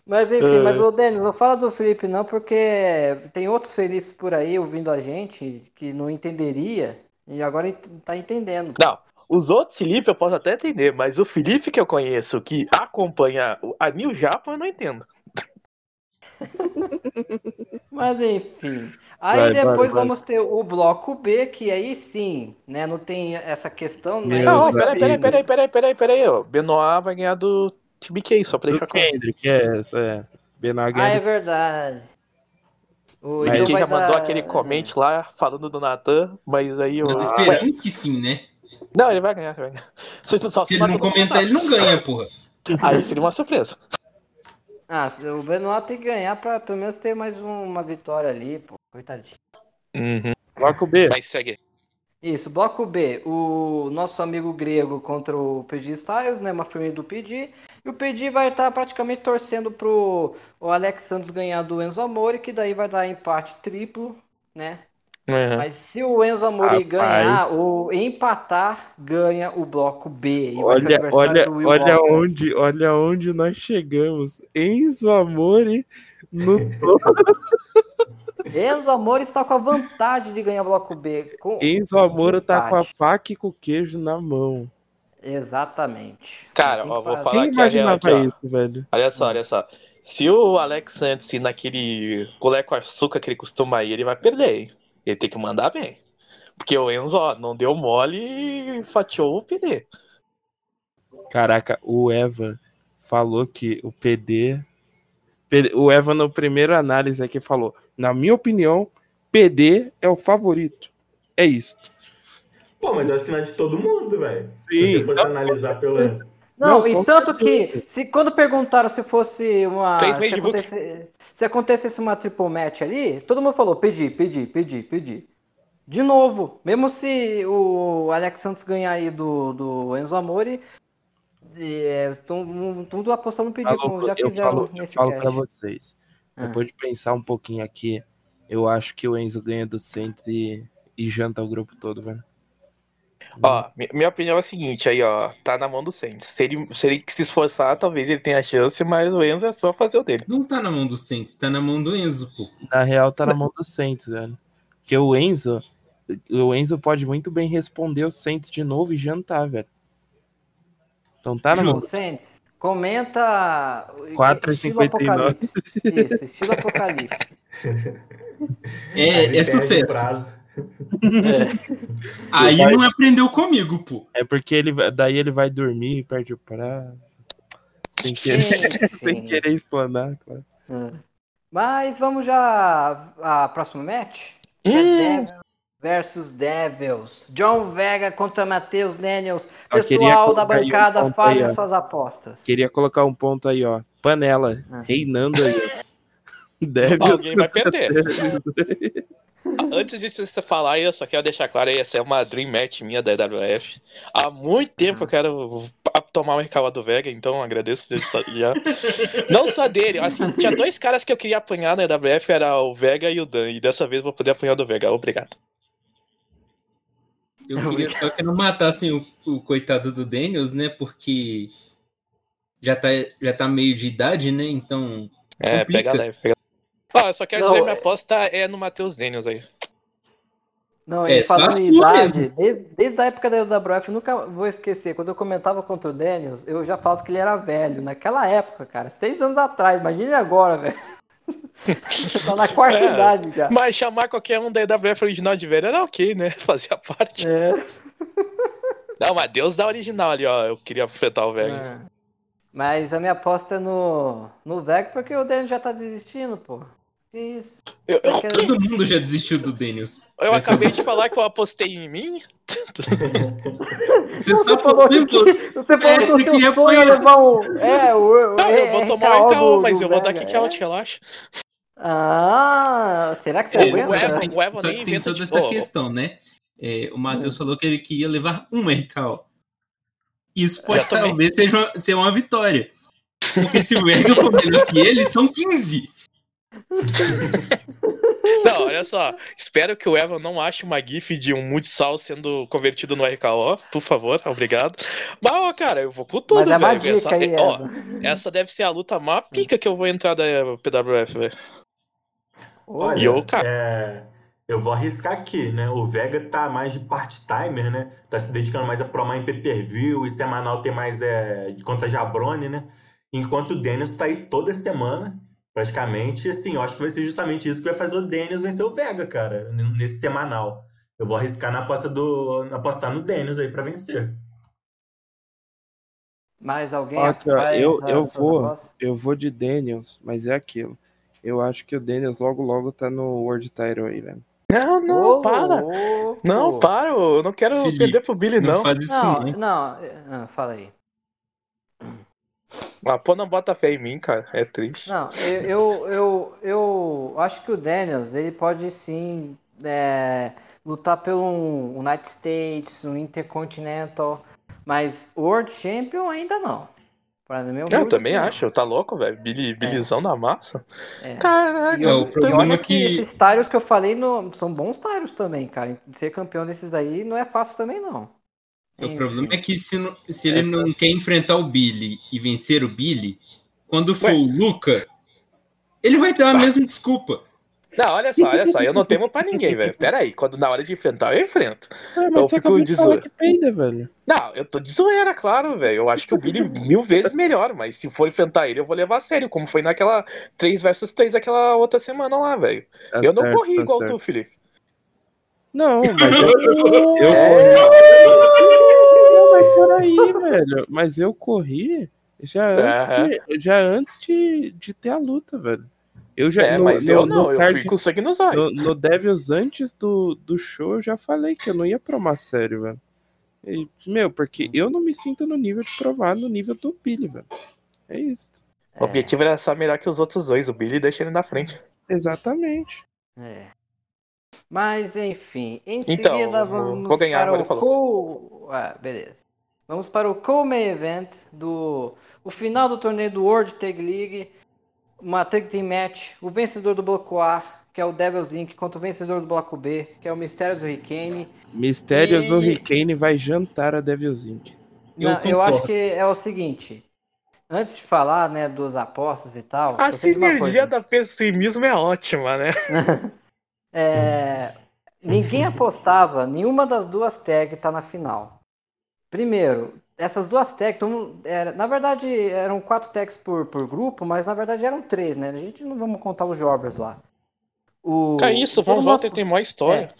Mas enfim, É. mas o Denis, não fala do Felipe não, porque tem outros Felipes por aí ouvindo a gente que não entenderia e agora tá entendendo. Não, os outros Felipe eu posso até entender, mas o Felipe que eu conheço, que acompanha a New Japan, eu não entendo. Mas enfim. Aí Vai, depois vai, vai. vamos ter o bloco B, que aí sim, né? Não tem essa questão, né? Não, peraí, peraí, peraí, peraí, peraí, peraí, ó. Benoit vai ganhar do TBK, só pra Do deixar claro. Kendrick, é, é. Benoit Ah, é ganha verdade. O Mas Mas então quem já mandou dar- aquele comente lá falando do Natan, mas aí eu. Nós Ué, esperamos que sim, né? não, ele vai ganhar, ele vai ganhar. Só, só Se ele não comentar, ele não ganha, porra. Aí seria uma surpresa. Ah, o Benoit tem que ganhar pra pelo menos ter mais um- uma vitória ali, pô. Coitadinho. Uhum. Bloco B. Mas segue. Isso, bloco B, o nosso amigo grego contra o PG Styles, né? Uma firme do PG. E o PG vai estar praticamente torcendo pro o Alex Santos ganhar do Enzo Amore, que daí vai dar empate triplo, né? Mas se o Enzo Amore Rapaz. ganhar ou empatar, ganha o bloco B. Olha, olha, olha onde, olha onde nós chegamos. Enzo Amore no. Enzo Amore está com a vantagem de ganhar bloco B. Com... Enzo Amore tá com a faca e com o queijo na mão. Exatamente. Cara, ó, vou falar Quem aqui a real aqui, isso, velho? Olha só, olha só. Se o Alex Santos ir naquele colé com açúcar que ele costuma ir, ele vai perder, hein? Ele tem que mandar bem. Porque o Enzo, ó, não deu mole e fatiou o PD. Caraca, o Evan falou que o PD. O Evan, no primeiro análise aqui, falou: na minha opinião, PD é o favorito. É isso. Pô, mas eu acho que não é de todo mundo, velho. Se Sim, você fosse analisar pela, Não, Não, e tanto que, se quando perguntaram se fosse uma. Se, acontecesse, se acontecesse uma triple match ali, todo mundo falou: pedi, pedi, pedi, pedi. De novo, mesmo se o Alex Santos ganhar aí do, do Enzo Amore, estão tudo apostando no pedi, Alô, como já eu fizeram falo, eu nesse falo cast. pra vocês. Ah. Depois de pensar um pouquinho aqui, eu acho que o Enzo ganha do Saints e, e janta o grupo todo, velho. Ó, mi- minha opinião é a seguinte, aí, ó, tá na mão do Saints. Se ele, se ele que se esforçar, talvez ele tenha chance, mas o Enzo é só fazer o dele. Não tá na mão do Saints, tá na mão do Enzo, pô. Na real, tá na mão do Saints, velho. Porque o Enzo, o Enzo pode muito bem responder o Saints de novo e jantar, velho. Então tá na mão. Ô, Saints, comenta. 4 e estilo 59. Apocalipse. Isso, estilo Apocalipse. É, é sucesso. Prazo. Aí não aprendeu comigo, pô. É porque ele, daí ele vai dormir e perde o prazo. Sem querer, sem Enfim. querer explanar, claro. É. Mas vamos já à próxima match? É Hum. Devils versus Devils. John Vega contra Matheus Daniels. Só Pessoal da um bancada, ponto falem aí, suas apostas. Queria colocar um ponto aí, ó. Panela, Ah. reinando aí. Deve Alguém vai perder. Antes disso você falar, eu só quero deixar claro aí, essa é uma dream match minha da EWF. Há muito tempo eu quero tomar uma recalva do Vega, então agradeço já. Não só dele, assim, tinha dois caras que eu queria apanhar na EWF, era o Vega e o Dan, e dessa vez vou poder apanhar do Vega, obrigado. Eu queria só que não matassem o, o coitado do Daniels, né? Porque já tá, já tá meio de idade, né? Então. É, Complica. pega leve, pega Ó, eu só quero Não, dizer, minha é- aposta é no Matheus Daniels aí. Não, É, ele falando só em idade, desde, desde a época da WF, eu nunca vou esquecer. Quando eu comentava contra o Daniels, eu já falava que ele era velho. Naquela época, cara, seis anos atrás. Imagine agora, velho. tá na quarta É. idade já. Mas chamar qualquer um da EWF original de velho era ok, né? Fazia parte. É. Não, mas Deus da original ali, ó. Eu queria afetar o Vega. É. Mas a minha aposta é no, no Vega, porque o Daniels já tá desistindo, pô. Isso. Eu, eu- Todo mundo já desistiu do Daniels. eu Essa- acabei de falar que eu apostei em mim. Você só Você falou que, você falou É, que o você seu queria sonho é levar um. É, o. Não, é, eu vou é tomar um RKO, do- mas do eu vou dar kick out, é? relaxa. Ah, será que você O aguenta? Evan, o Evan Só nem tem inventa toda de essa questão, né? É, o Matheus falou que ele queria levar um RKO. Isso pode talvez seja uma, ser uma vitória. Porque se o Vega for melhor que ele, são 15. Não, olha só. Espero que o Evan não ache uma gif de um Mudsal sendo convertido no RKO. Por favor, obrigado. Mas, ó, cara, eu vou com tudo, Mas é velho. dica Essa, aí, ó, Evan. essa deve ser a luta mais pica que eu vou entrar da PWF, velho. Ô, E eu, cara. é, eu vou arriscar aqui, né? O Vega tá mais de part-timer, né? Tá se dedicando mais a promar em pay-per-view e semanal tem mais é, de contra Jabrone, né? Enquanto o Daniels tá aí toda semana, praticamente. Assim, eu acho que vai ser justamente isso que vai fazer o Daniels vencer o Vega, cara, nesse semanal. Eu vou arriscar na aposta do. na apostar no Daniels aí pra vencer. Mais alguém? Aqui, ó, faz eu, eu vou, aposta? eu vou de Daniels, mas é aquilo. Eu acho que o Daniels logo logo tá no World Title aí, velho. Não, não, Ô, para. louco. Não, para. Eu não quero Felipe, perder pro Billy, Não, não. faz isso Não, não. não, fala aí. Ah, pô, não bota fé em mim, cara. É triste. Não, eu, eu, eu, eu acho que o Daniels, ele pode sim é, lutar pelo um United States, um Intercontinental, mas World Champion ainda não. Para meu Eu também opinião. acho, tá louco, velho? Billy, Billyzão da massa. É. Caralho. Eu- É, o problema é que- esses tyros que eu falei no- são bons tyros também, cara. Ser campeão desses aí não é fácil também, não. O problema é que se, não- se ele não quer enfrentar o Billy e vencer o Billy, quando for Ué. o Luca, ele vai dar a mesma desculpa. Não, olha só, olha só. Eu não temo pra ninguém, velho. Pera aí. Quando na hora de enfrentar, eu enfrento. Eu mas você fico de zoeira. que peida, velho. Não, eu tô de zoeira, claro, velho. Eu acho que o Billy mil vezes melhor, mas se for enfrentar ele, eu vou levar a sério, como foi naquela 3 versus 3 aquela outra semana lá, velho. Tá eu não certo, corri tá igual certo. tu, Felipe. Não, mas eu, eu É. Mas peraí, velho. Mas eu corri já antes, de, já antes de, de ter a luta, velho. Eu já, É, no, mas no- eu no não, eu card- nos olhos. no, no Devils antes do, do show, eu já falei que eu não ia promar sério, velho. E, meu, porque eu não me sinto no nível de provar no nível do Billy, velho. É isso. O objetivo era só melhor que os outros dois. O Billy deixa ele na frente. Exatamente. É. Mas enfim, em Então, seguida vamos vou ganhar, para o falou. Ah, beleza. Vamos para o co-main event do o final do torneio do World Tag League, uma tag team match, o vencedor do bloco A, que é o Devils Inc, contra o vencedor do bloco B, que é o Mysterious Hurricane. Mistérios E- do Hurricane vai jantar a Devil's Inc. Eu Não, eu acho que é o seguinte, antes de falar, né, dos apostas e tal, A sinergia da pessimismo é ótima, né? É, ninguém apostava, nenhuma das duas tags tá na final. Primeiro, essas duas mundo- era- na verdade eram quatro tags por, por grupo, mas na verdade eram três, né? A gente não vamos contar os jobbers lá. O, é isso, vamos lá, tem, tem maior história.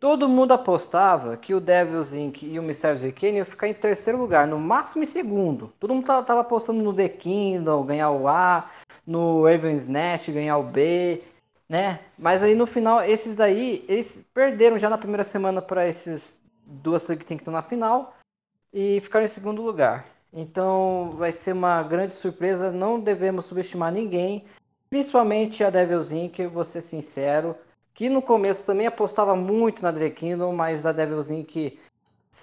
Todo mundo apostava que o Devils Inc. e o Mysterious Hurricane iam ficar em terceiro lugar, no máximo em segundo. Todo mundo tava, apostando no The Kingdom, ganhar o A, no Raven's Net, ganhar o B, né? Mas aí no final, esses daí, eles perderam já na primeira semana para esses duas que tem que estão na final e ficaram em segundo lugar. Então vai ser uma grande surpresa, não devemos subestimar ninguém, principalmente a Devils Inc., vou ser sincero que no começo também apostava muito na The Kingdom, mas a Devils Inc.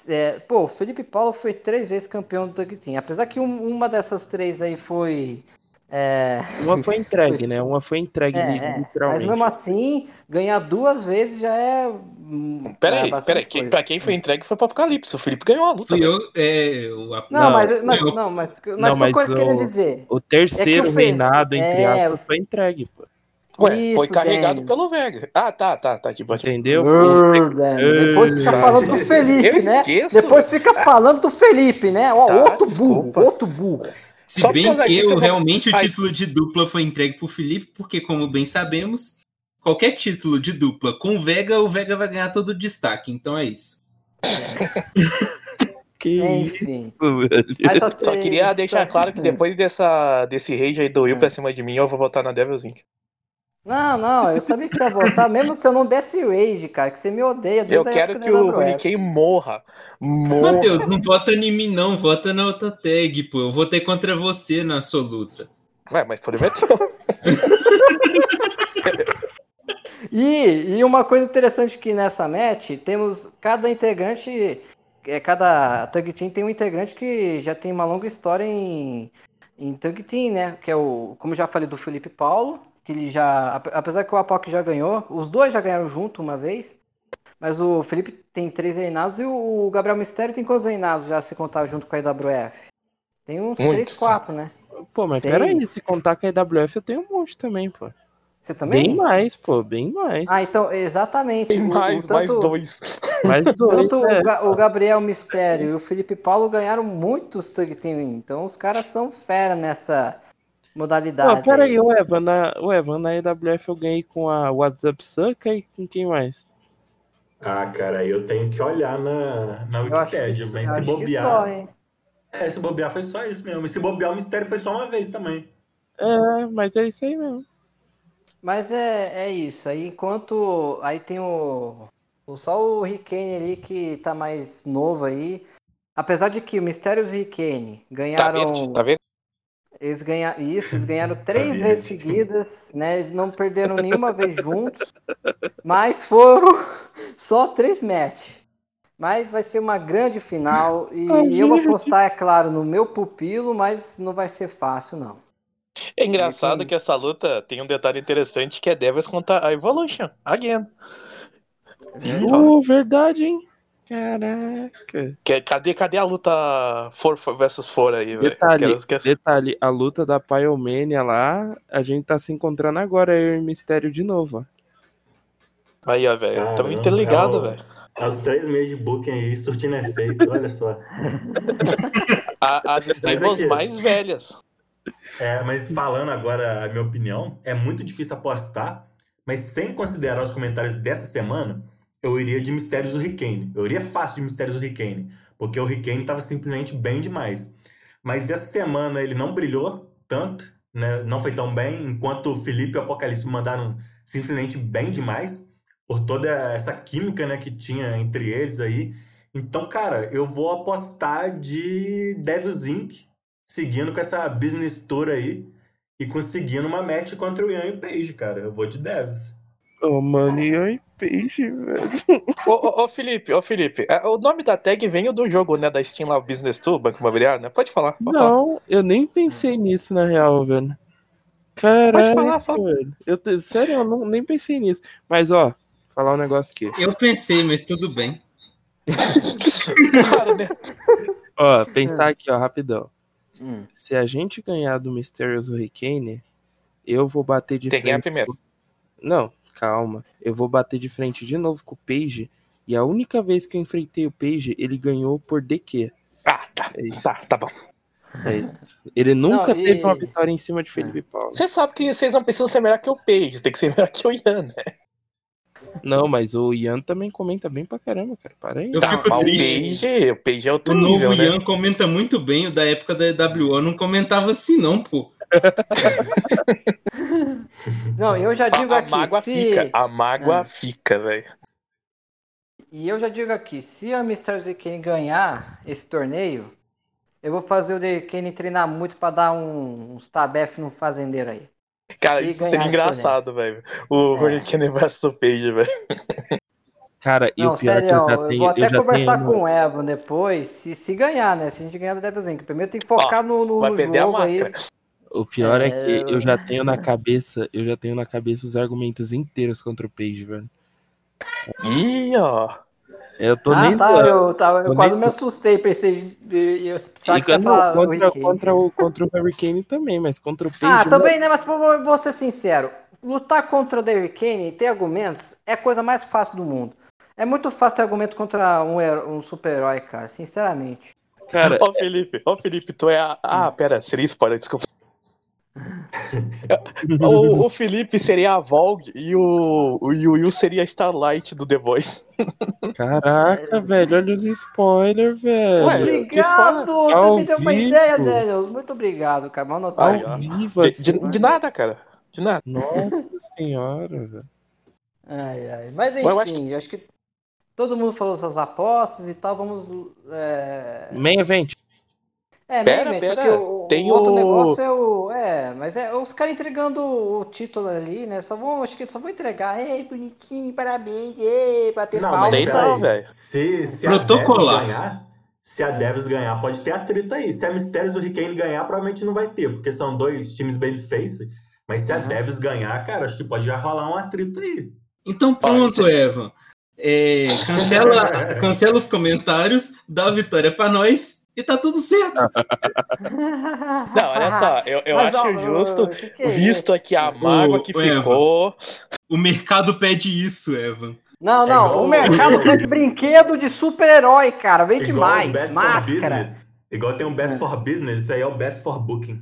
É, pô, Felipe Paulo foi três vezes campeão do Tag Team. Apesar que um- uma dessas três aí foi. É, Uma foi entregue, né? Uma foi entregue é, é, mas literalmente. mesmo assim, ganhar duas vezes já é. hum, Peraí, é peraí. Quem, pra quem foi entregue foi pro Apocalipse. O Felipe ganhou a luta. Velho. eu, é, o ap- Não, Não, mas, mas, eu- não, mas, mas Não, mas coisa o- querendo dizer. O terceiro É que o reinado, entre é, aspas, foi entregue, pô. Ué, foi Isso, carregado Dani. pelo Vega. Ah, tá, tá, tá. Aqui. Entendeu? Verdade. Depois fica falando do Felipe, Eu né? Depois fica falando do Felipe, né? Ó, Tá, outro burro, desculpa. outro burro. Se Só bem que eu, realmente o Ai. título de dupla foi entregue pro Felipe, porque, como bem sabemos, qualquer título de dupla com o Vega, o Vega vai ganhar todo o destaque. Então é isso. Que Enfim. isso, velho. Mas só, Só queria deixar claro que depois dessa, desse rage aí do Will É. pra cima de mim, eu vou votar na Devils Inc. Não, não, eu sabia que você ia votar, mesmo se eu não desse rage, cara, que você me odeia desde Eu a quero época que o. Hurricane morra. Morra. Matheus, não vota em mim, não. Vota na outra tag, pô. Eu votei contra você na sua luta. Ué, mas é teu. E, e uma coisa interessante que nessa match, temos cada integrante, é, cada tag team tem um integrante que já tem uma longa história em, em tag team, né? Que é o, como eu já falei, do Felipe Paulo, que ele já, ap- apesar que o Apoc já ganhou, os dois já ganharam junto uma vez, mas o Felipe tem três reinados e o Gabriel Mistério tem quantos reinados já se contar junto com a IWF? Tem uns Muitos. três, quatro, né? Pô, mas Sei. peraí, se contar com a IWF eu tenho um monte também, pô. Você também? Bem mais, pô, bem mais. Ah, então, exatamente. Tem O- o mais, mais tanto- dois. Mais dois, Tanto é. o, Ga- o Gabriel Mistério e o Felipe Paulo ganharam muitos tag team, então os caras são fera nessa modalidade. Pô, peraí, aí. o Evan, na, o Evan, na EWF eu ganhei com a WhatsApp Succa e com quem mais? Ah, cara, aí eu tenho que olhar na, na Wikipédia, mas se bobear. só? É, se bobear foi só isso mesmo. E se bobear, o mistério foi só uma vez também. É, mas é isso aí mesmo. Mas é, é isso. Aí enquanto. Aí tem o. o só o Rickane ali que tá mais novo aí. Apesar de que o Mistérios e o Rickane Tá ganharam. vendo? Tá vendo? Eles ganharam isso, eles ganharam três vezes seguidas, né? Eles não perderam nenhuma vez juntos, mas foram só três matches. Mas vai ser uma grande final e eu vou apostar, é claro, no meu pupilo, mas não vai ser fácil, não. É engraçado Tem- que essa luta tem um detalhe interessante que é Devils contra a Evolution. Again. Uh, verdade, hein? Caraca. Que- cadê, cadê a luta for versus for aí, velho? Detalhe, detalhe, a luta da Pyromania lá, a gente tá se encontrando agora, eu e o Mistério de novo, ó. Aí, ó, velho. Tamo interligado, é velho. É os três meses de booking aí surtindo efeito, olha só. A- As stables aqui- mais velhas. É, mas falando agora a minha opinião, é muito difícil apostar, mas sem considerar os comentários dessa semana, eu iria de Mistérios do Hurricane. Eu iria fácil de Mistérios do Hurricane, porque o Hurricane estava simplesmente bem demais. Mas essa semana ele não brilhou tanto, né? não foi tão bem, enquanto o Felipe e o Apocalipse mandaram simplesmente bem demais, por toda essa química né, que tinha entre eles aí. Então, cara, eu vou apostar de Devils Inc. Seguindo com essa business tour aí e conseguindo uma match contra o Ian e o Page, cara. Eu vou de Devils. Ô, mano, e peixe, velho. Ô, ô, ô, Felipe, ô Felipe, é, o nome da tag vem do jogo, né? Da Steam lá, Business Tour, Banco Imobiliário, né? Pode falar. Pode falar. Não, eu nem pensei nisso, na real, velho. Caralho, falar, fala. velho. Eu Sério, eu não, nem pensei nisso. Mas, ó, falar um negócio aqui. Eu pensei, mas tudo bem. Cara, né? Ó, pensar aqui, ó, rapidão. Hum. Se a gente ganhar do Mysterious Hurricane, eu vou bater de Tem que ganhar frente. primeiro. Não, calma. Eu vou bater de frente de novo com o Page. E a única vez que eu enfrentei o Page, ele ganhou por DQ. Ah, tá. É. Tá, tá bom. É. Ele nunca Não, e- teve uma vitória em cima de Felipe Paulo. Você sabe que vocês não precisam ser melhor que o Page, tem que ser melhor que o Ian, né? Não, mas o Ian também comenta bem pra caramba, cara. Para aí. Eu Tá, fico mas o triste. Page, o Page é outro O nível, novo né? Ian comenta muito bem, o da época da EWO não comentava assim, não, pô. Não, eu já digo A, a aqui, mágoa se... fica, a mágoa Ah. fica, velho. E eu já digo aqui, se a Mr. Zekane ganhar esse torneio, eu vou fazer o Zekane treinar muito pra dar um, uns tabef no fazendeiro aí. Cara, isso seria engraçado, velho. O É. Hurricane versus o Page, velho. Cara, e Não, o pior é sério, que eu eu, já tenho. vou até conversar tenho com o Evan depois, se, se ganhar, né? Se a gente ganhar do Devilzinho. Primeiro tem que focar no, no, Vai no perder a jogo aí. O pior é... É, que eu- eu já tenho na cabeça, eu já tenho na cabeça os argumentos inteiros contra o Page, velho. Ih, ó. Eu tô ah, nem tá, eu, tava, eu Tô quase nem- me assustei, pensei, eu eu precisava E que você falar o contra, Hurricane. contra, o, contra o Hurricane também, mas contra o Page. Ah, também, né? Mas vou, vou ser sincero. Lutar contra o Derrick Kane e ter argumentos é a coisa mais fácil do mundo. É muito fácil ter argumento contra um, um super-herói, cara, sinceramente. Cara, Ó, Felipe, ó, Felipe, tu é a. Ah, pera, seria spoiler, desculpa. o, o Felipe seria a Vogue e o, o Yu Yu seria a Starlight do The Voice. caraca, velho, olha os spoilers, velho. Ué, que spoiler. Obrigado! Você me deu uma ideia, Daniel. Muito obrigado, cara. Mal notado. vivo, De, assim. de- de nada, cara. De nada. Nossa senhora, velho. Ai, ai. Mas eu acho enfim, eu acho que todo mundo falou suas apostas e tal. Vamos. É, Main event. É Pera, meio pera, porque o, o tem outro o- negócio é o. É, mas é os caras entregando o título ali, né? Só vão, acho que só vão entregar. Ei, bonitinho, parabéns, ei, bater Não, palma. mas sei não, velho. Se, se Protocolar. a ganhar, se a Devils ganhar, pode ter atrito aí. Se a Mistérios Hurricane ganhar, provavelmente não vai ter, porque são dois times babyface. Mas se a Uhum. Devils ganhar, cara, acho que pode já rolar um atrito aí. Então pronto, Evan. É, cancela, cancela os comentários, dá a vitória pra nós e tá tudo certo. Não, olha só, eu, eu Mas, acho ó, justo, que que é visto aqui a mágoa que Eva. ficou. O mercado pede isso, Evan. Não, É não, igual o o- mercado pede brinquedo de super-herói, cara. Vem Igual demais. o Best for Máscara. Business. Igual tem um Best É. for Business, isso aí é o Best for Booking.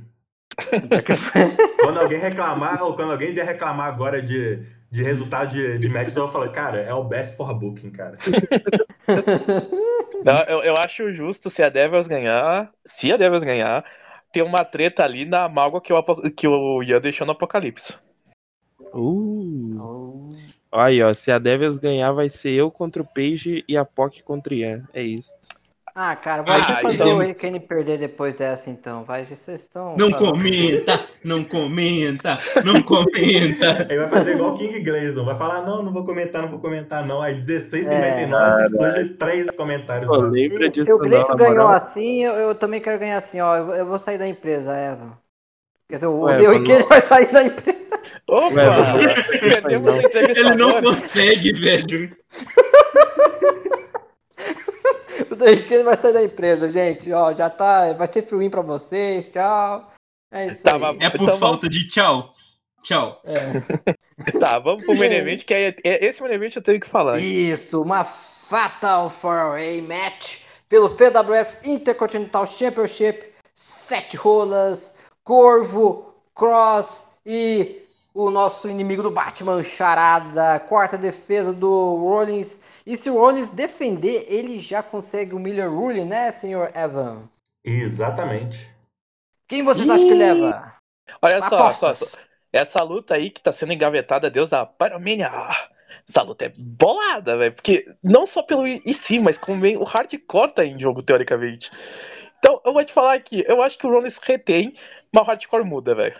quando alguém reclamar, ou quando alguém vier reclamar agora de, de resultado de, de match, eu vou falar, cara, é o Best for Booking, cara. Não, eu, eu acho justo se a Devils ganhar, se a Devils ganhar, ter uma treta ali na mágoa que o, que o Ian deixou no Apocalipse. Uh. Aí, ó, se a Devils ganhar, vai ser eu contra o Page e a POC contra o Ian. É isso. Ah, cara, vai Ah, fazer então- o Hurricane perder depois dessa, então. Vai, vocês estão. Não falando- comenta, não comenta, não comenta. Ele vai fazer igual o King Gleason, vai falar, não, não vou comentar, não vou comentar, não. Aí 16,99 surge três comentários Pô, lá. lembra Se, disso se o na ganhou moral. assim, eu, eu também quero ganhar assim, ó. Eu, eu vou sair da empresa, Eva. Quer dizer, o The vai sair da empresa. Opa! Ué, Ele não consegue, velho. O Hurricane vai sair da empresa, gente. Ó, já tá. Vai ser win pra vocês. Tchau. É isso Tava- aí. É por Então falta de tchau. Tchau. É. Tá, vamos pro main event, que é, é- esse main event eu tenho que falar. Isso, uma Fatal 4A match pelo PWF Intercontinental Championship. Sete rolas, Corvo, Cross e o nosso inimigo do Batman, Charada. Quarta defesa do Rollins. E se o Rollins defender, ele já consegue o Miller Rule, né, senhor Evan? Exatamente. Quem vocês acham que leva? Olha só, Aposta. só, só. Essa luta aí que tá sendo engavetada, Deus da Pyromania. essa luta é bolada, velho. Porque não só pelo e sim, mas como bem o hardcore tá em jogo, teoricamente. Então, eu vou te falar aqui, eu acho que o Rollins retém, mas o hardcore muda, velho.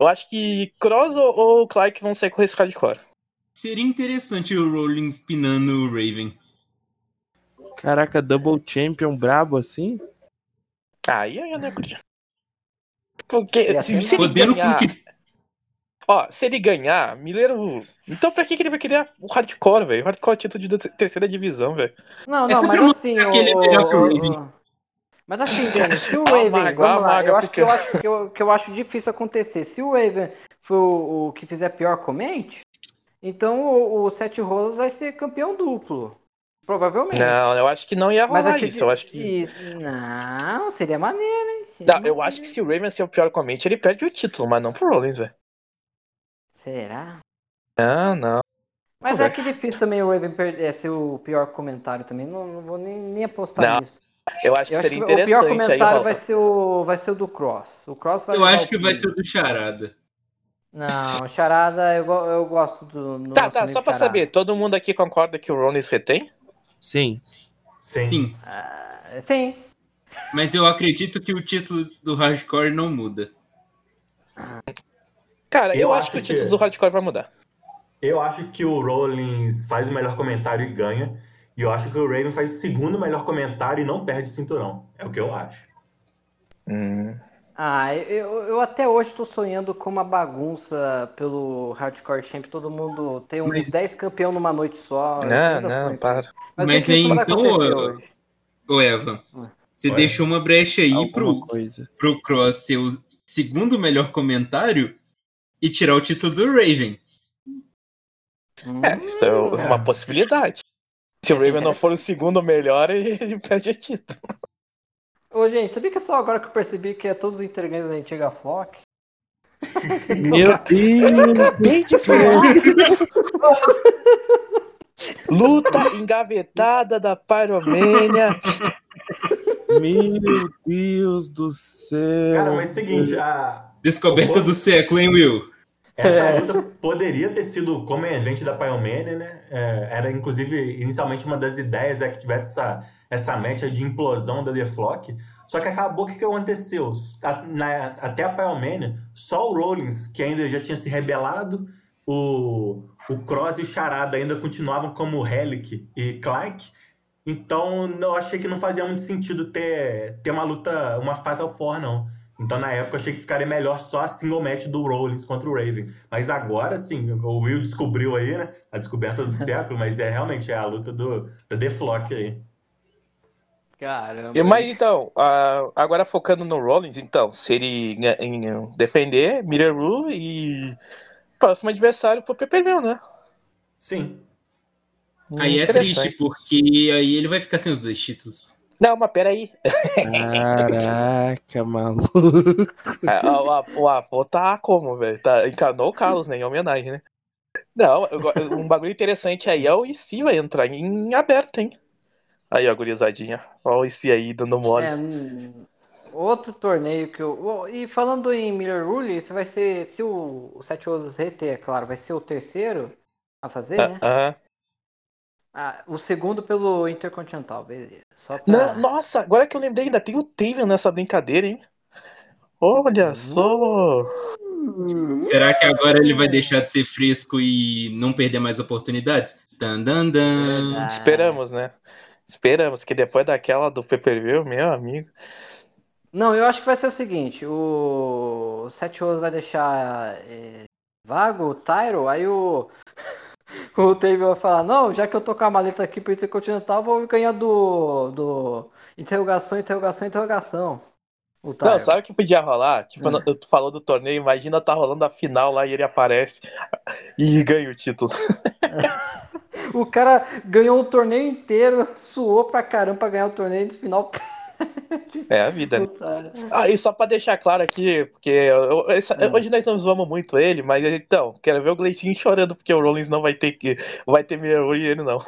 Eu acho que Cross ou, ou Clark vão sair com esse hardcore. Seria interessante o Rollins pinando o Raven. Caraca, Double Champion brabo assim? Aí eu não acredito. Porque se, ser se ele Podendo ganhar, conquistar. ó, se ele ganhar, Miller, então pra que, que ele vai querer o hardcore, velho? O hardcore é título de terceira divisão, velho. Não, É não, sempre mas muito assim, aquele o, melhor que o o- Raven. o- Mas assim, Dani, se o Raven, ó, vamos lá, eu acho, que eu, acho, que, eu, que eu acho difícil acontecer. Se o Raven for o, o que fizer pior, comente, então o, o Sete Rolas vai ser campeão duplo. Provavelmente. Não, eu acho que não ia Mas rolar acredito- isso. Eu acho que. Não, seria maneiro, hein? Seria Não, eu maneiro. acho que se o Raven ser o pior comente, ele perde o título, mas não pro Rollins, velho. Será? Não, não. Mas Pô, é que difícil também o Raven per- é, ser o pior comentário também. Não, não vou nem, nem apostar Não, nisso. Eu acho que Eu acho seria que o pior interessante aí comentário vai ser, o, vai ser o do Cross. O Cross vai Eu acho que vai ser o do Charada. Não, charada, eu, eu gosto do. do Tá, tá, só pra Charada. saber, todo mundo aqui concorda que o Rollins retém? Sim. Sim. Sim, Ah, sim. mas eu acredito que o título do Hardcore não muda. Cara, eu, Eu acho acho que o que- título do hardcore vai mudar. Eu acho que o Rollins faz o melhor comentário e ganha. E eu acho que o Raven faz o segundo melhor comentário e não perde o cinturão. É o que eu acho. Hum. Ah, eu, eu até hoje tô sonhando com uma bagunça pelo Hardcore Champ. Todo mundo tem uns Mas- 10 campeão numa noite só. eu Não, não, para. Mas, Mas é então. Ô, Eva, você Ué. deixou uma brecha aí Alguma pro, coisa. pro Cross ser o segundo melhor comentário e tirar o título do Raven. Hum, É, isso é uma possibilidade. Se o é Raven não for o segundo melhor, ele perde o título. Ô, gente, sabia que é só agora que eu percebi que é todos os integrantes da antiga Flock? Meu Deus! De falar. Luta engavetada da Pyromania. Meu Deus do céu! Cara, mas é o seguinte, a, Descoberta O- do século, hein, Will? Essa luta poderia ter sido como evento da Pyromania, né? É, era, inclusive, inicialmente uma das ideias é que tivesse essa, essa meta de implosão da The Flock. Só que acabou o que, que aconteceu? A- na- até a Pyromania, só o Rollins, que ainda já tinha se rebelado, o, o Cross e o Charada ainda continuavam como Relic e Clark. Então, eu achei que não fazia muito sentido ter, ter uma luta, uma Fatal Four, não. Então, na época, eu achei que ficaria melhor só a single match do Rollins contra o Raven. Mas agora, sim, o Will descobriu aí, né? A descoberta do século, mas é realmente é a luta do, da The Flock aí. Caramba. E, Mas então, ah, agora focando no Rollins, então, se ele ganha- em defender Miller Rule e próximo adversário pro PPV, né? Sim. Aí é triste, porque aí ele vai ficar sem os dois títulos. Não, mas peraí. Caraca, maluco. É, o, Apo- o Apo tá como, velho? Tá, encanou o Carlos, né? Em homenagem, né? Não, um bagulho interessante aí é o IC vai entrar em aberto, hein? Aí, ó, gurizadinha. Ó o IC aí dando mole. É, hum, outro torneio que eu. E falando em Miller Rule, isso vai ser. Se o, o Sete Ousos RT, é claro, vai ser o terceiro a fazer, né? Ah, Ah, o segundo pelo Intercontinental, beleza. Só pra... Não, nossa, agora que eu lembrei, ainda tem o Taven nessa brincadeira, hein? Olha só! Será que agora ele vai deixar de ser fresco e não perder mais oportunidades? Dan, dan, dan. Ah. Esperamos, né? Esperamos, que depois daquela do PPV, meu amigo. Não, eu acho que vai ser o seguinte: o, o Sete Ousos vai deixar é, vago o Tyro, aí o. O Taven vai falar, não, já que eu tô com a maleta aqui pro Intercontinental, vou ganhar do. do. Interrogação, interrogação, interrogação. O. Não, sabe o que podia rolar? Tipo, no- tu falou do torneio, imagina tá rolando a final lá e ele aparece e ganha o título. O cara ganhou o torneio inteiro, suou pra caramba pra ganhar o torneio no final. É a vida, né? Otário. Ah, e só pra deixar claro aqui, porque eu- essa- Hum. hoje nós não zoamos muito ele, mas então, quero ver o Gleitinho chorando porque o Rollins não vai ter que. Vai ter Mirror e ele não.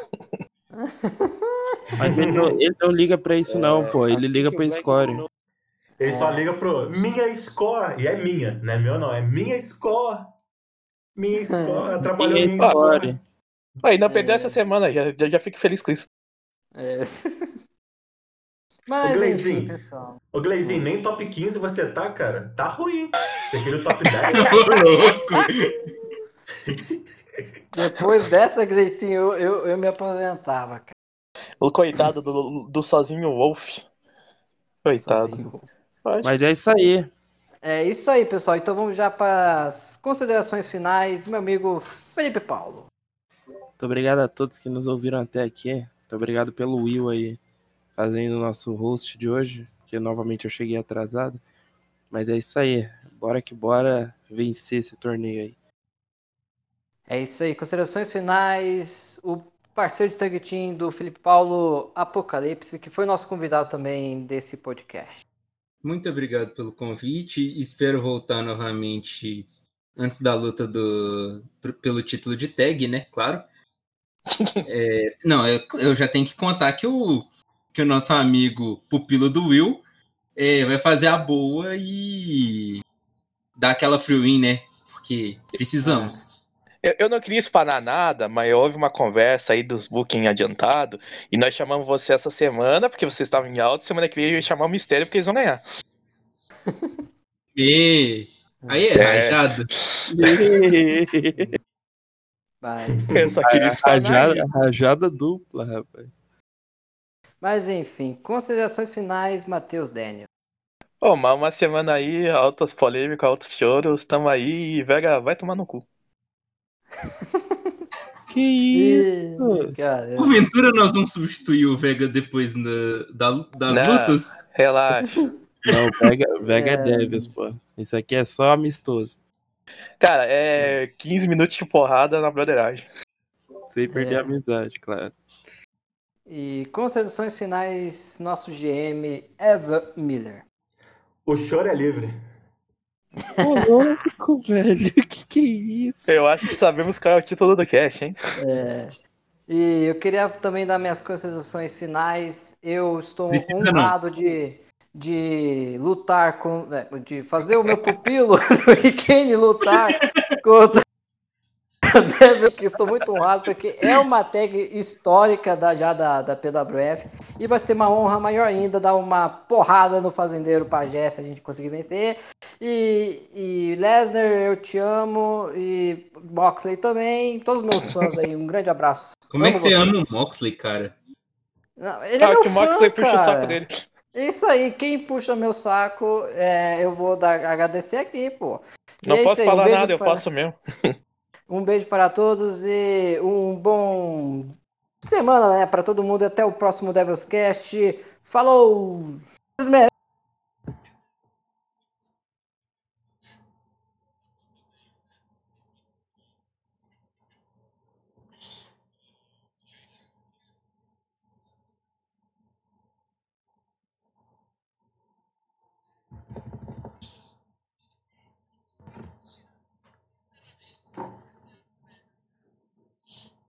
Mas ele não, ele não liga pra isso, não, pô. Ele liga pra score. Ele só liga pro minha score, e é minha, não é meu não, é minha score. Minha score, atrapalhou Minha minha score. score. Aí não perdeu É. essa semana, já, já, já fico feliz com isso. É. Mas Ô, enfim, Gleizinho. pessoal. Ô, Gleizinho, nem top 15 você tá, cara. Tá ruim. Você queria o top 10. Ô, louco! Depois dessa, Gleicinho, eu, eu, eu me aposentava, cara. O coitado do, do sozinho Wolf. Coitado. Sozinho. Mas é isso aí. É isso aí, pessoal. Então vamos já para as considerações finais. Meu amigo Felipe Paulo. Muito obrigado a todos que nos ouviram até aqui. Muito obrigado pelo Will aí fazendo o nosso host de hoje, que novamente eu cheguei atrasado. Mas é isso aí. Bora que bora vencer esse torneio aí. É isso aí. Considerações finais. O parceiro de tag team do Felipe Paulo, Apocalipse, que foi nosso convidado também desse podcast. Muito obrigado pelo convite. Espero voltar novamente antes da luta do pelo título de tag, né? Claro. É, não, eu, eu já tenho que contar que o, que o nosso amigo pupilo do Will é, vai fazer a boa e dar aquela free-win, né? Porque precisamos. Eu, eu não queria espanar nada, mas houve uma conversa aí dos booking adiantado. E nós chamamos você essa semana, porque vocês estavam em alta. Semana que vem a gente vai chamar o mistério, porque eles vão ganhar. E aí é, É. rajado. Mas, Eu só queria espanar. rajada, rajada dupla, rapaz. Mas enfim, considerações finais, Matheus Daniel. Ô, mas uma semana aí, altas polêmicas, altos choros, tamo aí e Vega vai tomar no cu. Que isso? Cara, Porventura nós vamos substituir o Vega depois na- da- das Não. lutas? Relaxa. Não, Vega, Vega é. É. Devils, pô. Isso aqui é só amistoso. Cara, é 15 minutos de porrada na broderagem. Sem perder É. a amizade, claro. E considerações finais, nosso GM, Eva Miller. O choro é livre. Ô, louco, velho. Que que é isso? Eu acho que sabemos qual é o título do cast, hein? É, E eu queria também dar minhas considerações finais. Eu estou Precisa honrado de, de lutar com. né, de fazer o meu pupilo do Ikene lutar contra estou muito honrado, porque é uma tag histórica da, já da, da PWF. E vai ser uma honra maior ainda dar uma porrada no fazendeiro Pajé se a gente conseguir vencer. E, e Lesnar, eu te amo. E Boxley também. Todos os meus fãs aí, um grande abraço. Como é que você vocês. ama o Moxley, cara? Não, ele é Ah, meu que o Max fã, puxa o saco dele. Isso aí, quem puxa meu saco, é, eu vou dar, agradecer aqui, pô. Não é posso aí, um falar beijo nada, eu faço mesmo. Um beijo para todos e um bom semana, né, para todo mundo. Até o próximo Devil's Cast. Falou!